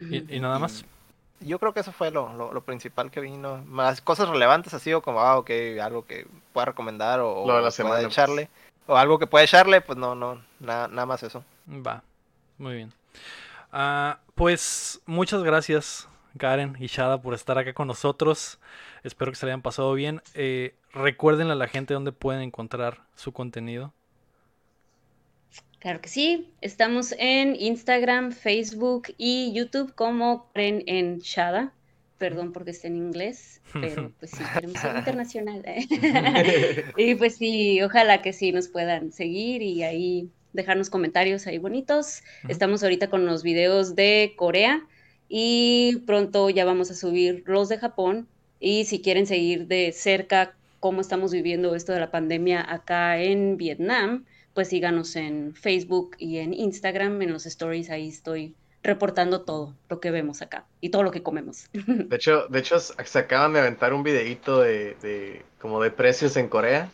¿Y, nada más? Yo creo que eso fue lo, lo, principal que vino. Más cosas relevantes así o como, ah, ok, algo que pueda recomendar o, pueda echarle. O algo que pueda echarle, pues no, no, nada, nada más eso. Va, muy bien. Ah, pues muchas gracias Karen y Shada por estar acá con nosotros. Espero que se le hayan pasado bien. Eh, recuerden a la gente dónde pueden encontrar su contenido. Claro que sí. Estamos en Instagram, Facebook y YouTube como Karen en Shada. Perdón porque está en inglés, pero pues sí, queremos ser internacional. ¿eh? y pues sí, ojalá que sí nos puedan seguir y ahí dejarnos comentarios ahí bonitos. Estamos ahorita con los videos de Corea y pronto ya vamos a subir los de Japón. Y si quieren seguir de cerca cómo estamos viviendo esto de la pandemia acá en Vietnam, pues síganos en Facebook y en Instagram, en los stories, ahí estoy reportando todo lo que vemos acá y todo lo que comemos. De hecho, de hecho, se acaban de aventar un videíto de, de como de precios en Corea,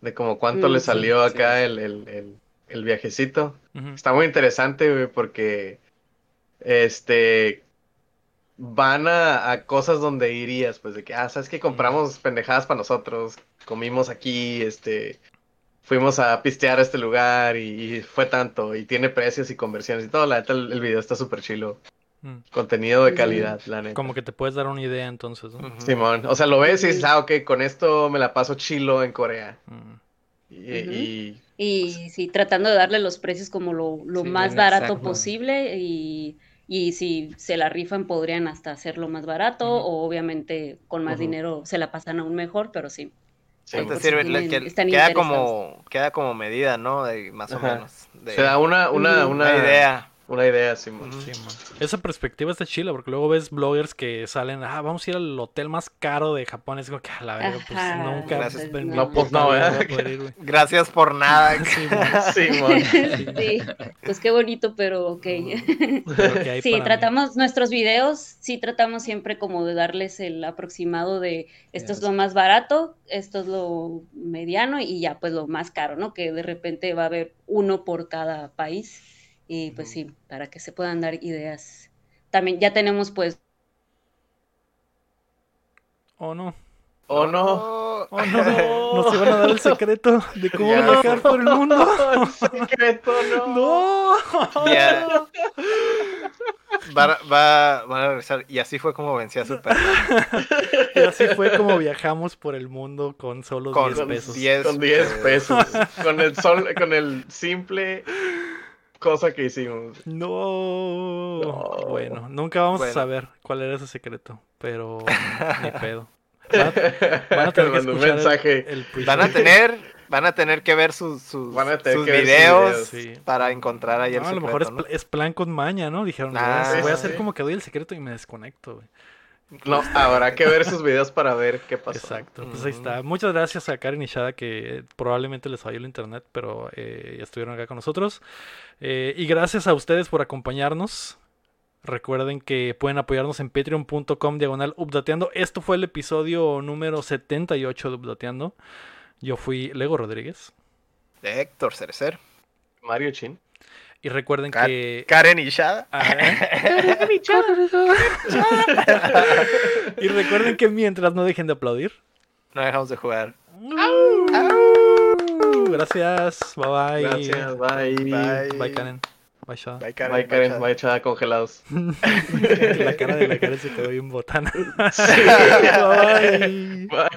de como cuánto Mm, le salió sí. acá el, el, el, el viajecito. Está muy interesante, güey, porque este van a, a cosas donde irías, pues de que, ah, sabes que compramos pendejadas para nosotros, comimos aquí, este, fuimos a pistear a este lugar y, y fue tanto, y tiene precios y conversiones y todo, la neta el, el video está súper chilo. Mm. Contenido de Sí. calidad, la neta. Como que te puedes dar una idea entonces, ¿no? Simón, o sea, lo ves y dices, ah, ok, con esto me la paso chilo en Corea. Mm. Y, y- Y sí, tratando de darle los precios como lo, lo Sí, más barato exacto. posible y, y si se la rifan podrían hasta hacerlo más barato o obviamente con más dinero se la pasan aún mejor, pero sí. sirve, tienen- que- están queda como queda como medida, ¿no? De, más o menos. De, Se da una, una, una, una idea. Una idea, Simón. Sí, man. Esa perspectiva está chila, porque luego ves bloggers que salen, ah, vamos a ir al hotel más caro de Japón. Es como que, a la verga, pues Ajá, nunca. Gracias. No, pues, no. Gracias por nada. Sí, man. Sí, pues qué bonito, pero ok. Hay Sí, mí. tratamos nuestros videos, sí tratamos siempre como de darles el aproximado de esto es lo más barato, esto es lo mediano y ya pues lo más caro, ¿no? Que de repente va a haber uno por cada país y pues sí, para que se puedan dar ideas. También ya tenemos pues Oh, no. ¿O no? Oh, no. Nos iban a dar el secreto de cómo Ya. viajar por el mundo. Secreto, no. No. Ya. Va, va, van a regresar. Y así fue como vencí a Superman. Y así fue como viajamos por el mundo con solo Con 10 pesos. 10 Con 10 pesos. con el sol, con el simple cosa que hicimos. No. No. Bueno, nunca vamos Bueno. a saber cuál era ese secreto, pero ni pedo. Van a, van a tener que escuchar mensaje. el. Van a tener, van a tener que ver sus, sus, Van a tener sus que ver sus videos, para encontrar ahí el No, a lo secreto, mejor es, ¿no? pl- es plan con maña, ¿no? Dijeron, Ah, voy a- voy a hacer sí. como que doy el secreto y me desconecto, güey. No, habrá que ver sus videos para ver qué pasó. Exacto, pues ahí está. Muchas gracias a Karen y Shada que probablemente les falló el internet, pero eh, ya estuvieron acá con nosotros. Eh, y gracias a ustedes por acompañarnos. Recuerden que pueden apoyarnos en patreon.com diagonal updateando. Esto fue el episodio número 78 de Updateando. Yo fui Lego Rodríguez. De Héctor Cerecer. Mario Chin. Y recuerden Ka- que... Karen y Shada. Ah, y recuerden que mientras no dejen de aplaudir. No dejamos de jugar. Gracias. Bye bye. Gracias, bye. Bye. Bye Karen. Bye Shada. Bye, Karen. Bye, Karen. Shada. Bye, echada congelados. la cara de la Karen se quedó bien botana. Bye. Bye.